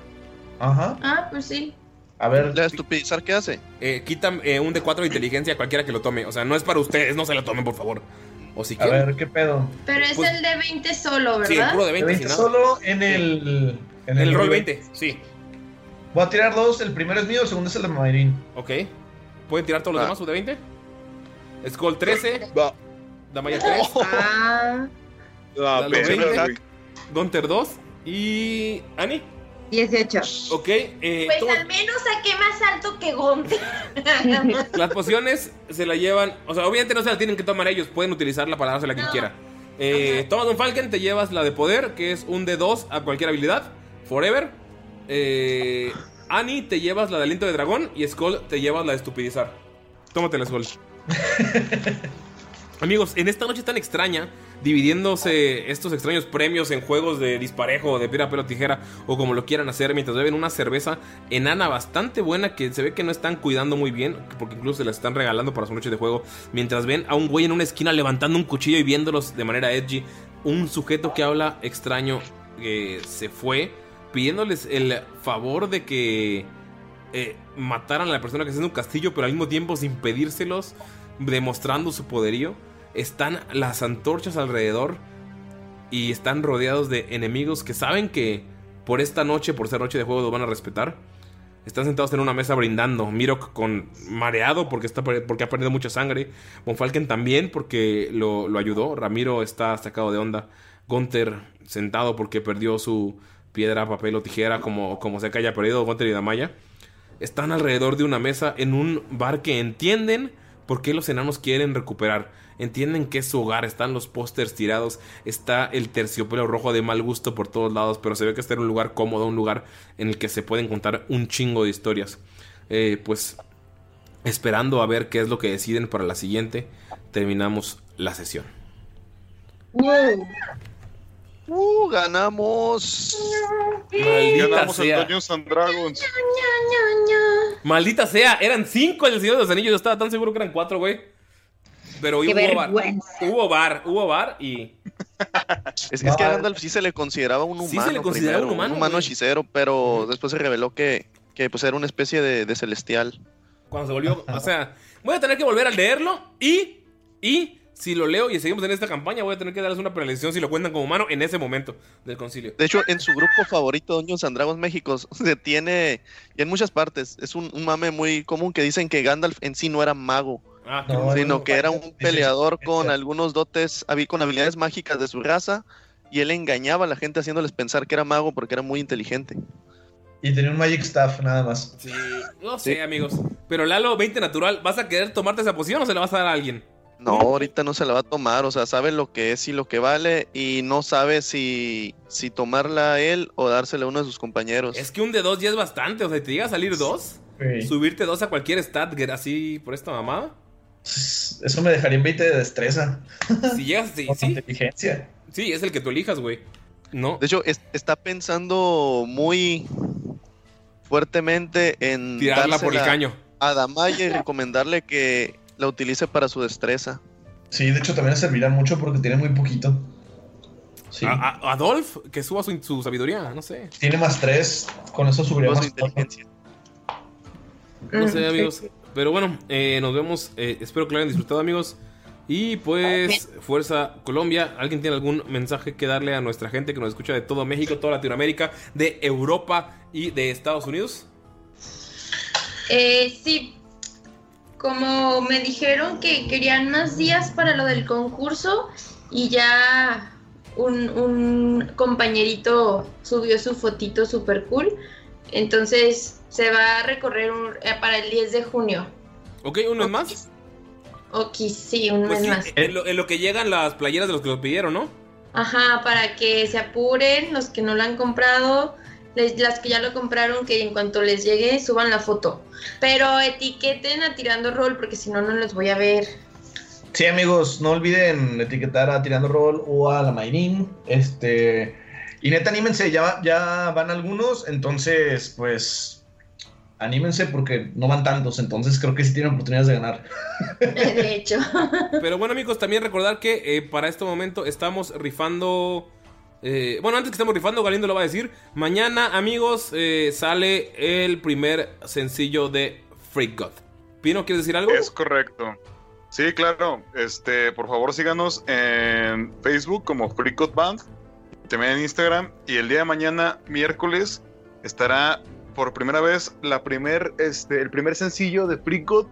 Ajá. Ah, pues sí. A ver, ¿La de estupidizar qué hace? Eh, quitan eh, un D4 de inteligencia a cualquiera que lo tome. O sea, no es para ustedes, no se lo tomen, por favor. O si a quieren. ver, ¿qué pedo? Pero es Pues- el de 20 solo, ¿verdad? Sí, el puro de De 20, 20 si no. solo en el. En el roll 20, sí. Voy a tirar dos. El primero es mío, el segundo es el de Mayrin. Ok. ¿Pueden tirar todos los Va. demás sus de 20? Skull 13, Va. Damaya 3. Ah, 20, güey. Gunter 2 y Ani. 18. Ok, eh, pues todo- al menos saqué más alto que Gonte. las pociones se la llevan, o sea, obviamente no se la tienen que tomar ellos, pueden utilizarla para dársela a quien No. quiera. Eh, toma Don Falken, te llevas la de poder, que es un D2 a cualquier habilidad, forever. Eh, Ani, te llevas la de aliento de dragón y Skull te llevas la de estupidizar. Tómatela, Skull. Amigos, en esta noche tan extraña, dividiéndose estos extraños premios en juegos de disparejo, de piedra, pelo, tijera, o como lo quieran hacer, mientras beben una cerveza enana bastante buena que se ve que no están cuidando muy bien, porque incluso se la están regalando para su noche de juego, mientras ven a un güey en una esquina levantando un cuchillo y viéndolos de manera edgy, un sujeto que habla extraño que se fue, pidiéndoles el favor de que eh, mataran a la persona que está en un castillo, pero al mismo tiempo sin pedírselos, demostrando su poderío. Están las antorchas alrededor y están rodeados de enemigos que saben que por esta noche, por ser noche de juego, los van a respetar. Están sentados en una mesa brindando. Mirok con mareado porque, está, porque ha perdido mucha sangre. Von también porque lo, lo ayudó. Ramiro está sacado de onda. Gunther sentado porque perdió su piedra, papel o tijera, como, como sea que haya perdido Gunther y Damaya. Están alrededor de una mesa en un bar que entienden por qué los enanos quieren recuperar. Entienden que es su hogar, están los pósters tirados, está el terciopelo rojo de mal gusto por todos lados, pero se ve que está en un lugar cómodo, un lugar en el que se pueden contar un chingo de historias. Eh, pues esperando a ver qué es lo que deciden para la siguiente, terminamos la sesión. Uh, ganamos. Maldita Ganamos el sea. Dungeons and Dragons. Maldita sea, eran cinco el Señor de los Anillos. Yo estaba tan seguro que eran cuatro, güey. Pero Qué hubo bar. vergüenza. Hubo bar, hubo bar y. Es, es que a Gandalf sí se le consideraba un humano. Sí se le consideraba primero, un humano, Un humano güey. hechicero, pero después se reveló que, que pues era una especie de, de celestial. Cuando se volvió. O sea, voy a tener que volver a leerlo y. Y. Si lo leo y seguimos en esta campaña, voy a tener que darles una penalización si lo cuentan como humano en ese momento del concilio. De hecho, en su grupo favorito, Dungeons and Dragons México, se tiene, y en muchas partes, es un, un mame muy común que dicen que Gandalf en sí no era mago, Ah, No, sino no, que era un peleador con algunos dotes, habi- con habilidades mágicas de su raza, y él engañaba a la gente haciéndoles pensar que era mago porque era muy inteligente. Y tenía un Magic Staff nada más. Sí, no sé, amigos. Pero Lalo, 20 natural, ¿vas a querer tomarte esa poción o se la vas a dar a alguien? No, ahorita no se la va a tomar, o sea, sabe lo que es y lo que vale, y no sabe si, si tomarla a él o dársela a uno de sus compañeros. Es que un de dos ya es bastante. O sea, te llega a salir dos, Sí. subirte dos a cualquier stat así por esta mamada. Eso me dejaría en 20 de destreza. Si llegas, sí, sí, inteligencia. sí, es el que tú elijas, güey. No, De hecho, es- está pensando muy fuertemente en tirarla por el caño. a Damaya y recomendarle que la utilice para su destreza. Sí, de hecho también le servirá mucho porque tiene muy poquito. Sí. A, a- Adolf, que suba su, su sabiduría, no sé. Tiene más 3, con eso subiría Toda más su inteligencia. No Mm, sé, amigos. Pero bueno, eh, nos vemos. eh, espero que lo hayan disfrutado, amigos. Y pues, Fuerza Colombia. ¿Alguien tiene algún mensaje que darle a nuestra gente que nos escucha de todo México, toda Latinoamérica, de Europa y de Estados Unidos? Eh, sí, como me dijeron que querían más días para lo del concurso y ya un, un compañerito subió su fotito super cool, entonces se va a recorrer un- eh, para el 10 de junio. ¿Ok? ¿Uno es más? Ok, sí, un Pues mes sí, más. en, lo, en lo que llegan las playeras de los que lo pidieron, ¿no? Ajá, para que se apuren los que no lo han comprado, les- las que ya lo compraron, que en cuanto les llegue suban la foto. Pero etiqueten a Tirando Roll porque si no, no los voy a ver. Sí, amigos, no olviden etiquetar a Tirando Roll o a la Mayrin. Este. Y neta, anímense, ya, ya van algunos, entonces, pues. Anímense porque no van tantos, entonces creo que sí tienen oportunidades de ganar. De hecho. Pero bueno, amigos, también recordar que eh, para este momento estamos rifando. Eh, bueno, antes que estemos rifando, Galindo lo va a decir. Mañana, amigos, eh, sale el primer sencillo de Freak God. Pino, ¿quieres decir algo? Es correcto. Sí, claro. Este, por favor, síganos en Facebook como Freakot Band, también en Instagram. Y el día de mañana, miércoles, estará por primera vez la primer, este, el primer sencillo de Freakot,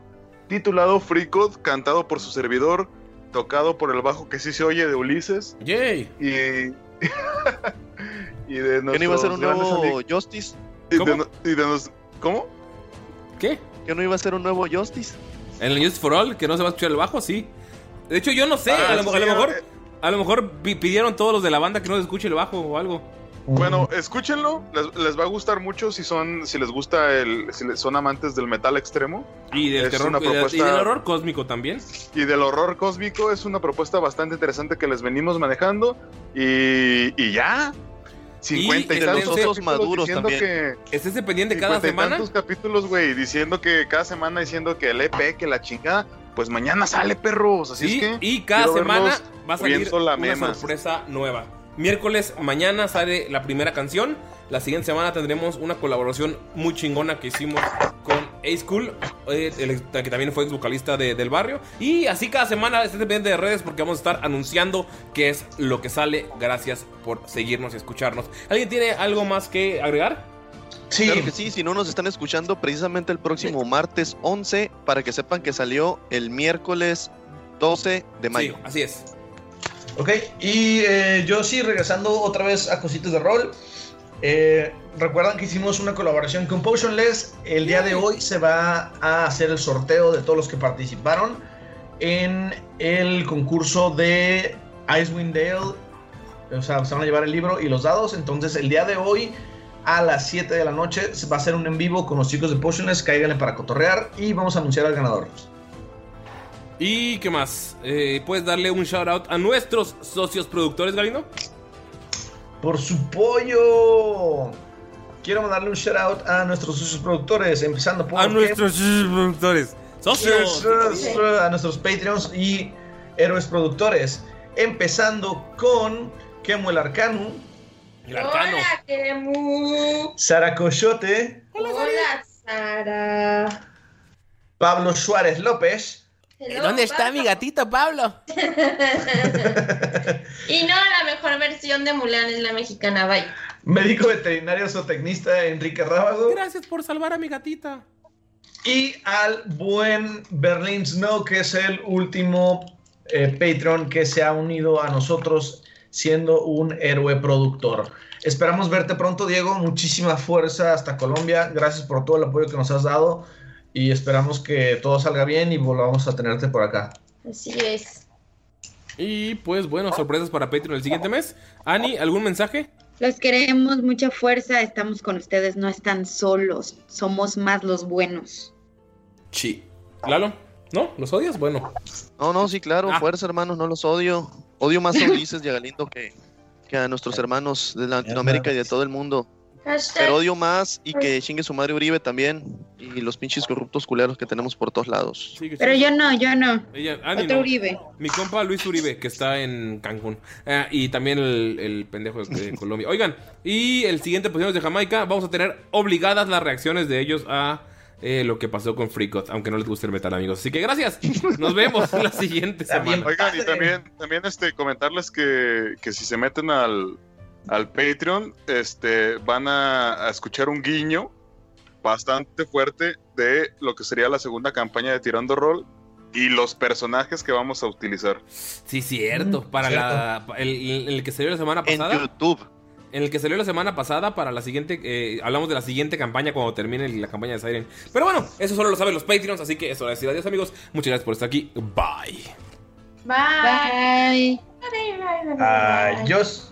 titulado Freakot, cantado por su servidor tocado por el bajo que sí se oye de Ulises. ¡Yay! Y, y de ¿Que no iba a ser un nuevo Justice? y de ¿Cómo? no- y de nos- ¿Cómo? ¿Qué? ¿Que no iba a ser un nuevo Justice? En el News for All, que no se va a escuchar el bajo, sí. De hecho, yo no sé. Ah, a, lo, a lo sí, mejor, eh. a lo mejor pi- pidieron todos los de la banda que no se escuche el bajo o algo. Bueno, escúchenlo, les, les va a gustar mucho si son, si les gusta el, si les- son amantes del metal extremo Y del terror una y, del- y propuesta- del horror cósmico también. y del horror cósmico. Es una propuesta bastante interesante que les venimos manejando y, y ya. 50 y, Y tantos maduros diciendo también. que Estés pendiente cada 50 y semana. tantos capítulos, güey, diciendo que cada semana diciendo que el EP, que la chingada, pues mañana sale, perros. Así Sí, es que y cada semana va a salir una mema. sorpresa nueva. Miércoles, mañana sale la primera canción. La siguiente semana tendremos una colaboración muy chingona que hicimos con A School, eh, el- que también fue ex vocalista de- del barrio. Y así cada semana esté pendiente de redes porque vamos a estar anunciando qué es lo que sale. Gracias por seguirnos y escucharnos. ¿Alguien tiene algo más que agregar? Sí, Claro que sí, si no nos están escuchando precisamente el próximo martes 11, para que sepan que salió el miércoles 12 de mayo. Sí, así es. Ok, y eh, yo sí, regresando otra vez a cositas de rol. eh, Recuerdan que hicimos una colaboración con Potionless. El día de hoy se va a hacer el sorteo de todos los que participaron en el concurso de Icewind Dale. O sea, se van a llevar el libro y los dados. Entonces, el día de hoy a las 7 de la noche va a hacer un en vivo con los chicos de Potionless. Cáiganle para cotorrear y vamos a anunciar al ganador. ¿Y qué más? Eh, ¿Puedes darle un shout out a nuestros socios productores, Galindo? por su pollo. Quiero mandarle un shout out a nuestros socios productores, empezando por A nuestros socios productores. ¡Socios! a nuestros Patreons y héroes productores, empezando con Kemo el Arcano, El arcano. Hola, Kemu. Sara Coyote, Hola, Sara. Pablo Suárez López, Hello, ¿Dónde está Pablo. mi gatito Pablo? y no, la mejor versión de Mulan es la mexicana, bye. médico veterinario zootecnista Enrique Rábago Gracias por salvar a mi gatita. y al buen Berlin Snow, que es el último eh, Patreon que se ha unido a nosotros siendo un héroe productor. Esperamos verte pronto, Diego. Muchísima fuerza hasta Colombia. Gracias por todo el apoyo que nos has dado y esperamos que todo salga bien y volvamos a tenerte por acá. Así es. Y pues bueno, sorpresas para Patreon el siguiente mes. Ani, ¿algún mensaje? Los queremos, mucha fuerza, estamos con ustedes, no están solos, somos más los buenos. Sí. ¿Lalo? ¿No? ¿Los odias? Bueno. No, no, sí, claro, Ah. fuerza, hermanos, no los odio. Odio más a Ulises y a Galindo que, que a nuestros hermanos de Latinoamérica y de todo el mundo. Hashtag. Pero odio más y que chingue su madre Uribe también y los pinches corruptos culeros que tenemos por todos lados. Sí, Pero yo no, yo no. Ella, Ani, Otro no. Uribe. Mi compa Luis Uribe, que está en Cancún. Ah, y también el, el pendejo de Colombia. Oigan, y el siguiente episodio de Jamaica, vamos a tener obligadas las reacciones de ellos a eh, lo que pasó con Freakot, aunque no les guste el metal, amigos. Así que gracias. Nos vemos la siguiente semana. Oigan, y también, también este, comentarles que, que si se meten al, al Patreon, este, van a, a escuchar un guiño bastante fuerte de lo que sería la segunda campaña de Tirando Roll y los personajes que vamos a utilizar. Sí, cierto. Mm, Para cierto. la. El, el- el que salió la semana En pasada. YouTube. En el que salió la semana pasada para la siguiente. eh, hablamos de la siguiente campaña cuando termine la campaña de Siren. Pero bueno, eso solo lo saben los Patreons. Así que eso, decir adiós, amigos. Muchas gracias por estar aquí. Bye. Bye. Bye. Bye, bye, bye, bye, bye. Adiós.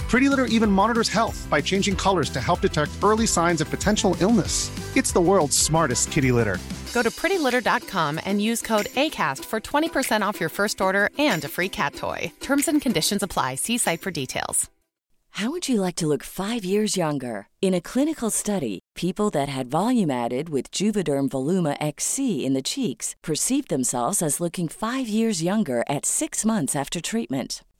Pretty Litter even monitors health by changing colors to help detect early signs of potential illness. It's the world's smartest kitty litter. Go to prettylitter.com and use code ACAST for 20% off your first order and a free cat toy. Terms and conditions apply. See site for details. How would you like to look five years younger? In a clinical study, people that had volume added with Juvederm Voluma XC in the cheeks perceived themselves as looking five years younger at six months after treatment.